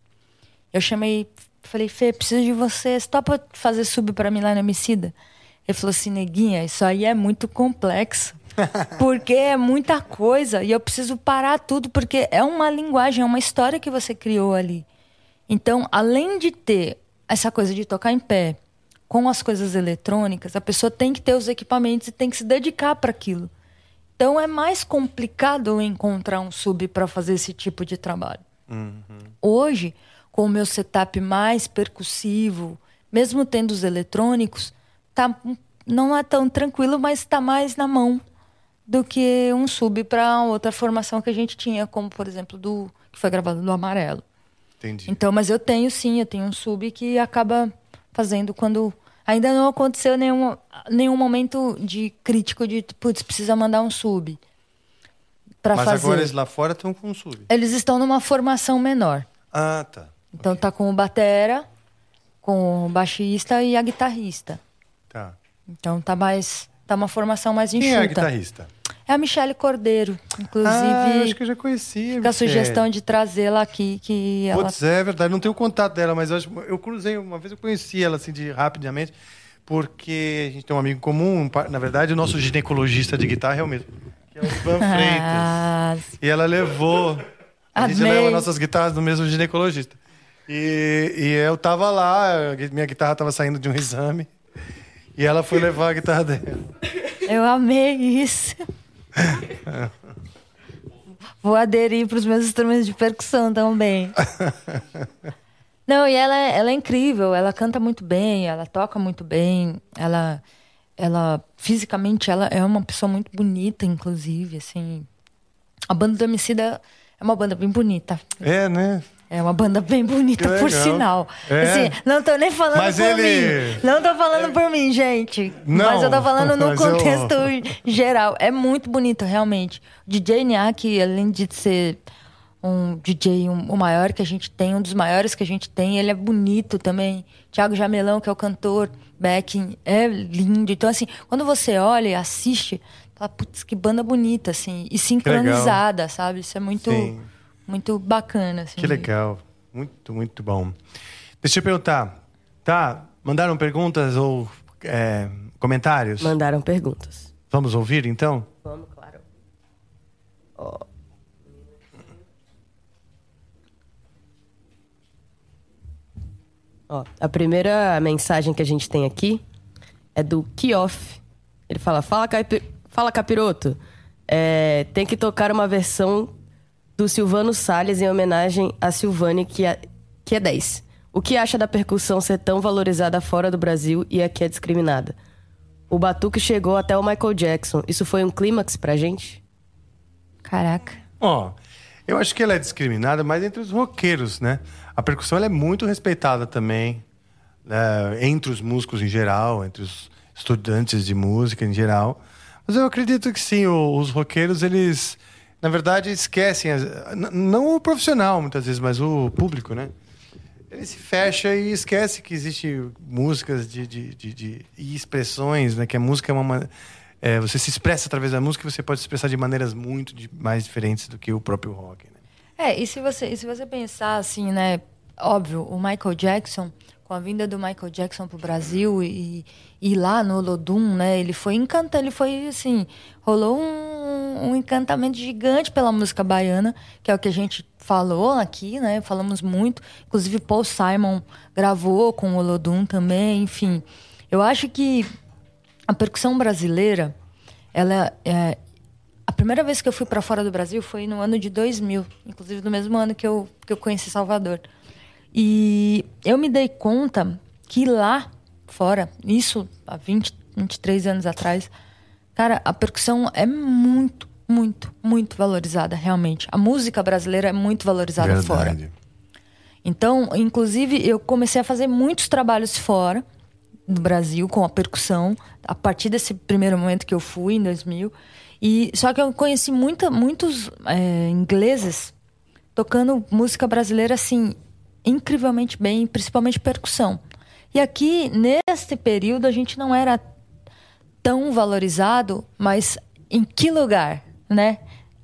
Eu chamei, falei, Fê, preciso de você, você topa fazer sub pra mim lá na Emicida? Ele falou assim, neguinha, isso aí é muito complexo. (laughs) Porque é muita coisa e eu preciso parar tudo, porque é uma linguagem, é uma história que você criou ali. Então, além de ter essa coisa de tocar em pé, com as coisas eletrônicas, a pessoa tem que ter os equipamentos e tem que se dedicar para aquilo. Então, é mais complicado encontrar um sub para fazer esse tipo de trabalho. Hoje, com o meu setup mais percussivo, mesmo tendo os eletrônicos, tá, não é tão tranquilo, mas está mais na mão do que um sub para outra formação que a gente tinha, como por exemplo do que foi gravado no Amarelo. Entendi. Então, mas eu tenho sim, eu tenho um sub que acaba fazendo quando ainda não aconteceu nenhum, nenhum momento de crítico de putz, precisa mandar um sub para Mas fazer. agora eles lá fora estão com um sub. Eles estão numa formação menor. Ah, tá. Então tá com o batera, com o baixista e a guitarrista. Tá. Então tá mais tá uma formação mais Quem enxuta. é a guitarrista? É a Michele Cordeiro, inclusive. ah, eu acho que eu já conhecia. Fica a sugestão de trazê-la aqui que ela Putz, é verdade. Não tenho contato dela, mas eu, acho, eu cruzei uma vez, eu conheci ela assim de rapidamente, porque a gente tem um amigo comum. um Na verdade, o nosso ginecologista de guitarra é o mesmo, que é o Ivan (laughs) Freitas. Ah, E ela levou. A gente Amei. leva nossas guitarras do mesmo ginecologista. E, e eu tava lá, minha guitarra tava saindo de um exame. E ela foi levar a guitarra dela. eu amei isso. (laughs) Vou aderir para os meus instrumentos de percussão também. (laughs) Não, e ela, é- ela é incrível, ela canta muito bem, ela toca muito bem, ela, ela fisicamente ela é uma pessoa muito bonita, inclusive, assim. A banda do Emicida é uma banda bem bonita. É, né? É uma banda bem bonita, por sinal. É. Assim, não tô nem falando Mas por ele- mim. Não tô falando por mim, gente. Não, mas eu tô falando no (laughs) mas eu- contexto geral. É muito bonito, realmente. O DJ Niak, além de ser um DJ um- o maior que a gente tem, um dos maiores que a gente tem, ele é bonito também. Thiago Jamelão, que é o cantor, backing, é lindo. Então, assim, quando você olha e assiste, fala, putz, que banda bonita, assim, e sincronizada, sabe? Isso é muito, Sim. Muito bacana, assim. Que legal. Muito, muito bom. Deixa eu perguntar. Tá? Mandaram perguntas ou é, comentários? Mandaram perguntas. Vamos ouvir então? Vamos, claro. Ó. Ó, a primeira mensagem que a gente tem aqui é do Kioff. Ele fala: Fala, capi... fala capiroto. É, tem que tocar uma versão do Silvano Salles em homenagem a Silvane, que é, que é 10. O que acha da percussão ser tão valorizada fora do Brasil e aqui é discriminada? O batuque chegou até o Michael Jackson. Isso foi um clímax pra gente? Caraca. Ó, eu acho que ela é discriminada, mas entre os roqueiros, né? A percussão ela é muito respeitada também, né? entre os músicos em geral, entre os estudantes de música em geral. Mas eu acredito que sim, os roqueiros, eles, na verdade, esquecem, não o profissional muitas vezes, mas o público, né? Ele se fecha e esquece que existe músicas de, de, de, de e expressões, né? Que a música é uma é, você se expressa através da música e você pode se expressar de maneiras muito mais diferentes do que o próprio rock. Né? É, e se você, e se você pensar assim, né? Óbvio, o Michael Jackson, com a vinda do Michael Jackson pro Brasil e, e lá no Olodum, né? Ele foi encantado, ele foi assim, rolou um, um encantamento gigante pela música baiana, que é o que a gente falou aqui, né? Falamos muito. Inclusive Paul Simon gravou com o Olodum também, enfim. Eu acho que a percussão brasileira, ela é, a primeira vez que eu fui para fora do Brasil foi no ano de 2000, inclusive no mesmo ano que eu, que eu conheci Salvador. E eu me dei conta que lá fora, isso há 20, 23 anos atrás, cara, a percussão é muito, muito, muito valorizada, realmente. A música brasileira é muito valorizada Verdade. fora. Então, inclusive, eu comecei a fazer muitos trabalhos fora do Brasil com a percussão, a partir desse primeiro momento que eu fui, em 2000. E, só que eu conheci muita, muitos é, ingleses tocando música brasileira, assim, incrivelmente bem, principalmente percussão. E aqui, nesse período, a gente não era tão valorizado, mas em que lugar, né?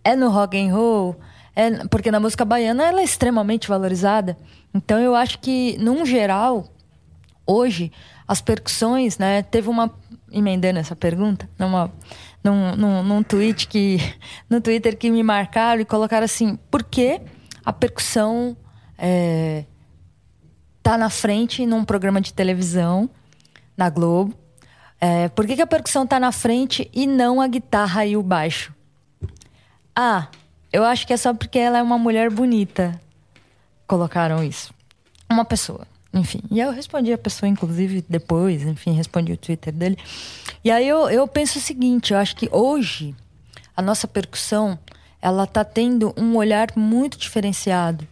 É no rock and roll, é, porque na música baiana ela é extremamente valorizada. Então eu acho que, num geral, hoje, as percussões, né? Teve uma emendando essa pergunta, numa, num, num, num tweet que (laughs) no Twitter que me marcaram e colocaram assim: por que a percussão é, tá na frente num programa de televisão na Globo? É, por que, que a percussão tá na frente e não a guitarra e o baixo? Ah, eu acho que é só porque ela é uma mulher bonita. Colocaram isso. Uma pessoa. Enfim, e eu respondi a pessoa, inclusive, depois, enfim, respondi o Twitter dele. E aí eu, eu penso o seguinte, eu acho que hoje a nossa percussão, ela tá tendo um olhar muito diferenciado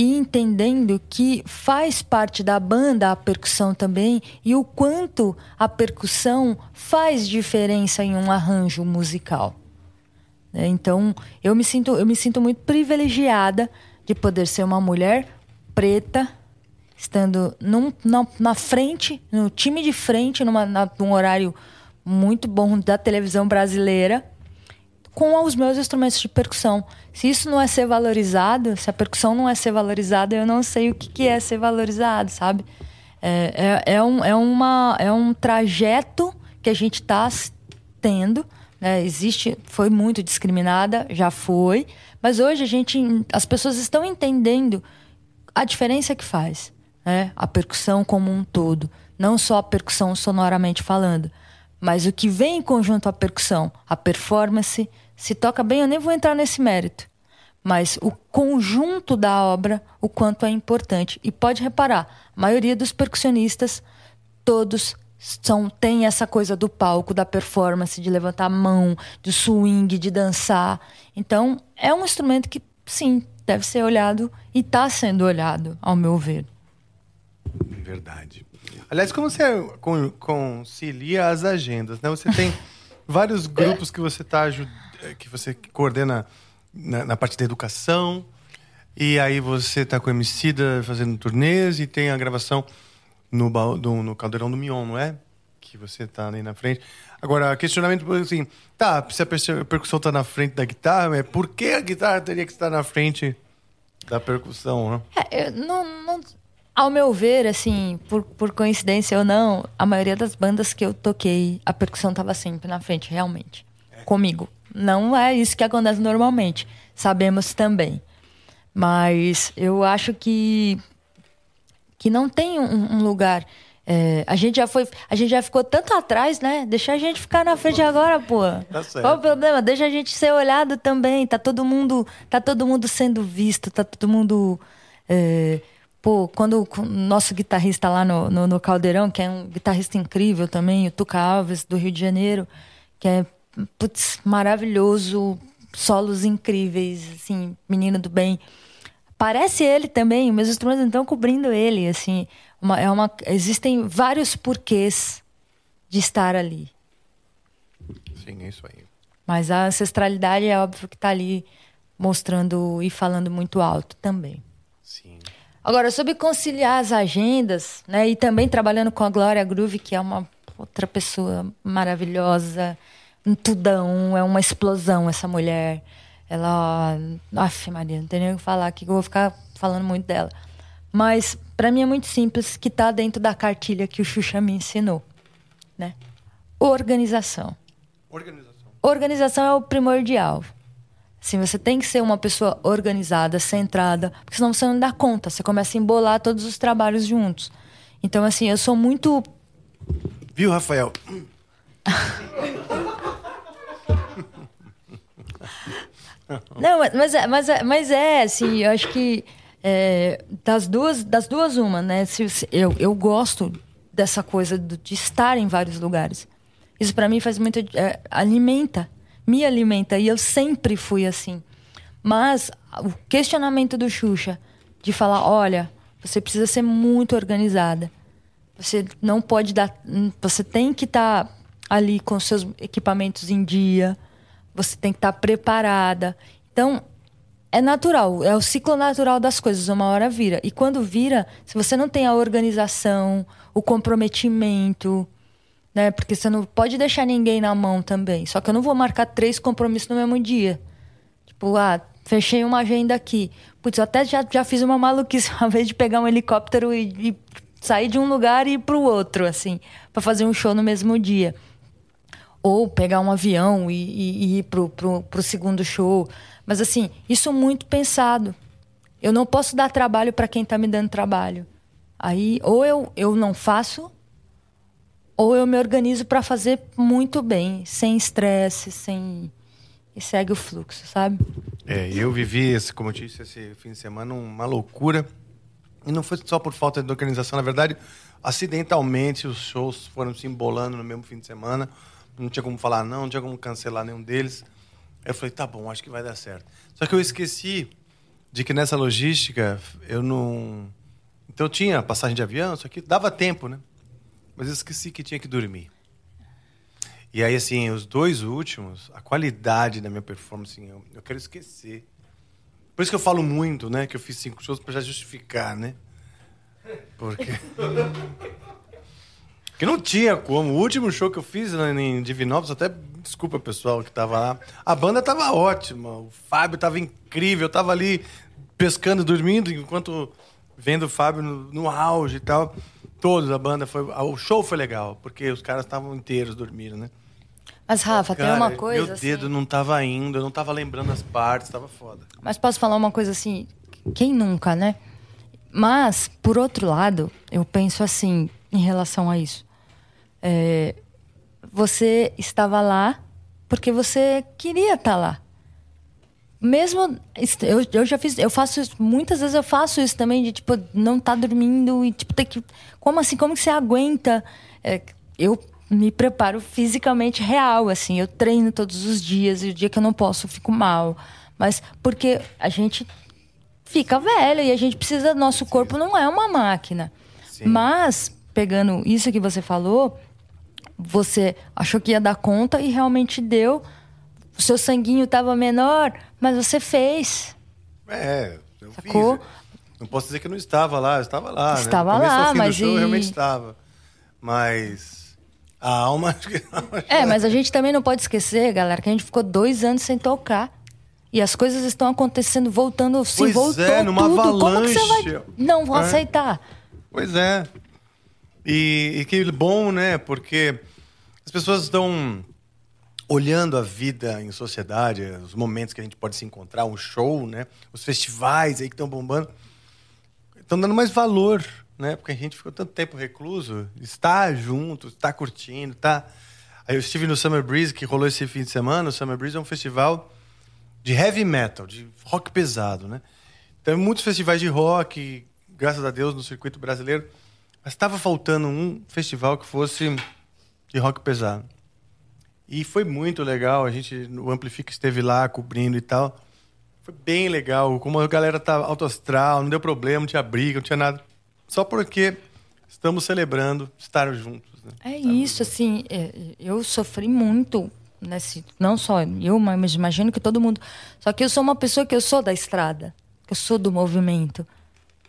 e entendendo que faz parte da banda a percussão também e o quanto a percussão faz diferença em um arranjo musical. Né? Então, eu me sinto, eu me sinto muito privilegiada de poder ser uma mulher preta estando num, na, na, frente, no time de frente, numa, na, num horário muito bom da televisão brasileira, com os meus instrumentos de percussão. Se isso não é ser valorizado, se a percussão não é ser valorizada, eu não sei o que, que é ser valorizado, sabe? É, é, é, um, é, uma, é um trajeto que a gente está tendo. Né? Existe, foi muito discriminada, já foi, mas hoje a gente, as pessoas estão entendendo a diferença que faz né? a percussão como um todo, não só a percussão sonoramente falando, mas o que vem em conjunto à percussão, a performance, se toca bem, eu nem vou entrar nesse mérito, mas o conjunto da obra, o quanto é importante. E pode reparar, a maioria dos percussionistas, todos são tem essa coisa do palco, da performance, de levantar a mão, do swing, de dançar. Então, é um instrumento que, sim, deve ser olhado e está sendo olhado, ao meu ver. Verdade. Aliás, como você concilia as agendas, né? Você tem (laughs) vários grupos que você tá que você coordena na, na, parte da educação, e aí você tá com a Emicida fazendo turnês e tem a gravação no, do, no Caldeirão do Mion, não é? Que você tá ali na frente. Agora, questionamento assim, tá, se a percussão tá na frente da guitarra, é por que a guitarra teria que estar na frente da percussão, né? É, não, não, ao meu ver, assim, por, por coincidência ou não, a maioria das bandas que eu toquei, a percussão estava sempre na frente, realmente. É. Comigo. Não é isso que acontece normalmente. Sabemos também. Mas eu acho que que não tem um, um lugar. É, a gente já foi, a gente já ficou tanto atrás, né? Deixa a gente ficar na frente agora, pô. Tá Qual o problema? Deixa a gente ser olhado também. Tá todo mundo, tá todo mundo sendo visto, tá todo mundo é, Pô, quando o nosso guitarrista lá no, no, no, Caldeirão, que é um guitarrista incrível também, o Tuca Alves, do Rio de Janeiro, que é putz, maravilhoso, solos incríveis, assim, menino do bem. Parece ele também, meus instrumentos estão cobrindo ele, assim. Uma, é uma, existem vários porquês de estar ali. Sim, é isso aí. Mas a ancestralidade é óbvio que está ali mostrando e falando muito alto também. Sim. Agora, sobre conciliar as agendas, né? E também trabalhando com a Glória Groove, que é uma outra pessoa maravilhosa, um tudão, é uma explosão essa mulher. Ela. Aff, Maria, não tem nem o que falar aqui, que eu vou ficar falando muito dela. Mas, para mim, é muito simples, que está dentro da cartilha que o Xuxa me ensinou. Né? Organização. Organização. Organização é o primordial. Assim, você tem que ser uma pessoa organizada, centrada, porque senão você não dá conta, você começa a embolar todos os trabalhos juntos. Então, assim, eu sou muito. Viu, Rafael? (laughs) Não, mas é, mas é, mas é assim, eu acho que é, das duas, das duas uma, né? Se, se, eu, eu gosto dessa coisa de estar em vários lugares. Isso para mim faz muito é, alimenta, me alimenta e eu sempre fui assim. Mas o questionamento do Xuxa de falar, olha, você precisa ser muito organizada. Você não pode dar, você tem que estar tá ali com seus equipamentos em dia você tem que estar preparada. Então, é natural, é o ciclo natural das coisas, uma hora vira. E quando vira, se você não tem a organização, o comprometimento, né? Porque você não pode deixar ninguém na mão também. Só que eu não vou marcar três compromissos no mesmo dia. Tipo, ah, fechei uma agenda aqui. Putz, eu até já, já fiz uma maluquice (laughs) uma vez de pegar um helicóptero e, e sair de um lugar e ir pro outro, assim, para fazer um show no mesmo dia ou pegar um avião e, e, e ir pro, pro, pro segundo show. Mas assim, isso muito pensado. Eu não posso dar trabalho para quem está me dando trabalho. Aí, ou eu, eu não faço, ou eu me organizo para fazer muito bem, sem estresse, sem. E segue o fluxo, sabe? É, eu vivi, esse, como eu disse, esse fim de semana uma loucura. E não foi só por falta de organização, na verdade, acidentalmente os shows foram se embolando no mesmo fim de semana não tinha como falar não, não tinha como cancelar nenhum deles. Eu falei, tá bom, acho que vai dar certo. Só que eu esqueci de que nessa logística eu não. Então eu tinha passagem de avião, só que dava tempo, né? Mas eu esqueci que tinha que dormir. E aí, assim, os dois últimos, a qualidade da minha performance, assim, eu, eu quero esquecer. Por isso que eu falo muito, né? Que eu fiz cinco shows para já justificar, né? Porque. (laughs) Que não tinha como. O último show que eu fiz em Divinópolis, até desculpa pessoal que tava lá, a banda tava ótima, o Fábio tava incrível, eu tava ali pescando, dormindo, enquanto vendo o Fábio no, no auge e tal. Todos, a banda foi. O show foi legal, porque os caras estavam inteiros dormindo, né? Mas, Rafa, Cara, tem uma coisa. Meu dedo assim... não tava indo, eu não tava lembrando as partes, tava foda. Mas posso falar uma coisa assim? Quem nunca, né? Mas, por outro lado, eu penso assim, em relação a isso. É, você estava lá porque você queria estar lá. Mesmo eu, eu já fiz, eu faço isso, muitas vezes eu faço isso também de tipo não estar tá dormindo e tipo ter que como assim, como que você aguenta? É, eu me preparo fisicamente real, assim, eu treino todos os dias e o dia que eu não posso eu fico mal. Mas porque a gente fica velho e a gente precisa, nosso corpo não é uma máquina. Sim. Mas pegando isso que você falou, você achou que ia dar conta e realmente deu. O seu sanguinho estava menor, mas você fez. É, eu Sacou? fiz. Não posso dizer que eu não estava lá, eu estava lá. Né? Estava né? lá, mas. show, e... Eu realmente estava. Mas. A alma. (laughs) é, mas a gente também não pode esquecer, galera, que a gente ficou dois anos sem tocar. E as coisas estão acontecendo, voltando, se pois voltou é, numa tudo. Avalanche. Como que você vai não vou é. aceitar? Pois é. E, e que bom, né? Porque as pessoas estão olhando a vida em sociedade, os momentos que a gente pode se encontrar, um show, né? Os festivais aí que estão bombando, estão dando mais valor, né? Porque a gente ficou tanto tempo recluso, está junto, está curtindo, tá. Aí eu estive no Summer Breeze que rolou esse fim de semana. O Summer Breeze é um festival de heavy metal, de rock pesado, né? Então, muitos festivais de rock, graças a Deus, no circuito brasileiro. Mas estava faltando um festival que fosse de rock pesado. E foi muito legal, a gente, o Amplifica esteve lá cobrindo e tal. Foi bem legal, como a galera tá alto astral, não deu problema, não tinha briga, não tinha nada. Só porque estamos celebrando estar juntos. Né? É isso, assim, é, eu sofri muito nesse, não só eu, mas imagino que todo mundo. Só que eu sou uma pessoa que eu sou da estrada, eu sou do movimento.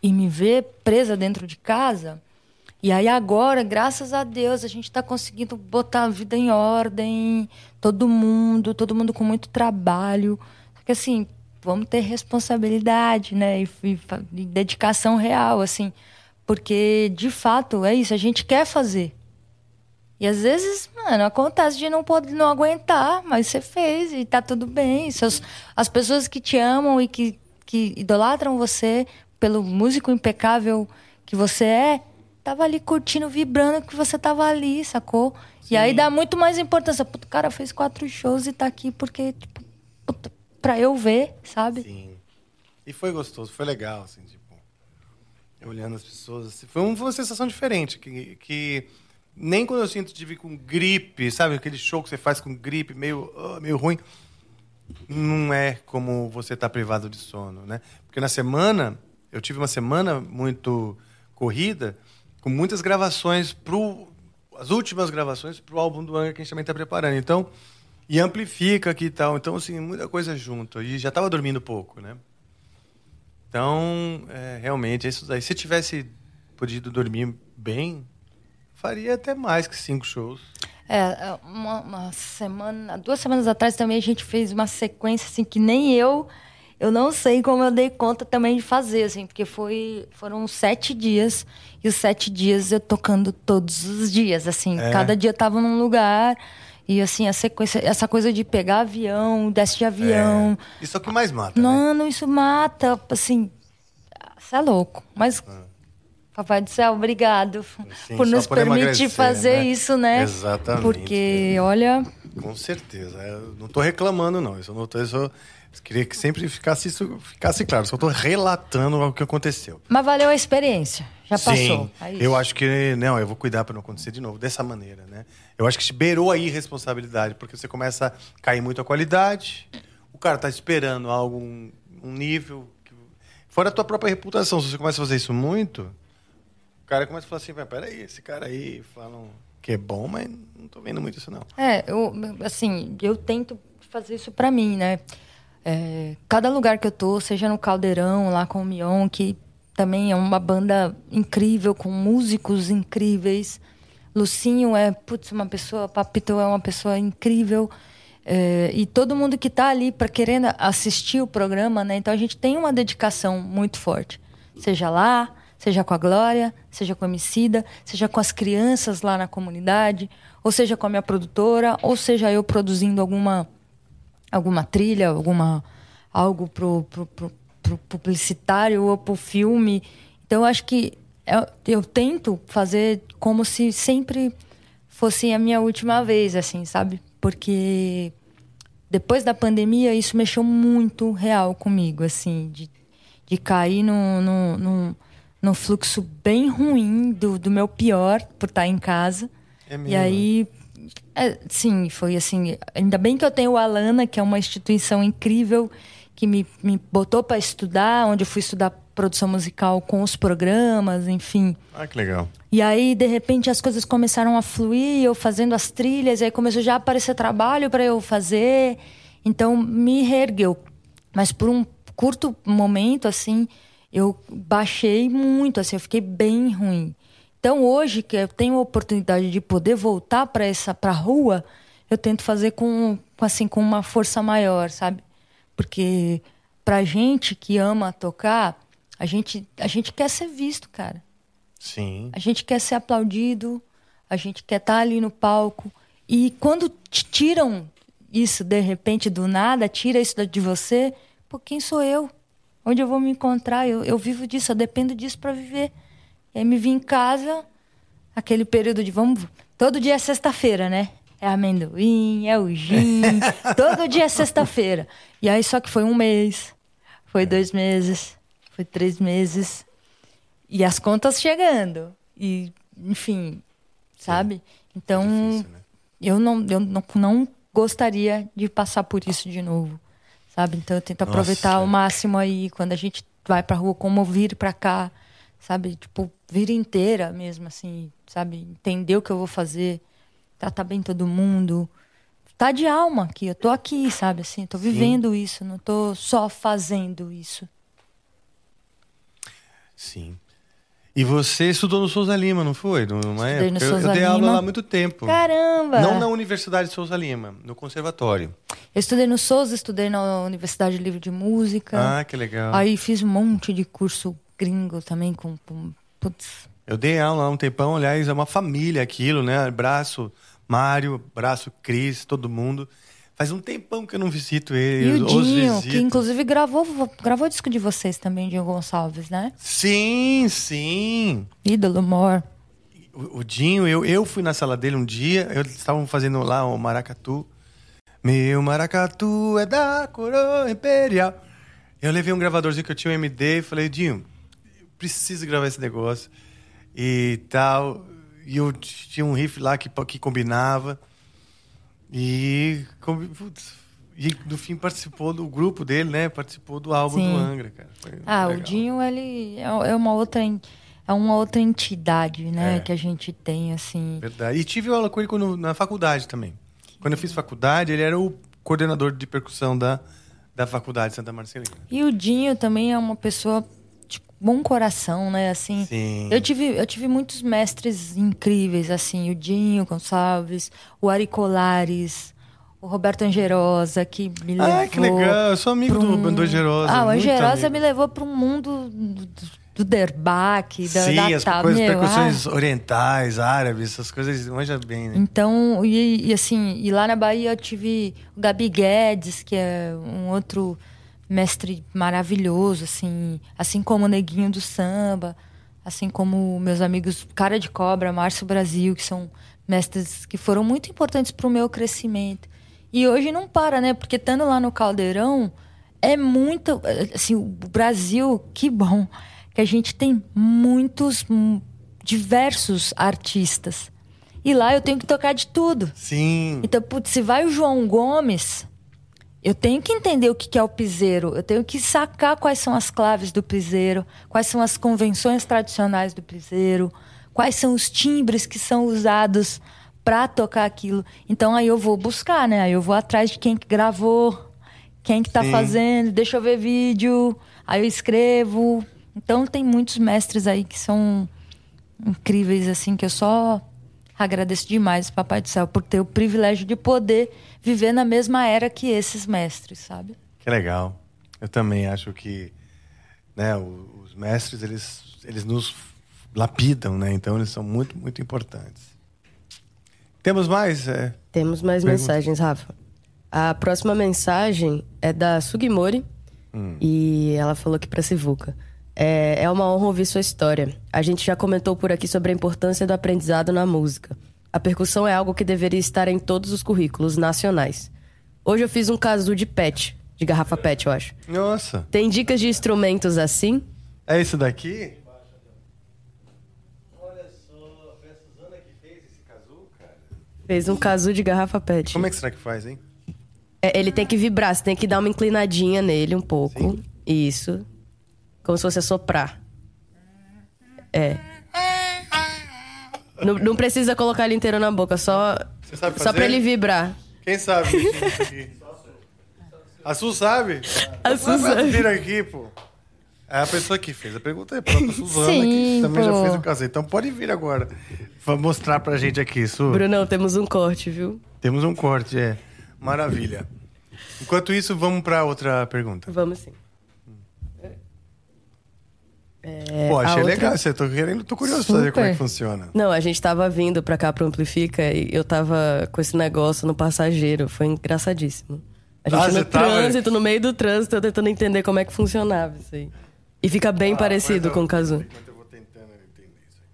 E me ver presa dentro de casa. E aí agora, graças a Deus, a gente está conseguindo botar a vida em ordem, todo mundo, todo mundo com muito trabalho. Porque assim, vamos ter responsabilidade, né? E, e, e dedicação real, assim. Porque, de fato, é isso, a gente quer fazer. E às vezes, mano, acontece de não poder não aguentar, mas você fez e tá tudo bem. Seus, as pessoas que te amam e que, que idolatram você pelo músico impecável que você é, tava ali curtindo, vibrando que você tava ali, sacou? Sim. E aí dá muito mais importância. Puta, o cara fez quatro shows e tá aqui porque, tipo, puta, pra eu ver, sabe? Sim. E foi gostoso, foi legal, assim, tipo, olhando as pessoas. Assim, foi, uma, foi uma sensação diferente, que, que nem quando eu sinto de vir com gripe, sabe? Aquele show que você faz com gripe, meio, uh, meio ruim. Não é como você tá privado de sono, né? Porque na semana, eu tive uma semana muito corrida, com muitas gravações pro as últimas gravações pro álbum do Angra que a gente também está preparando. Então, e amplifica aqui e tal. Então, assim, muita coisa junto. E já estava dormindo pouco, né? Então, é, realmente, isso daí. Se tivesse podido dormir bem, faria até mais que cinco shows. É, é, uma, uma, semana, duas semanas atrás também a gente fez uma sequência assim que nem eu, eu não sei como eu dei conta também de fazer, assim, porque foi, foram sete dias e os sete dias eu tocando todos os dias, assim, é. cada dia tava num lugar e assim a sequência, essa coisa de pegar avião, desce de avião. É. Isso é o que mais mata. Mano, né? isso mata, assim, você é louco, mas ah. Papai do céu, obrigado Sim, por nos permitir fazer né? isso, né? Exatamente. Porque, olha. Com certeza. Eu não estou reclamando, não. Isso eu não tô, isso queria que sempre ficasse isso ficasse claro. Só estou relatando o que aconteceu. Mas valeu a experiência. Já passou. Sim, é eu acho que não. Eu vou cuidar para não acontecer de novo dessa maneira, né? Eu acho que beirou a irresponsabilidade, porque você começa a cair muito a qualidade. O cara está esperando algo um, um nível que... fora a tua própria reputação. Se você começa a fazer isso muito, cara começa a falar assim, peraí, esse cara aí falam que é bom, mas não tô vendo muito isso não. É, eu, assim, eu tento fazer isso para mim, né? É, cada lugar que eu tô, seja no Caldeirão, lá com o Mion, que também é uma banda incrível, com músicos incríveis. Lucinho é, putz, uma pessoa, Papito é uma pessoa incrível. É, e todo mundo que está ali para querendo assistir o programa, né? Então a gente tem uma dedicação muito forte. Seja lá, seja com a Glória, seja com a Emicida, seja com as crianças lá na comunidade, ou seja com a minha produtora, ou seja eu produzindo alguma alguma trilha, alguma algo pro, pro, pro, pro publicitário ou pro filme. Então eu acho que eu, eu tento fazer como se sempre fosse a minha última vez, assim, sabe? Porque depois da pandemia isso mexeu muito real comigo, assim, de, de cair no, no, no num fluxo bem ruim do, do meu pior por estar em casa. É? E aí, é, sim, foi assim. Ainda bem que eu tenho o Alana, que é uma instituição incrível, que me, me botou para estudar, onde eu fui estudar produção musical com os programas, enfim. Ah, que legal. E aí, de repente, as coisas começaram a fluir, eu fazendo as trilhas, e aí começou já a aparecer trabalho para eu fazer. Então, me reergueu. Mas por um curto momento, assim, eu baixei muito, assim, eu fiquei bem ruim. Então hoje que eu tenho a oportunidade de poder voltar para essa para rua, eu tento fazer com, com assim com uma força maior, sabe? Porque pra gente que ama tocar, a gente a gente quer ser visto, cara. Sim. A gente quer ser aplaudido, a gente quer estar tá ali no palco. E quando te tiram isso de repente do nada, tira isso de você, pô, quem sou eu? Onde eu vou me encontrar? Eu, eu vivo disso, eu dependo disso para viver. E aí me vi em casa, aquele período de vamos. Todo dia é sexta-feira, né? É amendoim, é o gin. (laughs) todo dia é sexta-feira. E aí só que foi um mês, foi dois meses, foi três meses. E as contas chegando. E, enfim, sabe? Então, é difícil, né? eu, não, eu não, não gostaria de passar por isso de novo sabe? Então eu tento aproveitar Nossa. ao máximo aí quando a gente vai pra rua, como vir pra cá, sabe? Tipo, vir inteira mesmo, assim, sabe? Entender o que eu vou fazer, tratar bem todo mundo, tá de alma aqui. Eu tô aqui, sabe assim, tô vivendo isso, não tô só fazendo isso. Sim. E você estudou no Souza Lima, não foi? Numa Estudei época? no Eu- Souza eu dei aula Lima. lá há muito tempo. Caramba! Não na Universidade de Souza Lima, no conservatório. Eu estudei no Souza, estudei na Universidade Livre de Música. Ah, que legal. Aí fiz um monte de curso gringo também com. com putz. Eu dei aula há um tempão, aliás, é uma família aquilo, né? Braço Mário, braço Cris, todo mundo. Faz um tempão que eu não visito E ele. o os Dinho, que inclusive gravou, gravou disco de vocês também, Dinho Gonçalves, né? Sim, sim. Ídolo Mor. O, o Dinho, eu, eu fui na sala dele um dia, eu- eles estavam fazendo lá o maracatu. Meu maracatu é da coroa imperial. Eu levei um gravadorzinho que eu tinha um MD e falei, Dinho, preciso gravar esse negócio. E tal. E eu tinha um riff lá que, que combinava. E, putz, e no fim participou do grupo dele, né? Participou do álbum Sim. do Angra, cara. Foi Ah, o legal. Dinho, ele é é uma outra, é uma outra entidade, né? É. Que a gente tem, assim. Verdade. E tive aula com ele quando- na faculdade também. Quando eu fiz faculdade, ele era o coordenador de percussão da, da faculdade de Santa Marcelina. E o Dinho também é uma pessoa de bom coração, né? Assim, Sim. eu tive, eu tive muitos mestres incríveis, assim, o Dinho Gonçalves, o Ari Colares, o Roberto Angerosa, que me levou. Ah, que legal. Eu sou amigo pra do um- Bando Angerosa. Ah, o Angerosa amigo. me levou para um mundo do, do Derbac, da, Sim, da as tal- coisas, meu, ah, percussões orientais, árabes, essas coisas, manja bem, né? Então, e, e assim, e lá na Bahia eu tive o Gabi Guedes, que é um outro mestre maravilhoso, assim, assim como o Neguinho do Samba, assim como meus amigos Cara de Cobra, Márcio Brasil, que são mestres que foram muito importantes para o meu crescimento. E hoje não para, né? Porque estando lá no Caldeirão, é muito. Assim, o Brasil, que bom que a gente tem muitos, hum, diversos artistas. E lá eu tenho que tocar de tudo. Sim. Então, putz, se vai o João Gomes, eu tenho que entender o que é o piseiro. Eu tenho que sacar quais são as claves do piseiro, quais são as convenções tradicionais do piseiro, quais são os timbres que são usados para tocar aquilo. Então aí eu vou buscar, né? Aí eu vou atrás de quem que gravou, quem que tá Sim. fazendo, deixa eu ver vídeo, aí eu escrevo. Então tem muitos mestres aí que são incríveis, assim, que eu só agradeço demais, Papai do Céu, por ter o privilégio de poder viver na mesma era que esses mestres, sabe? Que legal. Eu também acho que né, os mestres, eles, eles nos lapidam, né? Então, eles são muito, muito importantes. Temos mais? É, Temos mais Pergunta. mensagens, Rafa. A próxima mensagem é da Sugimori e ela falou aqui pra Sivuca. É, é uma honra ouvir sua história. A gente já comentou por aqui sobre a importância do aprendizado na música. A percussão é algo que deveria estar em todos os currículos nacionais. Hoje eu fiz um caso de PET, de garrafa PET, eu acho. Nossa, Tem dicas de instrumentos assim? é esse daqui? Olha só, foi a Suzana que fez esse casu, cara. Fez um caso de garrafa PET. Como é que será que faz, hein? É, ele tem que vibrar, você tem que dar uma inclinadinha nele um pouco. Isso. Como se fosse assoprar. É. Não, não precisa colocar ele inteiro na boca, só, Você sabe só fazer? pra ele vibrar. Quem sabe? A Su sabe? A Su sabe. Vira aqui, pô. É a pessoa que fez. A pergunta é própria Suzana, Sim, que também já pô. fez o caso. Então pode vir agora. Vou mostrar pra gente aqui, Su. Brunão, temos um corte, viu? Temos um corte, é. Maravilha. Enquanto isso, vamos pra outra pergunta. Vamos sim. É, Pô, a achei outra- legal. Você tô querendo, tô curioso pra saber Super. como é que funciona. Não, a gente tava vindo pra cá pro Amplifica e eu tava com esse negócio no passageiro. Foi engraçadíssimo. A gente Ah, no você tava- trânsito, no meio do trânsito, eu tentando entender como é que funcionava isso aí. E fica bem parecido Mas com eu- o Kazu. eu.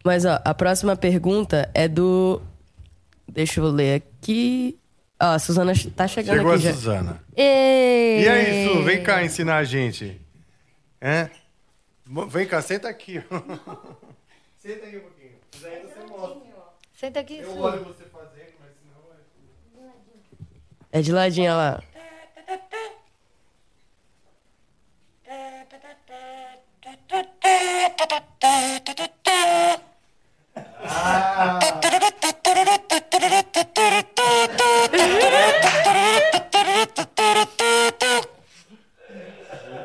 Mas ó, a próxima pergunta é do. Deixa eu ler aqui. Ó, a Suzana tá chegando Chegou a aqui já. Suzana. E, E aí, Su, vem cá ensinar a gente. É? Vem cá, senta aqui. (laughs) senta aí um pouquinho. Mas ainda você mostra. Senta aqui, Eu olho você fazendo, mas senão é. É de ladinho, olha lá. Ah.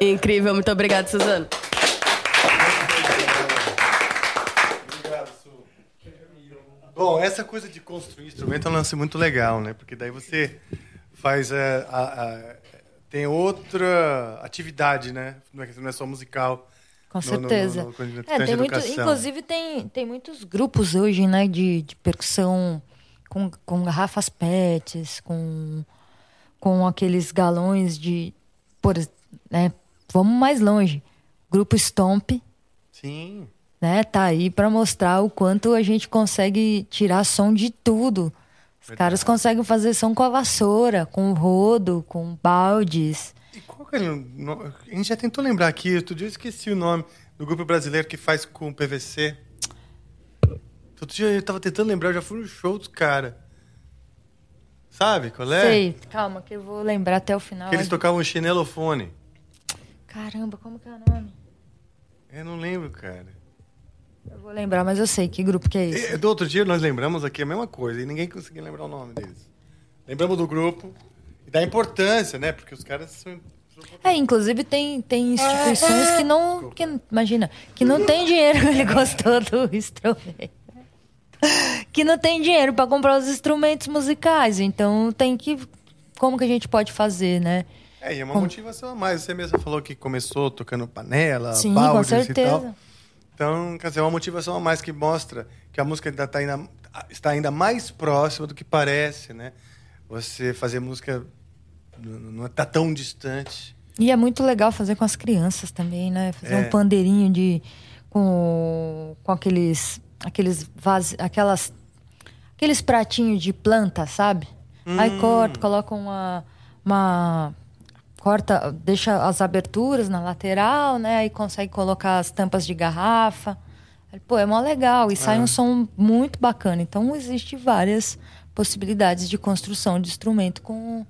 Incrível, muito obrigado, Suzano. Bom, essa coisa de construir instrumento é um lance muito legal, né? Porque daí você faz é, a, a, tem outra atividade, né? Não é, não é só musical. Com certeza. No, no, no, é, tem muito, inclusive tem, tem muitos grupos hoje, né, de, de percussão com, com garrafas PETs, com, com aqueles galões de. Por, né, vamos mais longe. Grupo Stomp. Sim. Né, tá aí para mostrar o quanto a gente consegue tirar som de tudo. Os Verdade. caras conseguem fazer som com a vassoura, com rodo, com baldes. E qual é o A gente já tentou lembrar aqui, outro dia eu esqueci o nome do grupo brasileiro que faz com PVC. Outro dia eu tava tentando lembrar, eu já fui no show dos caras. Sabe qual é? Sei, calma, que eu vou lembrar até o final. Que eles tocavam chinelofone. Caramba, como que é o nome? Eu não lembro, cara. Eu vou lembrar, mas eu sei que grupo que é esse. do outro dia nós lembramos aqui a mesma coisa e ninguém conseguia lembrar o nome deles. Lembramos do grupo e da importância, né? Porque os caras são é, inclusive tem, tem instituições que não. Que, imagina, que não tem dinheiro, (laughs) ele gostou do instrumento. Que não tem dinheiro para comprar os instrumentos musicais. Então tem que. Como que a gente pode fazer, né? É, e é uma Como... motivação a mais. Você mesmo falou que começou tocando panela, Sim, baldes com certeza. e tal. Então, quer dizer, é uma motivação a mais que mostra que a música ainda tá ainda, está ainda mais próxima do que parece, né? Você fazer música não está tão distante. E é muito legal fazer com as crianças também, né? Fazer é. um pandeirinho de com, com aqueles aqueles vase, aquelas aqueles pratinhos de planta, sabe? Hum. Aí corta, coloca uma uma corta, deixa as aberturas na lateral, né? Aí consegue colocar as tampas de garrafa. Pô, é mó legal e é. sai um som muito bacana. Então existe várias possibilidades de construção de instrumento com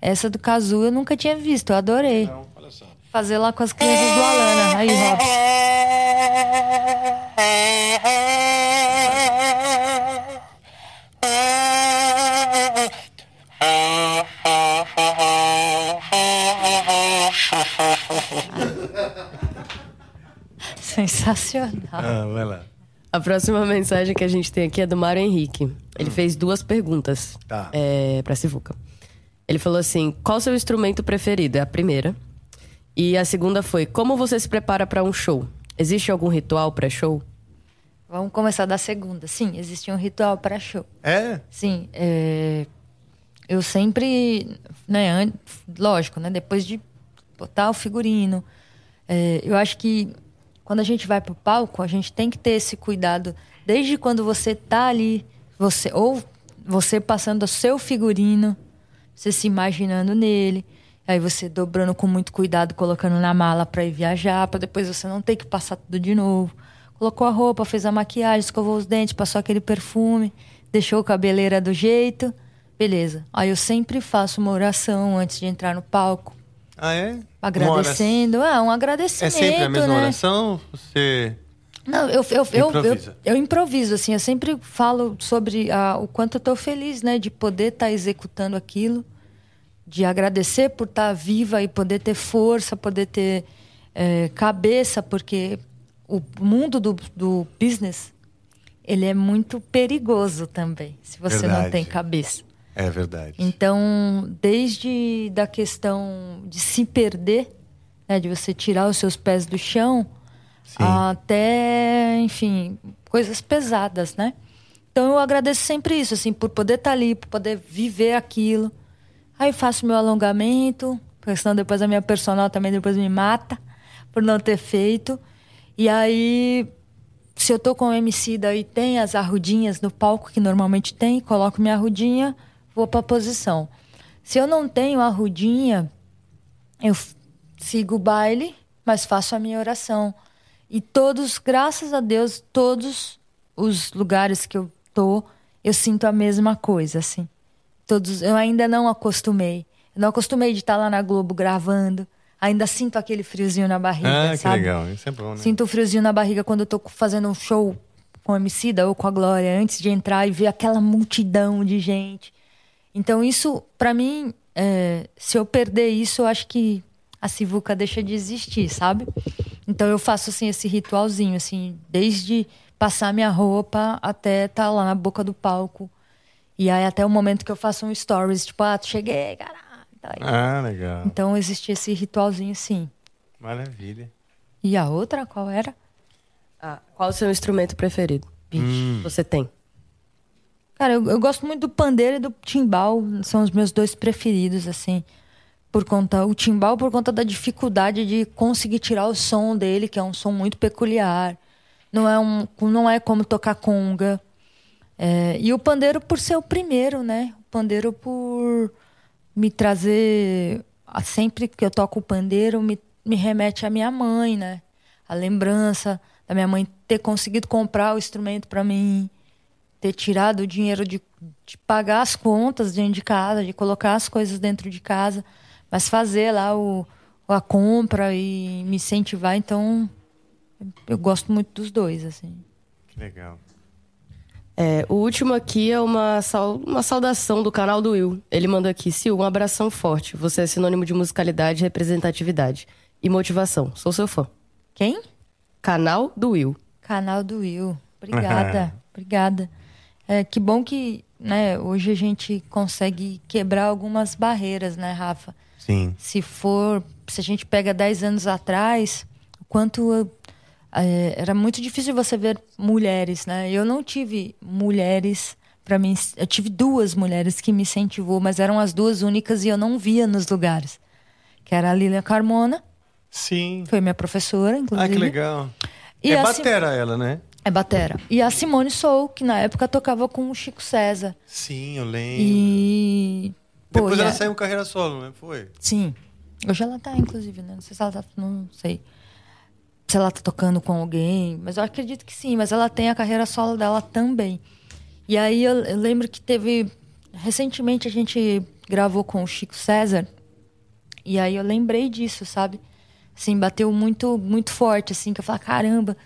essa do Cazu eu nunca tinha visto, eu adorei. Não, olha só. Fazer lá com as crianças do Alana. Aí, Robson. (laughs) Sensacional. Ah, vai lá. A próxima mensagem que a gente tem aqui é do Mário Henrique. Ele hum. fez duas perguntas tá. é, pra Sivuca. Ele falou assim: qual o seu instrumento preferido? É a primeira. E a segunda foi: como você se prepara para um show? Existe algum ritual pré-show? Vamos começar da segunda. Sim, existe um ritual para show. É? Sim. É... Eu sempre, né, lógico, né, depois de botar o figurino, é... eu acho que quando a gente vai pro palco, a gente tem que ter esse cuidado desde quando você tá ali, você ou você passando o seu figurino, você se imaginando nele. Aí você dobrando com muito cuidado, colocando na mala para ir viajar, para depois você não ter que passar tudo de novo. Colocou a roupa, fez a maquiagem, escovou os dentes, passou aquele perfume, deixou a cabeleira do jeito. Beleza. Aí eu sempre faço uma oração antes de entrar no palco. Ah, é? Agradecendo. Ah, um agradecimento. É sempre a mesma né? oração? Você. Não, eu, eu, eu, eu, eu, improviso, assim, eu sempre falo sobre a, o quanto eu estou feliz, né, de poder estar tá executando aquilo, de agradecer por estar tá viva e poder ter força, poder ter é, cabeça, porque o mundo do, do business, ele é muito perigoso também, se você verdade. não tem cabeça. É verdade. Então, desde da questão de se perder, né, de você tirar os seus pés do chão Sim. até, enfim, coisas pesadas, né? Então eu agradeço sempre isso, assim, por poder estar tá ali, por poder viver aquilo. Aí faço meu alongamento, porque senão depois a minha personal também depois me mata por não ter feito. E aí, se eu tô com o MC daí tem as arrudinhas no palco que normalmente tem, coloco minha arrudinha, vou para posição. Se eu não tenho a arrudinha, eu sigo o baile, mas faço a minha oração. E todos, graças a Deus, todos os lugares que eu tô, eu sinto a mesma coisa, assim. Todos, eu ainda não acostumei. Eu não acostumei de estar lá na Globo gravando. Ainda sinto aquele friozinho na barriga, ah, sabe? que legal. Isso é bom, né? Sinto o friozinho na barriga quando eu tô fazendo um show com a Emicida ou com a Glória, antes de entrar e ver aquela multidão de gente. Então isso, para mim, é, se eu perder isso, eu acho que a Sivuca deixa de existir, sabe? Então eu faço assim esse ritualzinho, assim, desde passar minha roupa até estar tá lá na boca do palco. E aí até o momento que eu faço um stories, tipo, ah, cheguei, caralho. Tá ah, legal. Então existe esse ritualzinho sim. Maravilha. E a outra, qual era? Ah, qual o seu instrumento preferido? Hum. Você tem? Cara, eu, eu, gosto muito do pandeiro e do timbal. São os meus dois preferidos, assim. Por conta... O timbal por conta da dificuldade de conseguir tirar o som dele, que é um som muito peculiar. Não é, um, não é como tocar conga. É, e o pandeiro por ser o primeiro, né? O pandeiro por me trazer... Sempre que eu toco o pandeiro, me, me remete à minha mãe, né? A lembrança da minha mãe ter conseguido comprar o instrumento para mim, ter tirado o dinheiro de, de, pagar as contas dentro de casa, de colocar as coisas dentro de casa, mas fazer lá o, a compra e me incentivar. Então, eu gosto muito dos dois, assim. Que legal. É, o último aqui é uma, uma saudação do canal do Will. Ele manda aqui: Sil, um abração forte. Você é sinônimo de musicalidade, representatividade e motivação. Sou seu fã. Quem? Canal do Will. Canal do Will. Obrigada, (laughs) obrigada. É, que bom que né, hoje a gente consegue quebrar algumas barreiras, né, Rafa? Sim. Se for, se a gente pega 10 anos atrás, o quanto é, era muito difícil você ver mulheres, né? Eu não tive mulheres para mim, eu tive duas mulheres que me incentivou, mas eram as duas únicas e eu não via nos lugares. Que era a Lilian Carmona Sim. Foi minha professora, inclusive. Ah, que legal. E é batera ela, né? É batera. E a Simone Sou, que na época tocava com o Chico César. Sim, eu lembro. E... Depois Pô, ela é... saiu carreira solo, né? Foi? Sim. Hoje ela tá, inclusive, né? Não sei se ela tá... Não sei. Se ela tá tocando com alguém. Mas eu acredito que sim. Mas ela tem a carreira solo dela também. E aí eu, eu lembro que teve... Recentemente a gente gravou com o Chico César. E aí eu lembrei disso, sabe? Assim, bateu muito, muito forte, assim, que eu falei, caramba,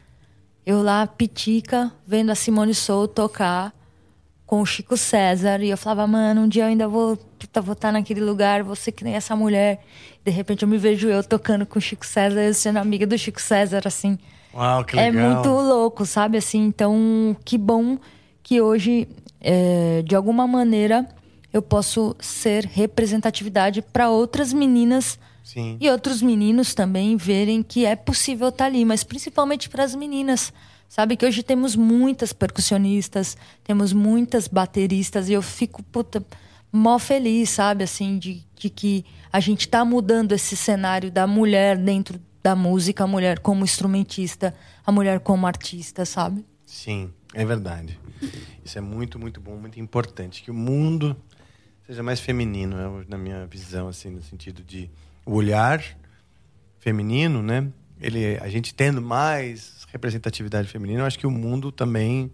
eu lá, pitica, vendo a Simone Sou tocar com o Chico César. E eu falava, mano, um dia eu ainda vou estar vou tá naquele lugar, você que nem essa mulher. De repente eu me vejo eu tocando com o Chico César, eu sendo amiga do Chico César, assim. Uau, que legal. É muito louco, sabe? Assim, então, que bom que hoje, é, de alguma maneira, eu posso ser representatividade para outras meninas Sim. E outros meninos também verem que é possível estar tá ali, mas principalmente para as meninas. Sabe que hoje temos muitas percussionistas, temos muitas bateristas e eu fico puta, mó feliz, sabe, assim, de, de que a gente está mudando esse cenário da mulher dentro da música, a mulher como instrumentista, a mulher como artista, sabe? Sim, é verdade. Isso é muito, muito bom, muito importante. Que o mundo seja mais feminino, né, na minha visão, assim, no sentido de o olhar feminino, né? Ele, a gente tendo mais representatividade feminina, eu acho que o mundo também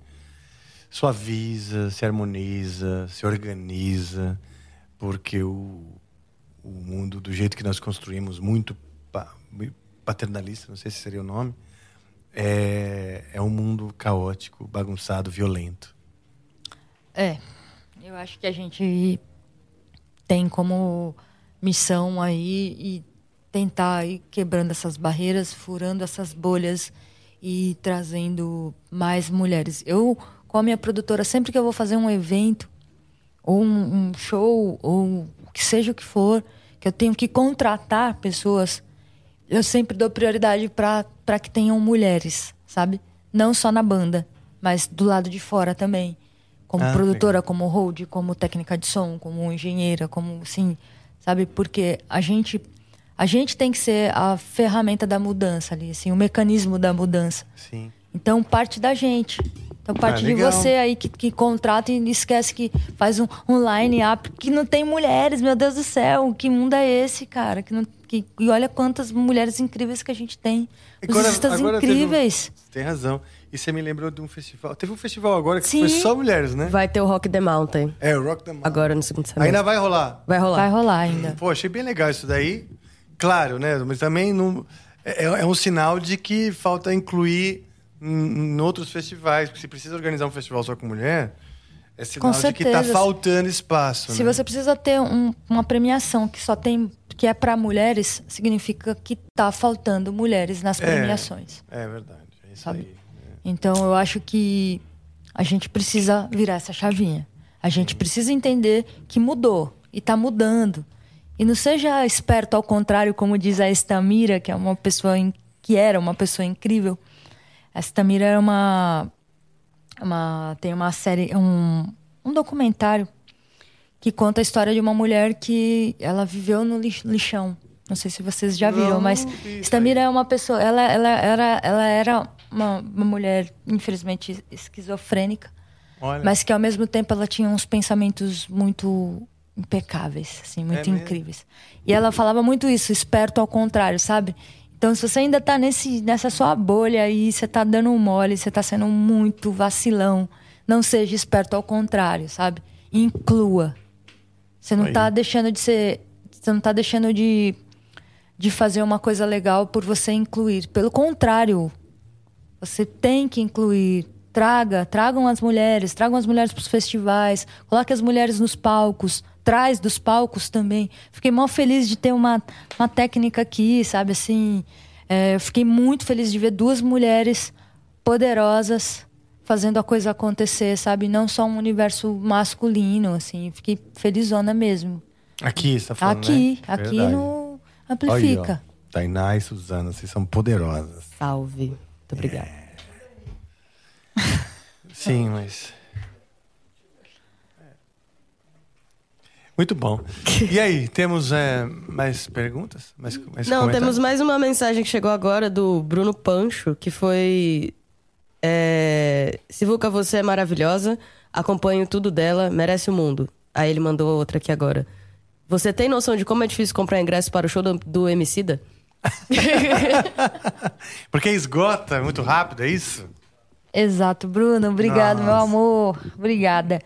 suaviza, se harmoniza, se organiza, porque o, o mundo do jeito que nós construímos, muito paternalista, não sei se seria o nome, é, é um mundo caótico, bagunçado, violento. É, eu acho que a gente tem como missão aí e tentar ir quebrando essas barreiras, furando essas bolhas e trazendo mais mulheres. Eu, com a minha produtora, sempre que eu vou fazer um evento, ou um, um show, ou que seja o que for, que eu tenho que contratar pessoas, eu sempre dou prioridade para que tenham mulheres, sabe? Não só na banda, mas do lado de fora também. Como ah, produtora, legal. como hold, como técnica de som, como engenheira, como, assim, sabe? Porque a gente a gente tem que ser a ferramenta da mudança ali, assim, o mecanismo da mudança. Sim. Então parte da gente. Então parte ah, de você aí que, que contrata e esquece que faz um, um line-up que não tem mulheres, meu Deus do céu, que mundo é esse, cara? Que não, que, e olha quantas mulheres incríveis que a gente tem. Os artistas incríveis. Um, tem razão. E você me lembrou de um festival. Teve um festival agora que Sim. foi só mulheres, né? Vai ter o Rock the Mountain. É, o Rock the Mountain. Agora no segundo semestre. Ainda vai rolar? Vai rolar. Vai rolar ainda. Pô, achei bem legal isso daí. Claro, né? Mas também não... é, é um sinal de que falta incluir em, outros festivais. Porque se precisa organizar um festival só com mulher, é sinal de que está faltando espaço. Se né? você precisa ter um, uma premiação que só tem que é para mulheres, significa que tá faltando mulheres nas premiações. É, é verdade. É isso Sabe? aí. Então eu acho que a gente precisa virar essa chavinha. A gente precisa entender que mudou e está mudando. E não seja esperto ao contrário, como diz a Estamira, que é uma pessoa in- que era uma pessoa incrível. A Estamira era uma, uma tem uma série, um, um documentário que conta a história de uma mulher que ela viveu no lix- lixão. Não sei se vocês já viram, Não, mas Estamira é uma pessoa, ela, ela era, ela era uma, uma mulher infelizmente esquizofrênica, Olha, mas que ao mesmo tempo ela tinha uns pensamentos muito impecáveis, assim, muito mesmo? incríveis. E ela falava muito isso, esperto ao contrário, sabe? Então, se você ainda tá nesse, nessa sua bolha aí, você tá dando um mole, você tá sendo muito vacilão, não seja esperto ao contrário, sabe? Inclua. Você não Aí. tá deixando de ser. Você não tá deixando de, de fazer uma coisa legal por você incluir. Pelo contrário, você tem que incluir. Traga, tragam as mulheres, tragam as mulheres para os festivais, coloque as mulheres nos palcos, traz dos palcos também. Fiquei mal feliz de ter uma, uma técnica aqui, sabe assim. É, eu fiquei muito feliz de ver duas mulheres poderosas fazendo a coisa acontecer, sabe? Não só um universo masculino, assim. Fiquei felizona mesmo. aqui, você tá falando, aqui, né? aqui Verdade. no Aí, Amplifica. ó, Tainá e Suzana, vocês são poderosas. Salve. Muito obrigada. Sim, mas. Muito bom. E aí, temos é, mais perguntas? Mais, mais Não, temos mais uma mensagem que chegou agora do Bruno Pancho, que foi. É, Sivuca, você é maravilhosa, acompanho tudo dela, merece o mundo. Aí ele mandou outra aqui agora. Você tem noção de como é difícil comprar ingresso para o show do, do Emicida? (laughs) Porque esgota muito rápido, é isso? Exato, Bruno. Obrigado, meu Nossa. amor. Obrigada.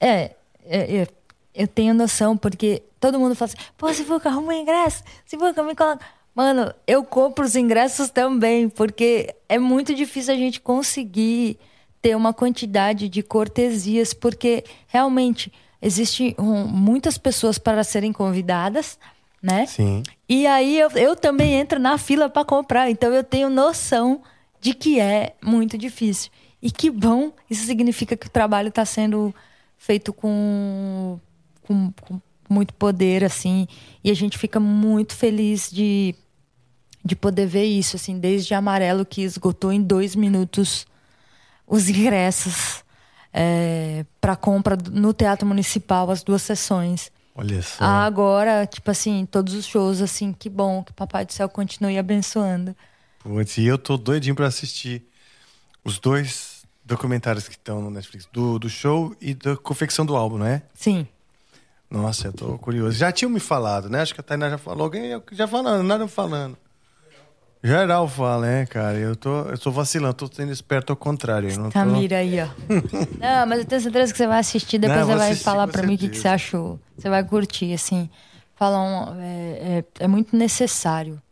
É, é, é, eu tenho noção, porque todo mundo fala assim, pô, se for que arruma um ingresso, se for que me coloca. Mano, eu compro os ingressos também, porque é muito difícil a gente conseguir ter uma quantidade de cortesias, porque realmente existe um, muitas pessoas para serem convidadas, né? Sim. E aí eu, eu também entro na fila para comprar, então eu tenho noção de que é muito difícil. E que bom, isso significa que o trabalho está sendo feito com, com, com muito poder, assim, e a gente fica muito feliz de, de poder ver isso, assim, desde Amarelo, que esgotou em dois minutos os ingressos para compra no Teatro Municipal, as duas sessões. Olha só. Agora, tipo assim, todos os shows, assim, que bom que Papai do Céu continue abençoando. Putz, e eu tô doidinho pra assistir os dois documentários que estão no Netflix, do, do show e da confecção do álbum, não é? Sim. Nossa, eu tô curioso. Já tinham me falado, né? Acho que a Tainá já falou. Alguém já falando, nada falando. Geral fala, né, cara? Eu tô, eu tô vacilando, tô sendo esperto ao contrário. Eu não tô... Tamira aí, ó. (laughs) não, mas eu tenho certeza que você vai assistir, depois Não, você vai assistir, falar pra mim o que, que você achou. Você vai curtir, assim. Falar um, é, é, é muito necessário.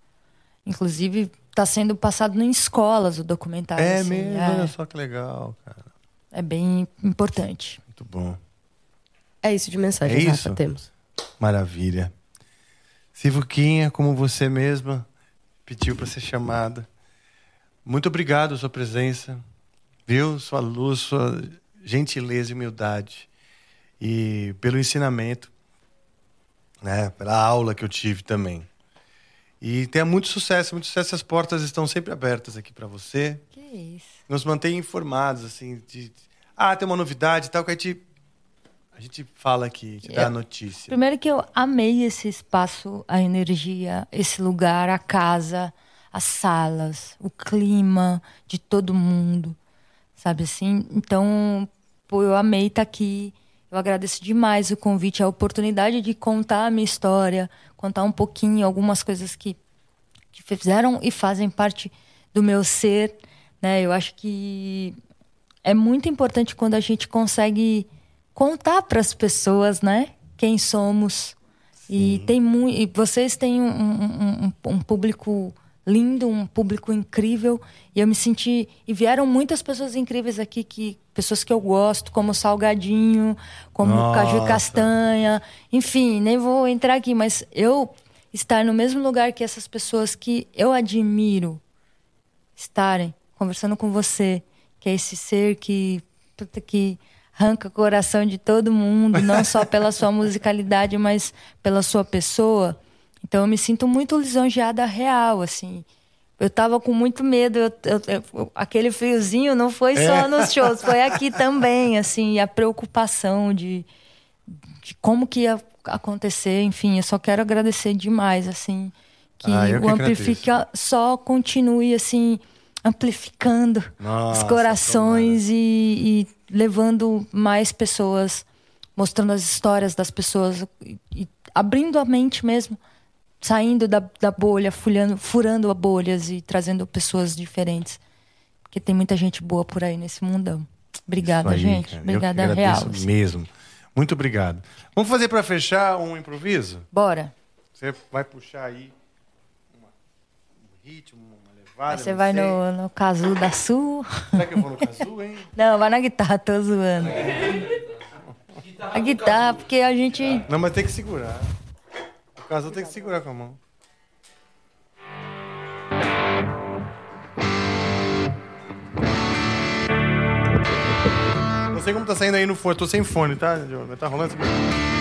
Inclusive, tá sendo passado em escolas o documentário. É assim, mesmo, é, olha só que legal, cara. é bem importante. Muito bom. É isso de mensagem, É Rafa, isso? temos. Maravilha. Sivuquinha, como você mesma pediu para ser chamada. Muito obrigado a sua presença, viu? Sua luz, sua gentileza e humildade. E pelo ensinamento, né? Pela aula que eu tive também. E tenha muito sucesso, muito sucesso. As portas estão sempre abertas aqui para você. Que isso. Nos mantenha informados, assim, de... Ah, tem uma novidade e tal, que a gente... A gente fala aqui, te dá a Eu- notícia. Primeiro que eu amei esse espaço, a energia, esse lugar, a casa, as salas, o clima de todo mundo, sabe assim? Então, pô, eu amei estar aqui. Eu agradeço demais o convite, a oportunidade de contar a minha história, contar um pouquinho algumas coisas que, que fizeram e fazem parte do meu ser, né? Eu acho que é muito importante quando a gente consegue contar para as pessoas, né? Quem somos. E tem muito. E vocês têm um, um- um- um público lindo, um público incrível. E eu me senti. E vieram muitas pessoas incríveis aqui, que pessoas que eu gosto, como Salgadinho, como Nossa. Caju Castanha. Enfim, nem vou entrar aqui, mas eu. estar no mesmo lugar que essas pessoas que eu admiro estarem, conversando com você, que é esse ser que, que arranca o coração de todo mundo, não só pela sua (laughs) musicalidade, mas pela sua pessoa. Então eu me sinto muito lisonjeada real, assim. Eu tava com muito medo, eu, eu, eu, aquele friozinho não foi só é. nos shows, foi aqui (laughs) também, assim, a preocupação de, de como que ia acontecer, enfim, eu só quero agradecer demais, assim, que ah, o Amplifica só continue, assim, amplificando Nossa, os corações e, e, levando mais pessoas, mostrando as histórias das pessoas e, e abrindo a mente mesmo, saindo da, da bolha, furando, furando bolhas e trazendo pessoas diferentes. Porque tem muita gente boa por aí nesse mundão. Obrigada, aí, gente. Cara. Obrigada, real. mesmo. Muito obrigado. Vamos fazer para fechar um improviso? Bora. Você vai puxar aí um ritmo, levada. Você vai no, no Cazu da Sul. Será que eu vou no Cazu, hein? (laughs) Não, vai na guitarra, tô zoando. A guitarra, porque a gente. Não, mas tem que segurar. O Cazu tem que segurar com a mão. Não sei como tá saindo aí no fone. Tô sem fone, tá, Diogo? Tá rolando isso